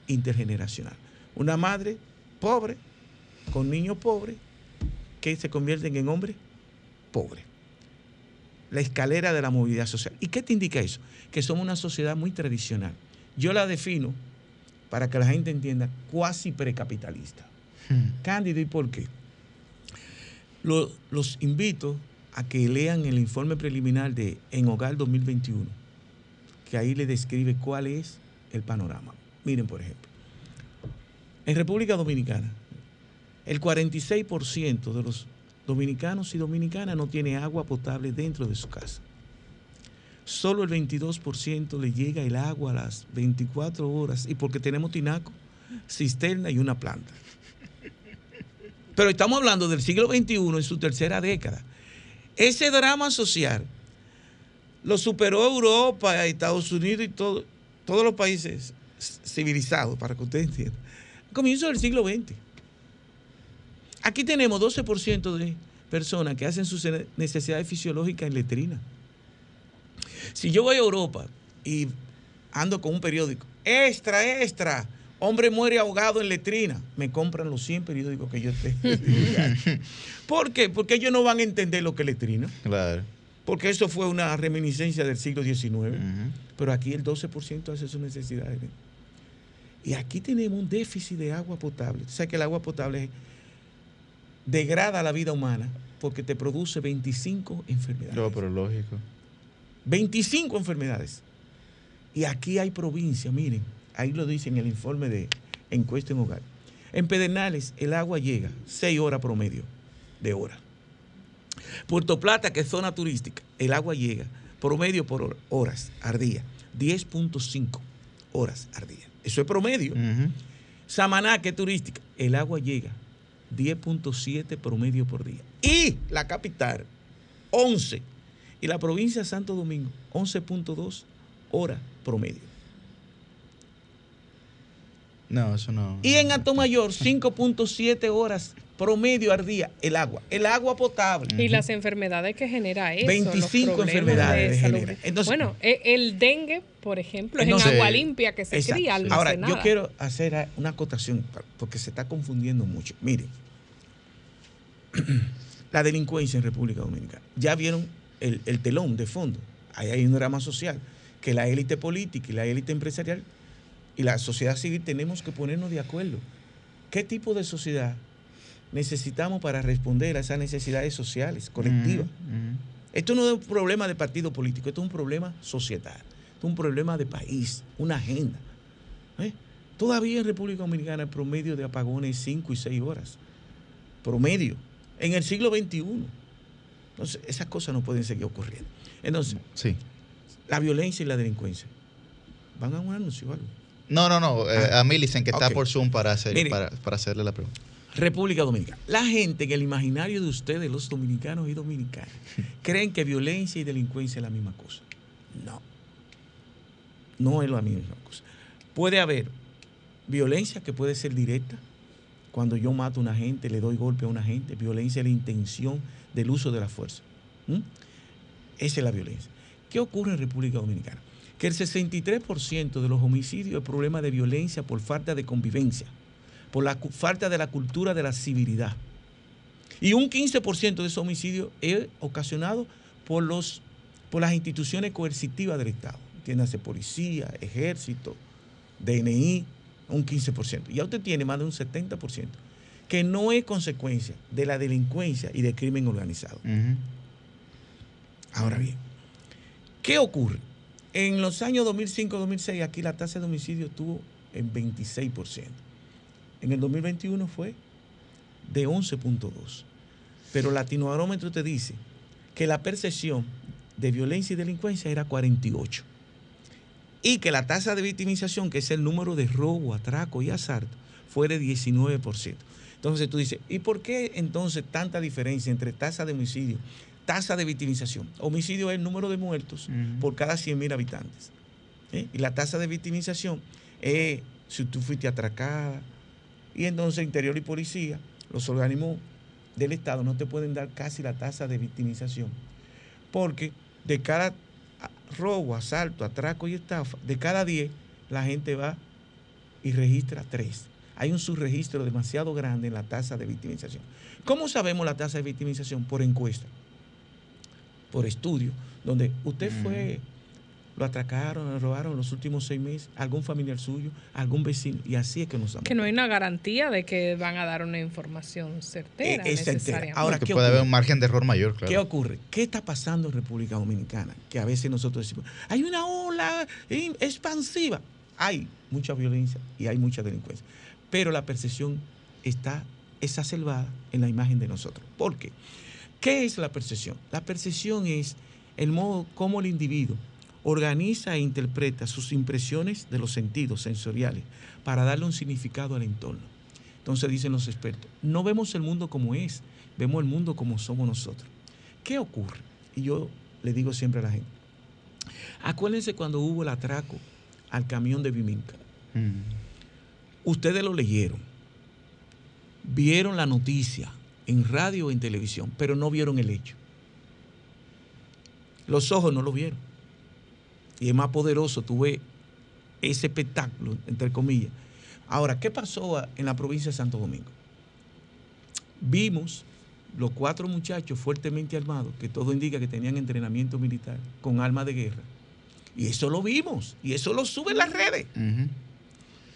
intergeneracional. Una madre pobre con niños pobres que se convierten en hombres pobres. La escalera de la movilidad social. ¿Y qué te indica eso? Que somos una sociedad muy tradicional. Yo la defino, para que la gente entienda, cuasi precapitalista. Cándido, ¿y por qué? Lo- los invito a que lean el informe preliminar de En Hogar 2021, que ahí le describe cuál es el panorama. Miren, por ejemplo, en República Dominicana, el 46% de los dominicanos y dominicanas no tiene agua potable dentro de su casa. Solo el 22% le llega el agua a las 24 horas y porque tenemos tinaco, cisterna y una planta. Pero estamos hablando del siglo XXI en su tercera década. Ese drama social lo superó Europa, Estados Unidos y todo, todos los países civilizados, para que ustedes entiendan. Comienzo del siglo XX. Aquí tenemos 12% de personas que hacen sus necesidades fisiológicas en letrina. Si yo voy a Europa y ando con un periódico, extra, extra, hombre muere ahogado en letrina, me compran los 100 periódicos que yo tengo. ¿Por qué? Porque ellos no van a entender lo que es letrina. Claro. Porque eso fue una reminiscencia del siglo XIX. Pero aquí el 12% hace sus necesidades. Y aquí tenemos un déficit de agua potable. O sea que el agua potable degrada la vida humana porque te produce 25 enfermedades. No, pero lógico. 25 enfermedades. Y aquí hay provincia, miren, ahí lo dice en el informe de encuesta en hogar. En Pedernales el agua llega 6 horas promedio de hora. Puerto Plata, que es zona turística, el agua llega promedio por hor- horas al día, 10.5 horas al día. Eso es promedio. Samaná, que es turística, el agua llega 10.7 promedio por día. Y la capital, 11. Y la provincia de Santo Domingo, 11.2 horas promedio. No, eso no. Y en Atomayor, 5.7 horas promedio al día el agua. El agua potable. Y las enfermedades que genera eso. 25 los problemas enfermedades de genera. Entonces- bueno, e- el dengue, por ejemplo, es Entonces- en agua limpia que se Exacto. cría Ahora, almacenada. yo quiero hacer una acotación porque se está confundiendo mucho. Mire, la delincuencia en República Dominicana. Ya vieron el, el telón de fondo. Ahí hay un drama social que la élite política y la élite empresarial y la sociedad civil tenemos que ponernos de acuerdo. ¿Qué tipo de sociedad necesitamos para responder a esas necesidades sociales, colectivas? Esto no es un problema de partido político, esto es un problema societal, esto es un problema de país, una agenda. ¿eh? Todavía en República Dominicana el promedio de apagones es 5 y 6 horas. Promedio. En el siglo XXI. Entonces, esas cosas no pueden seguir ocurriendo. Entonces, sí. la violencia y la delincuencia. ¿Van a un anuncio o algo? No, no, no. eh, Ah. a Millicent, que está por Zoom para, hacer, Mire. para, para hacerle la pregunta. República Dominicana. La gente en el imaginario de ustedes, los dominicanos y dominicanas, creen que violencia y delincuencia es la misma cosa. No. No es la misma cosa. Puede haber violencia que puede ser directa. Cuando yo mato a una gente, le doy golpe a una gente. Violencia es la intención del uso de la fuerza. Esa es la violencia. ¿Qué ocurre en República Dominicana? Que el 63% de los homicidios es problema de violencia por falta de convivencia por la falta de la cultura de la civilidad. Y un 15% de esos homicidios es ocasionado por, los, por las instituciones coercitivas del Estado. Entiéndase, policía, ejército, DNI, un 15%. Ya usted tiene más de un 70%, que no es consecuencia de la delincuencia y del crimen organizado. Ahora bien, ¿qué ocurre? En los años 2005-2006 aquí la tasa de homicidio estuvo en 26%. En el 2021 fue de 11.2. Pero Latinobarómetro te dice que la percepción de violencia y delincuencia era 48. Y que la tasa de victimización, que es el número de robo, atraco y asalto, fue de 19%. Entonces tú dices, ¿y por qué entonces tanta diferencia entre tasa de homicidio, tasa de victimización? Homicidio es el número de muertos por cada 100.000 habitantes. ¿eh? Y la tasa de victimización es si tú fuiste atracada. Y entonces Interior y Policía, los organismos del Estado no te pueden dar casi la tasa de victimización. Porque de cada robo, asalto, atraco y estafa, de cada 10, la gente va y registra 3. Hay un subregistro demasiado grande en la tasa de victimización. ¿Cómo sabemos la tasa de victimización? Por encuesta, por estudio, donde usted fue, lo atracaron, lo robaron en los últimos seis meses, algún familiar suyo, algún vecino, y así es que nos Que no hay una garantía de que van a dar una información certera. Eh, es certera. necesariamente. Ahora, que ¿qué puede haber un margen de error mayor, claro. ¿Qué ocurre? ¿Qué está pasando en República Dominicana? Que a veces nosotros decimos, hay una ola expansiva. Hay mucha violencia y hay mucha delincuencia. Pero la percepción está exacerbada en la imagen de nosotros. ¿Por qué? ¿Qué es la percepción? La percepción es el modo como el individuo organiza e interpreta sus impresiones de los sentidos sensoriales para darle un significado al entorno. Entonces dicen los expertos, no vemos el mundo como es, vemos el mundo como somos nosotros. ¿Qué ocurre? Y yo le digo siempre a la gente, acuérdense cuando hubo el atraco al camión de Viminca. Ustedes lo leyeron, vieron la noticia en radio o en televisión, pero no vieron el hecho. Los ojos no lo vieron. Y es más poderoso, tuve ese espectáculo, entre comillas. Ahora, ¿qué pasó en la provincia de Santo Domingo? Vimos los cuatro muchachos fuertemente armados, que todo indica que tenían entrenamiento militar con armas de guerra. Y eso lo vimos, y eso lo sube las redes.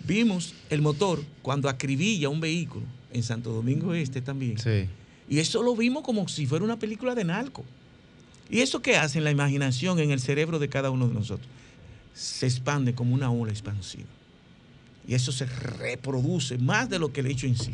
Vimos el motor cuando acribilla un vehículo en Santo Domingo Este también. Y eso lo vimos como si fuera una película de narco. ¿Y eso qué hace en la imaginación, en el cerebro de cada uno de nosotros? Se expande como una ola expansiva. Y eso se reproduce más de lo que el hecho en sí,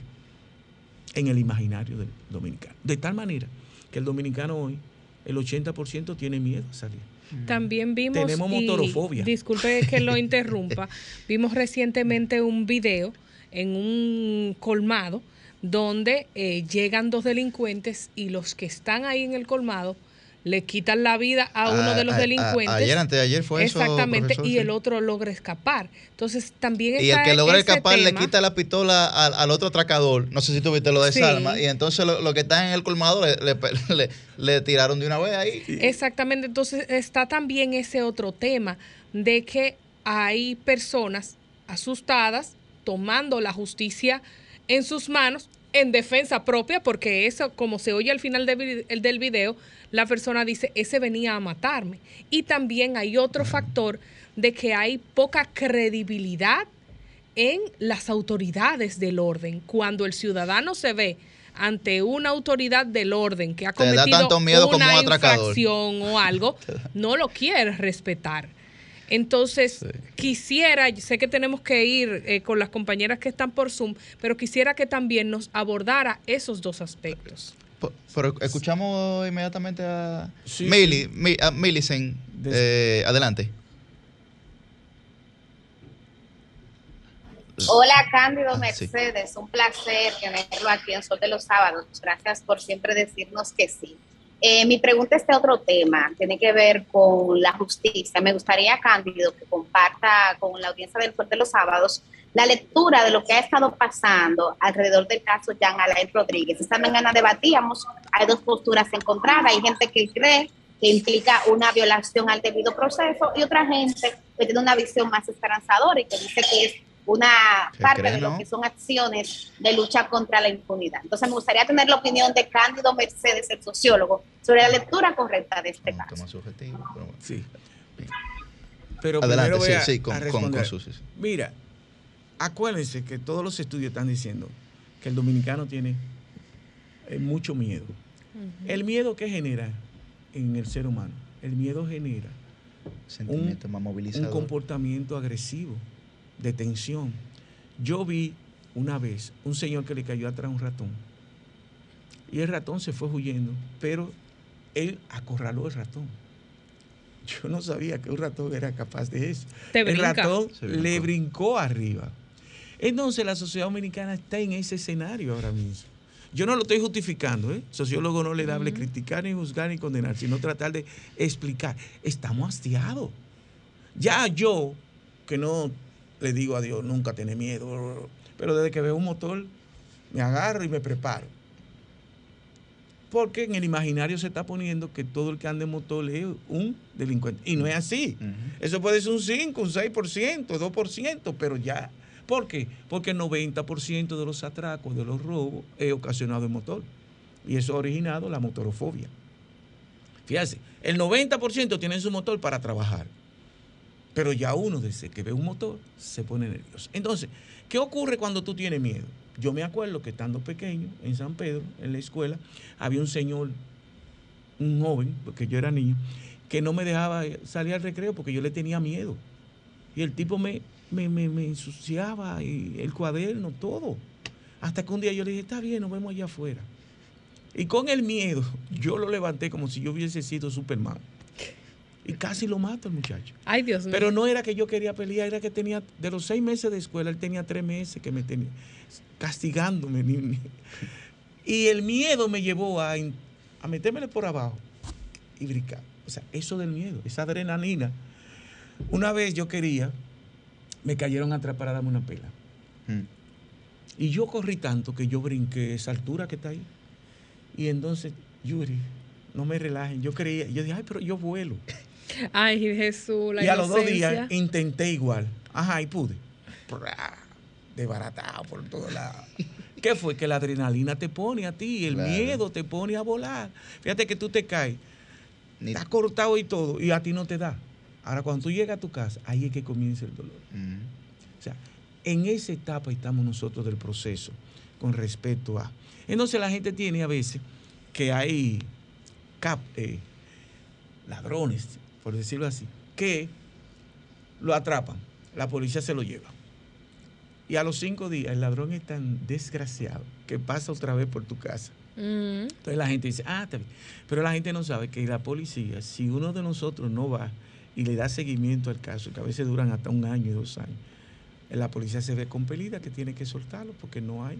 en el imaginario del dominicano. De tal manera que el dominicano hoy, el 80% tiene miedo a salir. También vimos. Tenemos y motorofobia. disculpe que lo interrumpa. vimos recientemente un video en un colmado donde eh, llegan dos delincuentes y los que están ahí en el colmado le quitan la vida a uno A- de los a- a- delincuentes. ayer, antes de ayer fue eso, Exactamente, profesor, y sí. el otro logra escapar. Entonces también Y el está que logra escapar le quita la pistola al, al otro atracador. No sé si tuviste lo de Sí. Salma. Y entonces lo, lo que está en el colmado le, le- le- le tiraron de una vez ahí. Exactamente, entonces está también ese otro tema de que hay personas asustadas tomando la justicia en sus manos en defensa propia, porque eso, como se oye al final de vi- el del video, la persona dice, ese venía a matarme. Y también hay otro factor de que hay poca credibilidad en las autoridades del orden. Cuando el ciudadano se ve ante una autoridad del orden que ha cometido tanto miedo como una un infracción o algo, no lo quiere respetar. Entonces, quisiera, sé que tenemos que ir eh, con las compañeras que están por Zoom, pero quisiera que también nos abordara esos dos aspectos. Pero escuchamos inmediatamente a Sí, Mili, a Millicent. Eh, adelante. Hola Cándido Ah, sí. Mercedes, un placer tenerlo aquí en Sol de los Sábados. Gracias por siempre decirnos que sí. Eh, mi pregunta es de otro tema, tiene que ver con la justicia. Me gustaría, Cándido, que comparta con la audiencia del de los Sábados la lectura de lo que ha estado pasando alrededor del caso Jean Alain Rodríguez. Esta mañana debatíamos, hay dos posturas encontradas, hay gente que cree que implica una violación al debido proceso y otra gente que tiene una visión más esperanzadora y que dice que es una ¿Qué parte cree, de lo no? que son acciones de lucha contra la impunidad. Entonces me gustaría tener la opinión de Cándido Mercedes, el sociólogo, sobre la lectura correcta de este caso. Sí. Pero Adelante, primero voy sí, a- sí, con- a con-. Mira, acuérdense que todos los estudios están diciendo que el dominicano tiene eh, mucho miedo. El miedo que genera en el ser humano, el miedo genera Sentimiento más un comportamiento agresivo, de tensión. Yo vi una vez un señor que le cayó atrás un ratón y el ratón se fue huyendo, pero él acorraló el ratón. Yo no sabía que un ratón era capaz de eso. Te el brinca. ratón brincó. le brincó arriba. Entonces la sociedad dominicana está en ese escenario ahora mismo. Yo no lo estoy justificando, ¿eh? Sociólogo no le da hable criticar, ni juzgar, ni condenar, sino tratar de explicar. Estamos hastiados. Ya yo, que no le digo a Dios, nunca tiene miedo, pero desde que veo un motor, me agarro y me preparo. Porque en el imaginario se está poniendo que todo el que anda en motor es un delincuente. Y no es así. Eso puede ser un 5, un 6%, 2%, pero ya. ¿Por qué? Porque el 90% de los atracos, de los robos, es ocasionado en motor. Y eso ha originado la motorofobia. Fíjate, el 90% tiene su motor para trabajar. Pero ya uno desde que ve un motor se pone nervioso. Entonces, ¿qué ocurre cuando tú tienes miedo? Yo me acuerdo que estando pequeño en San Pedro, en la escuela, había un señor, un joven, porque yo era niño, que no me dejaba salir al recreo porque yo le tenía miedo. Y el tipo me, me, me- ensuciaba y el cuaderno, todo. Hasta que un día yo le dije, está bien, nos vemos allá afuera. Y con el miedo, yo lo levanté como si yo hubiese sido Superman. Y casi lo mato el muchacho. Ay, Dios mío. Pero no era que yo quería pelear, era que tenía, de los seis meses de escuela, él tenía tres meses que me tenía castigándome. ni- ni- Y el miedo me llevó a, a metérmele por abajo y brincar. O sea, eso del miedo, esa adrenalina. Una vez yo quería, me cayeron atrás para darme una pela. Y yo corrí tanto que yo brinqué esa altura que está ahí. Y entonces, Yuri, no me relajen. Yo creía, yo dije, ay, pero yo vuelo. Ay, Jesús, la y a los dos días intenté igual. Ajá, y pude. Desbaratado por todos lados. ¿Qué fue? Que la adrenalina te pone a ti, el Claro. miedo te pone a volar. Fíjate que tú te caes, estás cortado y todo, y a ti no te da. Ahora, cuando tú llegas a tu casa, ahí es que comienza el dolor. O sea, en esa etapa estamos nosotros del proceso con respecto a. Entonces la gente tiene a veces que hay cap, eh, ladrones, por decirlo así, que lo atrapan, la policía se lo lleva. Y a los cinco días el ladrón es tan desgraciado que pasa otra vez por tu casa. Mm. Entonces la gente dice, ah, está bien. Pero la gente no sabe que la policía, si uno de nosotros no va y le da seguimiento al caso, que a veces duran hasta un año y dos años, la policía se ve compelida que tiene que soltarlo porque no hay.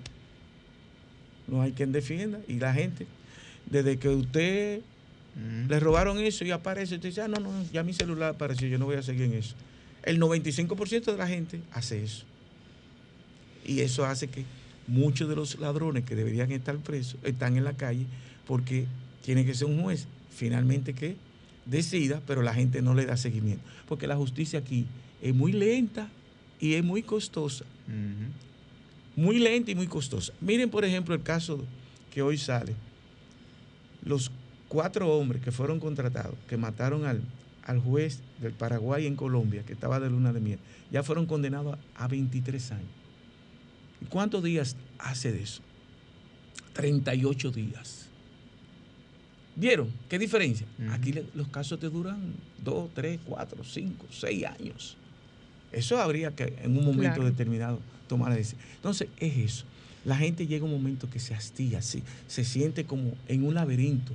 No hay quien defienda. Y la gente, desde que usted le robaron eso y aparece, usted dice, ah, no, no, ya mi celular apareció, yo no voy a seguir en eso. El 95% de la gente hace eso. Y eso hace que muchos de los ladrones que deberían estar presos están en la calle porque tiene que ser un juez finalmente que decida, pero la gente no le da seguimiento. Porque la justicia aquí es muy lenta y es muy costosa. Muy lenta y muy costosa. Miren, por ejemplo, el caso que hoy sale. Los cuatro hombres que fueron contratados, que mataron al, al juez del Paraguay en Colombia, que estaba de luna de miel, ya fueron condenados a, a 23 años. ¿Y cuántos días hace de eso? 38 días. ¿Vieron? ¿Qué diferencia? Aquí los casos te duran 2, 3, 4, 5, 6 años. Eso habría que en un momento Claro. determinado tomar la decisión. Entonces, es eso. La gente llega a un momento que se hastía, se, se siente como en un laberinto.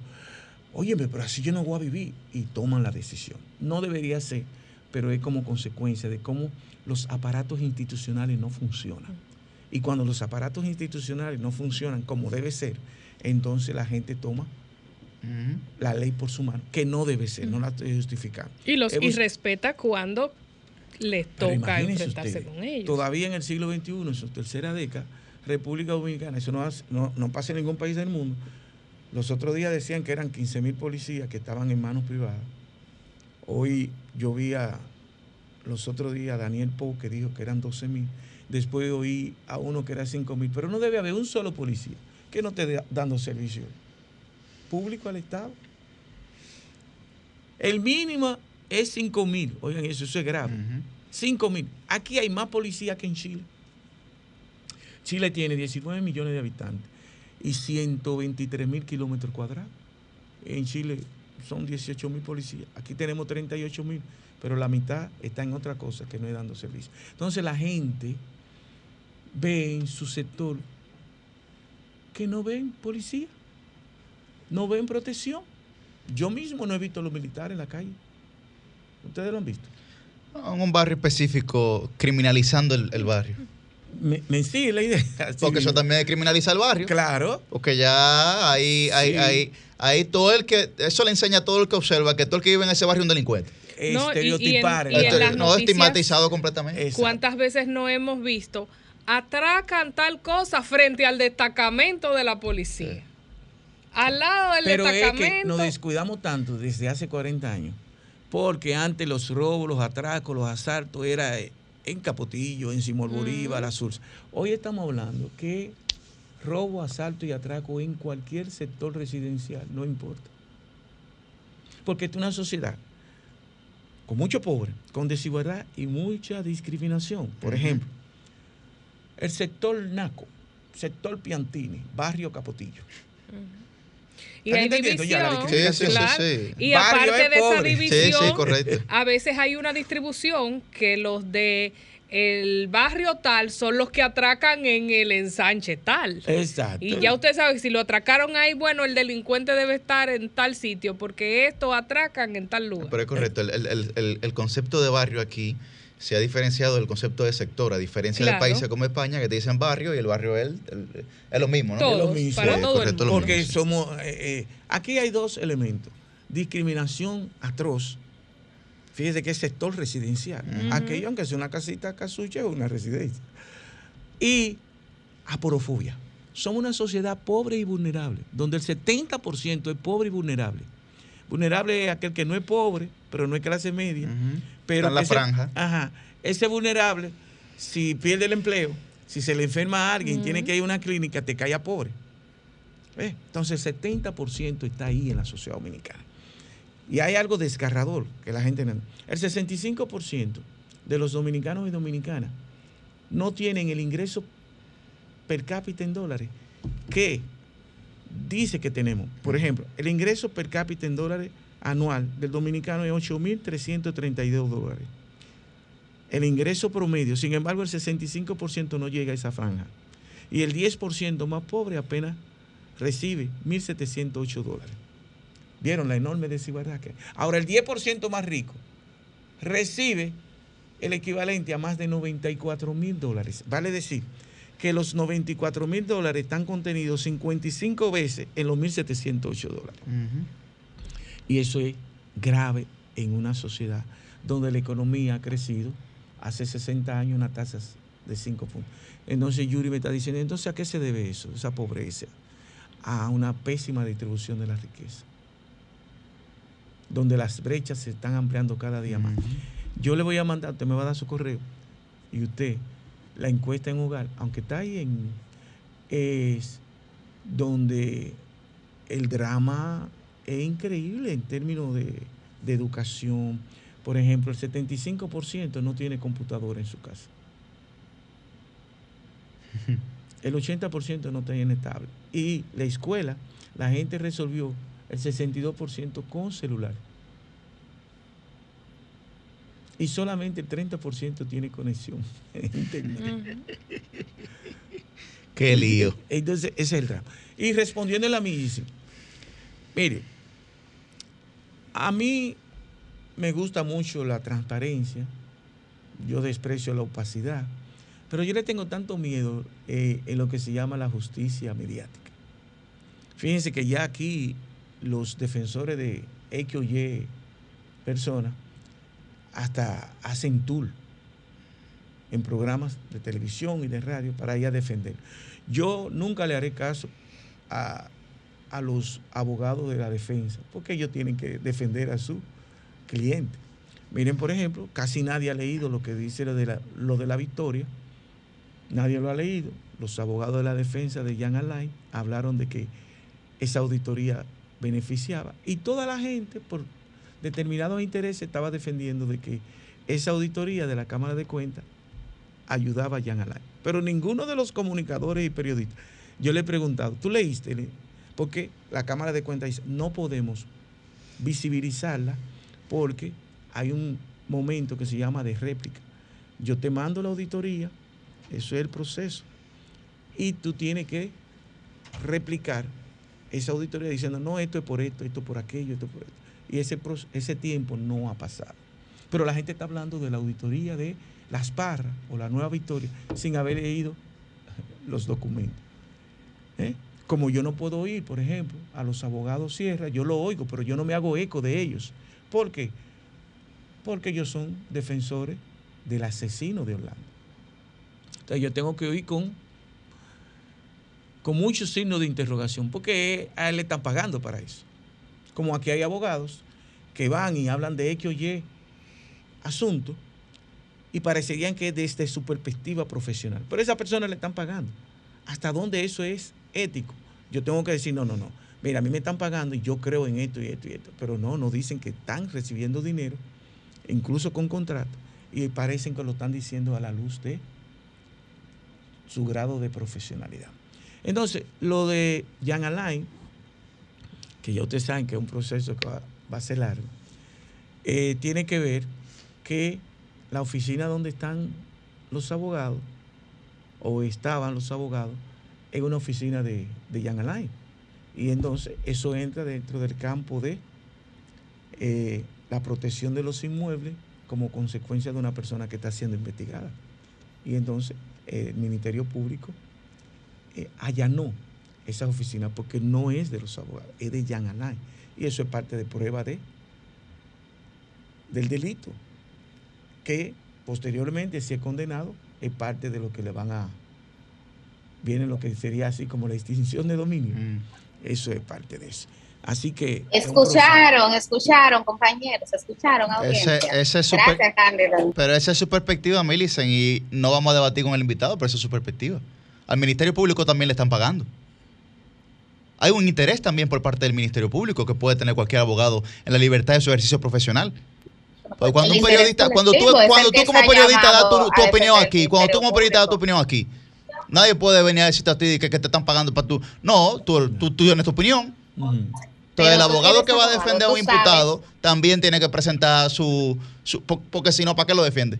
Óyeme, pero así yo no voy a vivir. Y toman la decisión. No debería ser, pero es como consecuencia de cómo los aparatos institucionales no funcionan. Y cuando los aparatos institucionales no funcionan como debe ser, entonces la gente toma la ley por su mano, que no debe ser, no la estoy justificando. Y los Hemos- y respeta cuando les toca enfrentarse con ellos. Todavía en el siglo XXI, en su tercera década, República Dominicana, eso no, hace- no, no pasa en ningún país del mundo. Los otros días decían que eran 15 mil policías que estaban en manos privadas. Hoy yo vi a, los otros días a Daniel Pou que dijo que eran 12 mil. Después oí a uno que era 5 mil. Pero no debe haber un solo policía que no esté da- dando servicio público al Estado. El mínimo es 5 mil. Oigan, eso, eso es grave. 5 mil. Aquí hay más policías que en Chile. Chile tiene 19 millones de habitantes y 123 mil kilómetros cuadrados. En Chile son 18 mil policías. Aquí tenemos 38 mil, pero la mitad está en otra cosa que no es dando servicio. Entonces la gente ve en su sector que no ven policía, no ven protección. Yo mismo no he visto a los militares en la calle. ¿Ustedes lo han visto? En un barrio específico, criminalizando el, el barrio. Me, me sigue la idea. Porque eso también es criminalizar el barrio. Claro. Porque ya ahí, ahí, Sí. ahí, ahí todo el que, eso le enseña a todo el que observa que todo el que vive en ese barrio es un delincuente. No, y- y en- Estereotipar. y en las no, noticias- estigmatizado completamente. ¿Cuántas veces no hemos visto atracan tal cosa frente al destacamento de la policía? Al lado del Pero es que destacamento. nos descuidamos tanto desde hace 40 años. Porque antes los robos, los atracos, los asaltos era eh, en Capotillo, en Simón Bolívar, Azul. Hoy estamos hablando que robo, asalto y atraco en cualquier sector residencial, no importa. Porque es una sociedad con mucho pobre, con desigualdad y mucha discriminación. Por ejemplo, el sector Naco, sector Piantini, barrio Capotillo. Y ¿Están hay entendiendo ya la división, claro. Sí, sí, sí. Y aparte es de esa pobre. Sí, sí, división, correcto. a veces hay una distribución que los de el barrio tal son los que atracan en el ensanche tal. Exacto. Y ya usted sabe que si lo atracaron ahí, bueno, el delincuente debe estar en tal sitio, porque esto atracan en tal lugar. Pero es correcto, el- el- el- el concepto de barrio aquí se ha diferenciado del concepto de sector, a diferencia Claro. de países como España que te dicen barrio y el barrio es, el- es lo mismo, ¿no? Es lo Todos, mismo. para Sí, todo el correcto, lo Porque mismo. somos. eh, eh, aquí hay dos elementos: discriminación atroz. Fíjese que es sector residencial. Aquello, aunque sea una casita casucha, es una residencia. Y aporofobia. Somos una sociedad pobre y vulnerable, donde el 70% es pobre y vulnerable. Vulnerable es aquel que no es pobre, pero no es clase media. Pero Está en la ese- franja. Ajá. Ese vulnerable, si pierde el empleo, si se le enferma a alguien, tiene que ir a una clínica, te cae a pobre. ¿Ves? Entonces el 70% está ahí en la sociedad dominicana. Y hay algo desgarrador que la gente no... El 65% de los dominicanos y dominicanas no tienen el ingreso per cápita en dólares que dice que tenemos. Por ejemplo, el ingreso per cápita en dólares anual del dominicano es 8.332 dólares. El ingreso promedio, sin embargo, el 65% no llega a esa franja. Y el 10% más pobre apenas recibe 1.708 dólares. ¿Vieron la enorme desigualdad que hay? Ahora, el 10% más rico recibe el equivalente a más de 94 mil dólares. Vale decir que los 94 mil dólares están contenidos 55 veces en los 1.708 dólares. Y eso es grave en una sociedad donde la economía ha crecido hace 60 años una tasa de 5 puntos. Entonces Yuri me está diciendo, entonces ¿a qué se debe eso, esa pobreza? A una pésima distribución de la riqueza, donde las brechas se están ampliando cada día más. Yo le voy a mandar, usted me va a dar su correo, y usted, la encuesta en hogar, aunque está ahí en, es donde el drama es increíble en términos de, de educación. Por ejemplo, el 75% no tiene computadora en su casa. El 80% no tiene tablet. Y la escuela, la gente resolvió el 62% con celular. Y solamente el 30% tiene conexión. Qué lío. Entonces, ese es el drama. Y respondiéndole a mí, dice, mire, a mí me gusta mucho la transparencia, yo desprecio la opacidad, pero yo le tengo tanto miedo eh, en lo que se llama la justicia mediática. Fíjense que ya aquí los defensores de X o Y personas hasta hacen tour en programas de televisión y de radio para ir a defender. Yo nunca le haré caso a, a los abogados de la defensa, porque ellos tienen que defender a su cliente. Miren, por ejemplo, casi nadie ha leído lo que dice lo de la, lo de la victoria, nadie lo ha leído. Los abogados de la defensa de Jan Alain hablaron de que esa auditoría beneficiaba y toda la gente por determinados intereses estaba defendiendo de que esa auditoría de la Cámara de Cuentas ayudaba a Jan Alain. Pero ninguno de los comunicadores y periodistas, yo le he preguntado, ¿tú leíste? Porque la Cámara de Cuentas dice, no podemos visibilizarla porque hay un momento que se llama de réplica. Yo te mando la auditoría, eso es el proceso, y tú tienes que replicar esa auditoría diciendo, no, esto es por esto, esto por aquello, esto por esto. Y ese, ese tiempo no ha pasado. Pero la gente está hablando de la auditoría de Las Parras o la Nueva Victoria sin haber leído los documentos. ¿Eh? Como yo no puedo oír, por ejemplo, a los abogados Sierra, yo lo oigo, pero yo no me hago eco de ellos. ¿Por qué? Porque ellos son defensores del asesino de Orlando. Entonces yo tengo que oír con, con muchos signos de interrogación, porque a él le están pagando para eso. Como aquí hay abogados que van y hablan de X o Y asunto y parecerían que es desde su perspectiva profesional. Pero a esa persona le están pagando. ¿Hasta dónde eso es ético? Yo tengo que decir, no, no, no. Mira, a mí me están pagando y yo creo en esto y esto y esto. Pero no, no dicen que están recibiendo dinero, incluso con contrato, y parecen que lo están diciendo a la luz de su grado de profesionalidad. Entonces, lo de Jan Alain, que ya ustedes saben que es un proceso que va, va a ser largo, eh, tiene que ver que la oficina donde están los abogados, o estaban los abogados, es una oficina de, de Jan Alain. Y entonces eso entra dentro del campo de eh, la protección de los inmuebles como consecuencia de una persona que está siendo investigada. Y entonces eh, el Ministerio Público eh, allanó esa oficina porque no es de los abogados, es de Jan Alain. Y eso es parte de prueba de, del delito, que posteriormente, si es condenado, es parte de lo que le van a... Viene lo que sería así como la extinción de dominio. Eso es parte de eso. Así que... Escucharon, escucharon, compañeros, escucharon audiencia. Ese, ese es Gracias, pero esa es su perspectiva, Milicen, y no vamos a debatir con el invitado, pero esa es su perspectiva. Al Ministerio Público también le están pagando. Hay un interés también por parte del Ministerio Público que puede tener cualquier abogado en la libertad de su ejercicio profesional. Porque cuando un periodista, cuando tú, cuando tú como periodista das tu, tu opinión aquí, cuando tú como periodista das tu opinión aquí, nadie puede venir a decirte a ti que, que te están pagando para tú. No, tú, tú, tú tienes tu opinión. Entonces, el abogado que va a defender a un sabes. imputado también tiene que presentar su. su- po- porque si no, ¿para qué lo defiende?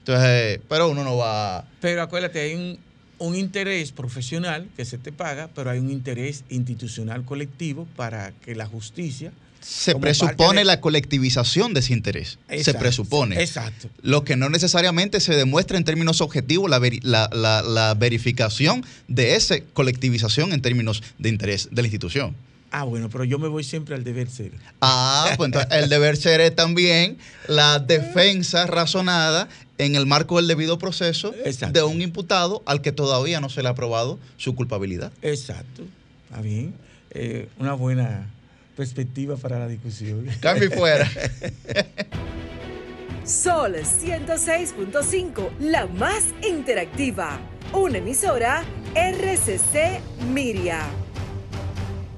Entonces, pero uno no va. Pero acuérdate, hay un, un interés profesional que se te paga, pero hay un interés institucional colectivo para que la justicia. Se presupone de- la colectivización de ese interés. se presupone. Exacto. Lo que no necesariamente se demuestra en términos objetivos la, veri- la- la- la verificación de esa colectivización en términos de interés de la institución. Ah, bueno, pero yo me voy siempre al deber ser. Ah, pues entonces el deber ser es también la defensa razonada en el marco del debido proceso de un imputado al que todavía no se le ha aprobado su culpabilidad. Exacto. Está bien. Eh, una buena perspectiva para la discusión. Cambio fuera. Sol 106.5, la más interactiva. Una emisora RCC Miria.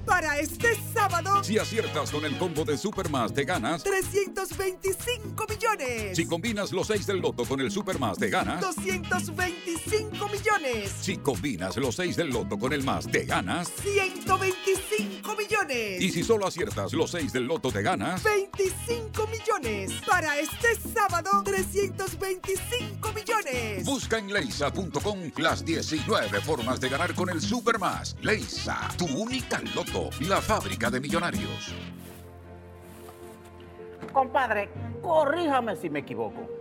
Para este sábado, Si aciertas con el combo de Supermas, te ganas. 325 millones. Si combinas los 6 del loto con el Supermas, te ganas. 225 millones. Si combinas los 6 del loto con el más, te ganas. 125 millones. Y si solo aciertas los 6 del loto, te ganas. 25 millones. Para este sábado, 325 millones. Busca en leisa.com las 19 formas de ganar con el Supermas. Leisa, tu única loto, la fábrica de millonarios. Compadre, corríjame si me equivoco.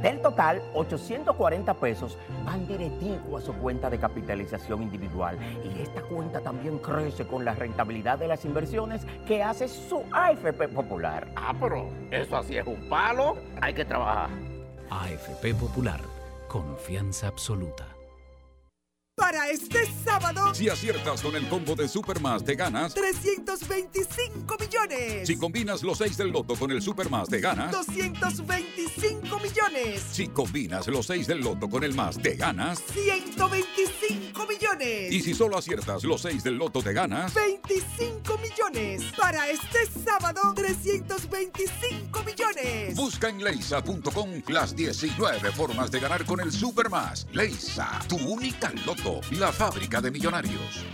Del total, 840 pesos van directivo a su cuenta de capitalización individual. Y esta cuenta también crece con la rentabilidad de las inversiones que hace su AFP Popular. Ah, pero eso así es un palo. Hay que trabajar. AFP Popular, confianza absoluta. Para este sábado, Si aciertas con el combo de Supermas, te ganas. 325 millones. Si combinas los 6 del loto con el Supermas, te ganas. 225 millones. Si combinas los 6 del loto con el más, te ganas. 125 millones. Y si solo aciertas los 6 del loto, te ganas. 25 millones. Para este sábado, 325 millones. Busca en leisa.com las 19 formas de ganar con el Supermas. Leisa, tu única loto, la fábrica de millonarios.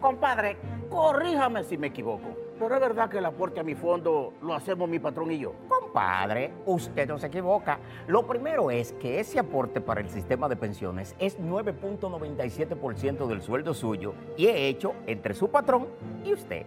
Compadre, corríjame si me equivoco. Pero es verdad que el aporte a mi fondo lo hacemos mi patrón y yo. Compadre, usted no se equivoca. Lo primero es que ese aporte para el sistema de pensiones es 9.97% del sueldo suyo y es hecho entre su patrón y usted.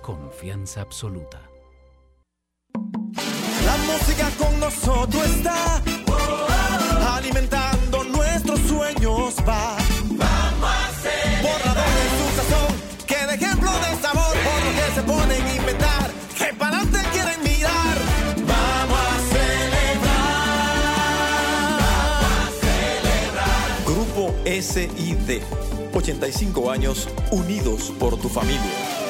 confianza absoluta. La música con nosotros está alimentando nuestros sueños va. Vamos a hacer borrador en su sazón que de ejemplo de sabor por lo que se ponen a inventar que para adelante quieren mirar. Vamos a celebrar. Grupo SID. 85 años unidos por tu familia.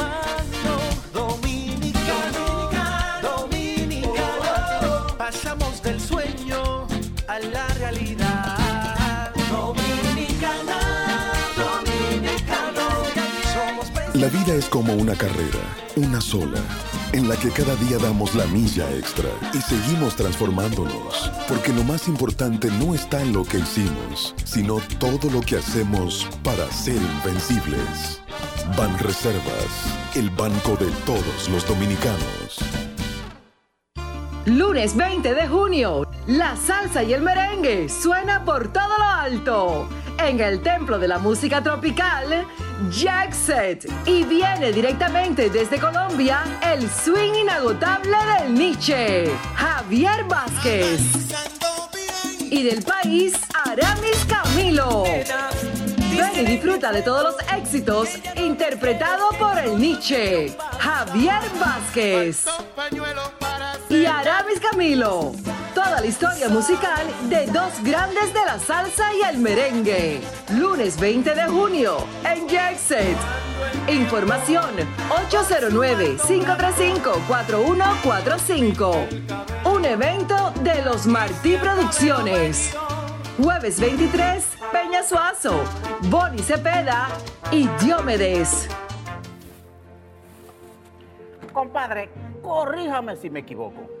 Vida es como una carrera, una sola, en la que cada día damos la milla extra y seguimos transformándonos, porque lo más importante no está en lo que hicimos, sino todo lo que hacemos para ser invencibles. Ban Reservas, el banco de todos los dominicanos. Lunes 20 de junio, la salsa y el merengue suena por todo lo alto. En el Templo de la Música Tropical, Jackset. Y viene directamente desde Colombia el swing inagotable del Nietzsche, Javier Vázquez. Y del país, Aramis Camilo. Ven y disfruta de todos los éxitos interpretado por el Nietzsche, Javier Vázquez y Aramis Camilo. Toda la historia musical de dos grandes de la salsa y el merengue. Lunes 20 de junio en Jackset. Información 809-535-4145. Un evento de los Martí Producciones. Jueves 23, Peña Suazo, Boni Cepeda y Diomedes. Compadre, corríjame si me equivoco.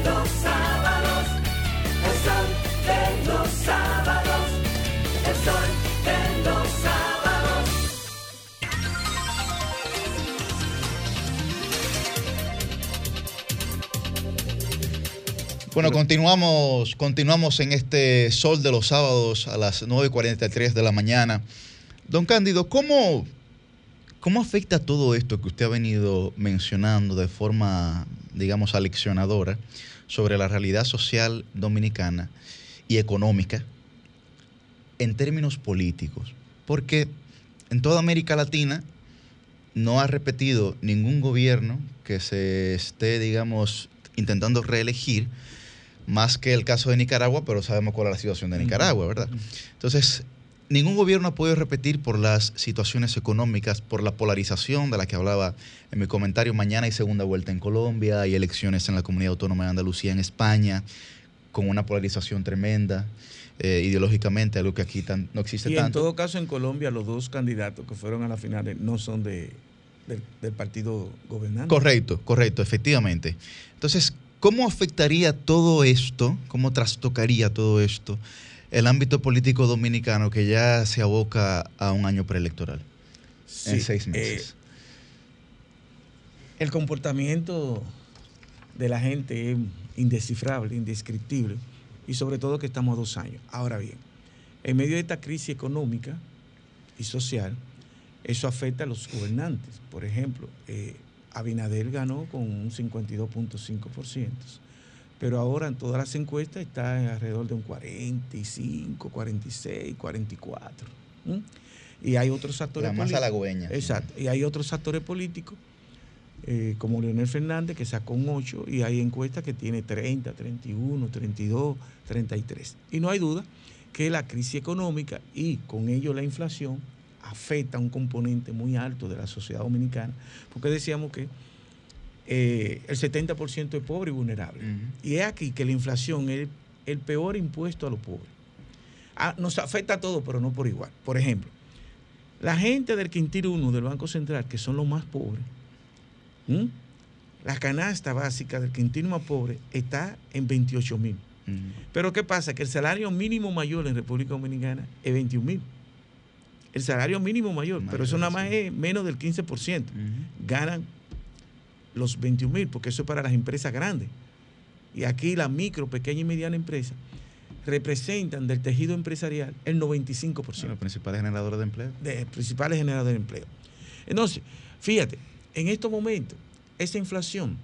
Bueno, continuamos, continuamos en este sol de los sábados a las 9.43 de la mañana. Don Cándido, ¿cómo, ¿cómo afecta todo esto que usted ha venido mencionando de forma, digamos, aleccionadora sobre la realidad social dominicana y económica en términos políticos? Porque en toda América Latina no ha repetido ningún gobierno que se esté, digamos, intentando reelegir, más que el caso de Nicaragua, pero sabemos cuál es la situación de Nicaragua, ¿verdad? Entonces, ningún gobierno ha podido repetir por las situaciones económicas, por la polarización de la que hablaba en mi comentario. Mañana hay segunda vuelta en Colombia, hay elecciones en la Comunidad Autónoma de Andalucía, en España, con una polarización tremenda. eh, ideológicamente, algo que aquí tan- no existe Y en todo caso, en Colombia, los dos candidatos que fueron a las finales no son de, del, del partido gobernante. Correcto, correcto, efectivamente. Entonces, ¿cómo afectaría todo esto, cómo trastocaría todo esto el ámbito político dominicano que ya se aboca a un año preelectoral en Sí, seis eh, meses? El comportamiento de la gente es indescifrable, indescriptible, y sobre todo que estamos a dos años. Ahora bien, en medio de esta crisis económica y social, eso afecta a los gobernantes. Por ejemplo, eh, Abinader ganó con un 52.5%, pero ahora en todas las encuestas está en alrededor de un 45, 46, 44. ¿m? Y hay otros actores La más políticos-. Exacto. Y hay otros actores políticos, eh, como Leonel Fernández, que sacó un 8, y hay encuestas que tiene 30, 31, 32, 33. Y no hay duda que la crisis económica y con ello la inflación afecta a un componente muy alto de la sociedad dominicana, porque decíamos que eh, el 70% es pobre y vulnerable. Y es aquí que la inflación es el peor impuesto a los pobres. Ah, nos afecta a todos, pero no por igual. Por ejemplo, la gente del quintil 1 del Banco Central, que son los más pobres, ¿m? la canasta básica del quintil más pobre está en 28 mil. Pero ¿qué pasa? Que el salario mínimo mayor en República Dominicana es 21 mil. El salario mínimo mayor, pero eso nada más es menos del 15%. Ganan los 21 mil, porque eso es para las empresas grandes. Y aquí la micro, pequeña y mediana empresa representan del tejido empresarial el 95%. Los principales generadores de empleo. De principales generadores de empleo. Entonces, fíjate, en estos momentos, esa inflación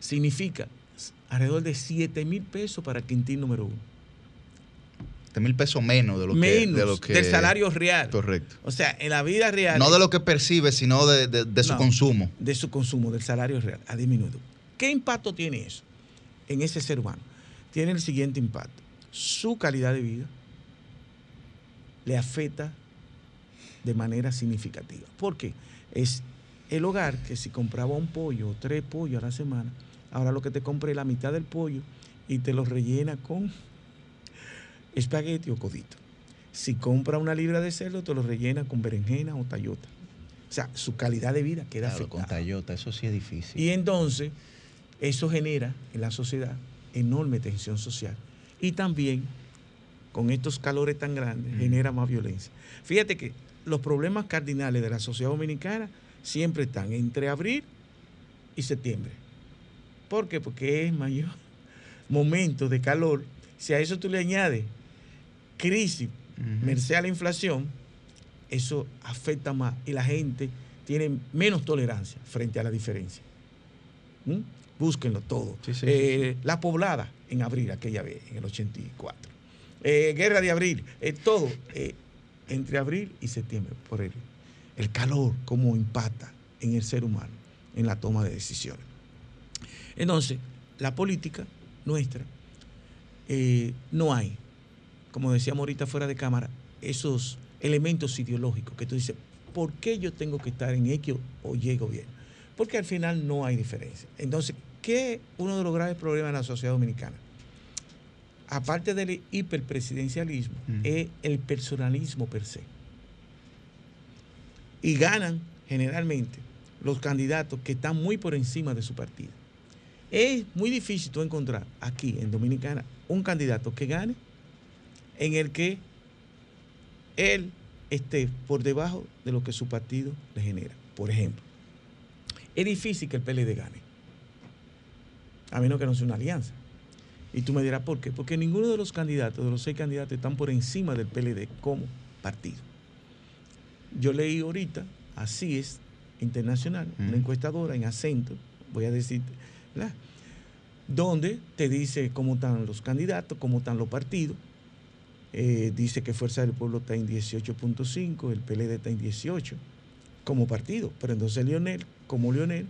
significa alrededor de 7 mil pesos para el quintil número uno. 7 mil pesos menos de lo que. De lo que- del salario real. Correcto. O sea, en la vida real. No de lo que percibe, sino de, de- de su No, consumo. De su consumo, del salario real, ha disminuido. ¿Qué impacto tiene eso en ese ser humano? Tiene el siguiente impacto. Su calidad de vida le afecta de manera significativa. ¿Por qué? Es el hogar que si compraba un pollo o tres pollos a la semana, ahora lo que te compra es la mitad del pollo y te lo rellena con espagueti o codito. Si compra una libra de cerdo, te lo rellena con berenjena o tallota. O sea, su calidad de vida queda Claro, con afectada. Toyota, eso sí es difícil. Y entonces, eso genera en la sociedad enorme tensión social. Y también, con estos calores tan grandes, genera más violencia. Fíjate que los problemas cardinales de la sociedad dominicana siempre están entre abril y septiembre. ¿Por qué? Porque es mayor momento de calor. Si a eso tú le añades crisis, merced a la inflación, eso afecta más y la gente tiene menos tolerancia frente a la diferencia. ¿Mm? Búsquenlo todo. Eh, La poblada en abril, aquella vez, en el 84. Eh, guerra de abril, eh, todo. entre abril y septiembre, por el, el calor, cómo impacta en el ser humano, en la toma de decisiones. Entonces, la política nuestra, no hay, como decíamos ahorita fuera de cámara, esos elementos ideológicos que tú dices, ¿por qué yo tengo que estar en X o Y gobierno? Porque al final no hay diferencia. Entonces, ¿qué es uno de los graves problemas de la sociedad dominicana? Aparte del hiperpresidencialismo, es el personalismo per se. Y ganan generalmente los candidatos que están muy por encima de su partido. Es muy difícil tú encontrar aquí en Dominicana un candidato que gane en el que él esté por debajo de lo que su partido le genera. Por ejemplo, es difícil que el PLD gane, a menos que no sea una alianza. Y tú me dirás, ¿por qué? Porque ninguno de los candidatos, de los seis candidatos, están por encima del PLD como partido. Yo leí ahorita, así es, internacional, una encuestadora en acento, voy a decir, ¿verdad? donde te dice cómo están los candidatos, cómo están los partidos. Eh, dice que Fuerza del Pueblo está en 18.5, el PLD está en 18 como partido, pero entonces Lionel, como Lionel,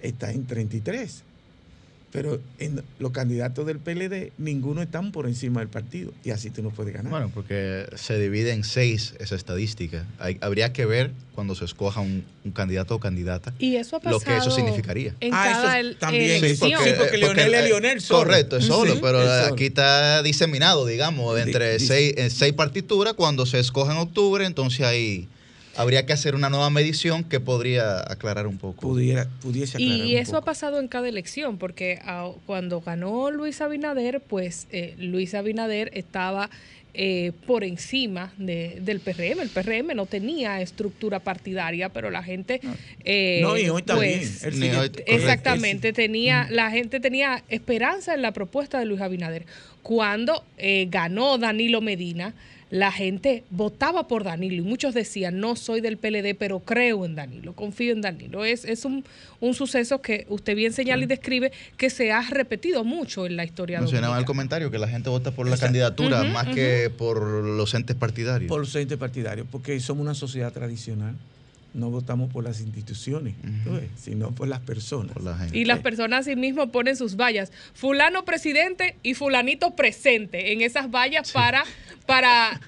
está en 33. Pero en los candidatos del PLD, ninguno están por encima del partido. Y así tú no puedes ganar. Bueno, porque se divide en seis esa estadística. Hay- habría que ver cuando se escoja un, un candidato o candidata Y eso ha lo que eso significaría. en Ah, cada eso el- también. elección. Sí, porque Lionel es eh, Lionel solo. Correcto, es solo, Sí, pero es solo. aquí está diseminado, digamos, entre seis, en seis partituras. Cuando se escoge en octubre, entonces ahí habría que hacer una nueva medición que podría aclarar un poco. Pudiera, pudiese aclarar Y un eso poco. ha pasado en cada elección, porque cuando ganó Luis Abinader, pues eh, Luis Abinader estaba eh, por encima de- del PRM. El PRM no tenía estructura partidaria, pero la gente... eh, No, y hoy también. pues, sigue-. Exactamente, tenía, Mm. la gente tenía esperanza en la propuesta de Luis Abinader. Cuando eh, ganó Danilo Medina, la gente votaba por Danilo y muchos decían, no soy del PLD, pero creo en Danilo, confío en Danilo. Es, es un, un suceso que usted bien señala y describe que se ha repetido mucho en la historia Mencionaba el comentario que la gente vota por la Exacto. candidatura más que por los entes partidarios. Por los entes partidarios, porque somos una sociedad tradicional. No votamos por las instituciones, sino por las personas. Y las personas sí mismo ponen sus vallas. Fulano presidente y fulanito presente en esas vallas para, para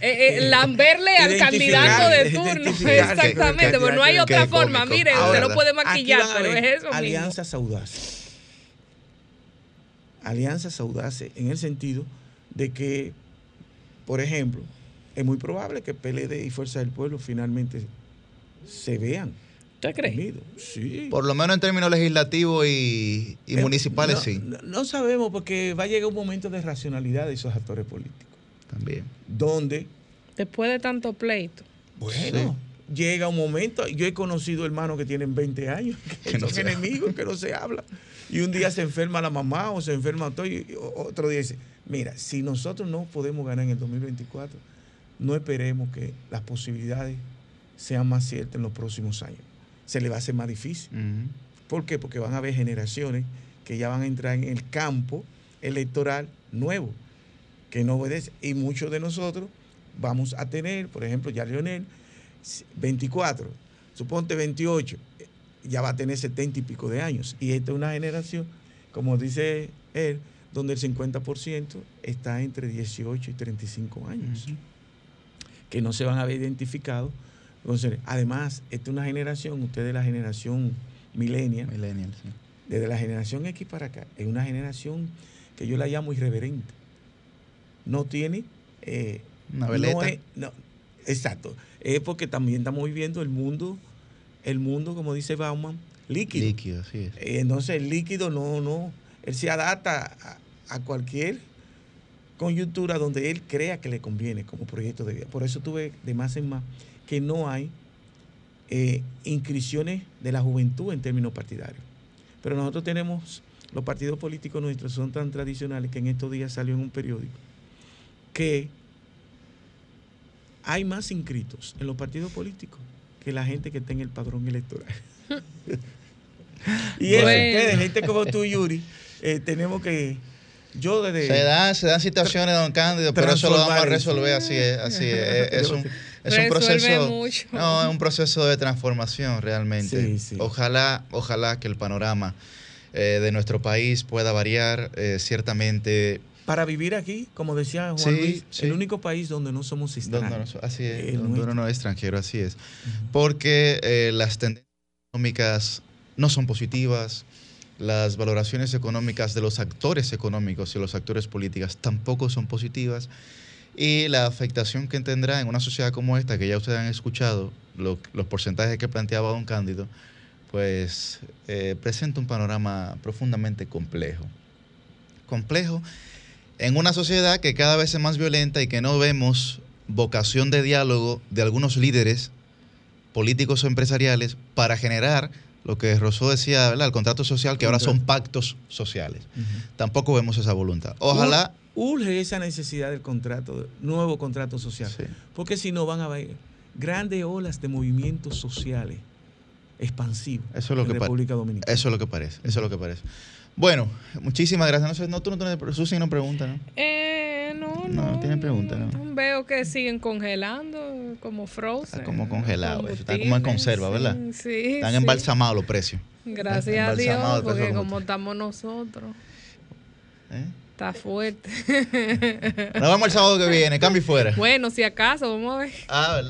eh, eh, lamberle al candidato de turno. Exactamente, porque no hay otra forma. cómico. Mire, Ahora, usted lo puede maquillar, pero es eso mismo. Alianzas audaces. Alianzas audaces en el sentido de que, por ejemplo, es muy probable que PLD y Fuerza del Pueblo finalmente se vean. ¿Usted cree? unidos. Sí. Por lo menos en términos legislativos y, y Eh, municipales, no, sí. No, no sabemos porque va a llegar un momento de racionalidad de esos actores políticos. También. Donde, Después de tanto pleito. bueno, llega un momento, yo he conocido hermanos que tienen 20 años, que, Que no son se enemigos, que no se hablan. Y un día se enferma la mamá o se enferma todo, y otro día dice, mira, si nosotros no podemos ganar en el 2024, no esperemos que las posibilidades sean más ciertas en los próximos años. Se le va a hacer más difícil. ¿Por qué? Porque van a haber generaciones que ya van a entrar en el campo electoral nuevo, que no obedece. Y muchos de nosotros vamos a tener, por ejemplo, ya Leonel, 24, suponte 28, ya va a tener 70 y pico de años. Y esta es una generación, como dice él, donde el 50% está entre 18 y 35 años, que no se van a ver identificados. Entonces, además, esta es una generación, usted de la generación millennial, desde la generación X para acá, es una generación que yo la llamo irreverente. No tiene... eh, Una no veleta. es- no, exacto. Es porque también estamos viviendo el mundo, el mundo, como dice Bauman, líquido. Líquido, así es. Eh, Entonces el líquido no, no, él se adapta a, a cualquier coyuntura donde él crea que le conviene como proyecto de vida. Por eso tuve de más en más que no hay eh, inscripciones de la juventud en términos partidarios. Pero nosotros tenemos, los partidos políticos nuestros son tan tradicionales que en estos días salió en un periódico que hay más inscritos en los partidos políticos que la gente que está en el padrón electoral. y eso, Bueno. ustedes, gente como tú, Yuri, eh, tenemos que. Yo desde. Se dan, se dan situaciones, don Cándido, pero eso lo vamos a resolver así es, así es. Es un, es un proceso. mucho. No, es un proceso de transformación realmente. Sí, sí. Ojalá, ojalá que el panorama eh, de nuestro país pueda variar. eh, ciertamente. Para vivir aquí, como decía Juan Sí, Luis, sí. el único país donde no somos extranjeros. no- así es, El donde uno no es extranjero, así es. Porque eh, las tendencias económicas no son positivas, las valoraciones económicas de los actores económicos y los actores políticos tampoco son positivas, y la afectación que tendrá en una sociedad como esta, que ya ustedes han escuchado, lo- los porcentajes que planteaba don Cándido, pues eh, presenta un panorama profundamente complejo. Complejo en una sociedad que cada vez es más violenta y que no vemos vocación de diálogo de algunos líderes políticos o empresariales para generar lo que Rousseau decía, ¿verdad? El contrato social, que ahora son pactos sociales. Tampoco vemos esa voluntad. Ojalá... Ur- Urge esa necesidad del contrato, nuevo contrato social. Porque si no van a haber grandes olas de movimientos sociales expansivos Eso es lo en que República Dominicana. Eso es lo que parece, eso es lo que parece. Bueno, muchísimas gracias. No sé, no, tú no tienes, Susi no pregunta, ¿no? Eh, no, No, no tiene pregunta, ¿no? Veo que siguen congelando como frozen. Está como congelado, eso, está como en conserva, ¿verdad? sí, Están sí. embalsamados los precios. Gracias a Dios, porque como estamos nosotros. ¿Eh? Está fuerte. Nos vemos el sábado que viene, cambio y fuera. bueno, si acaso, vamos a ver. Ah, ¿verdad?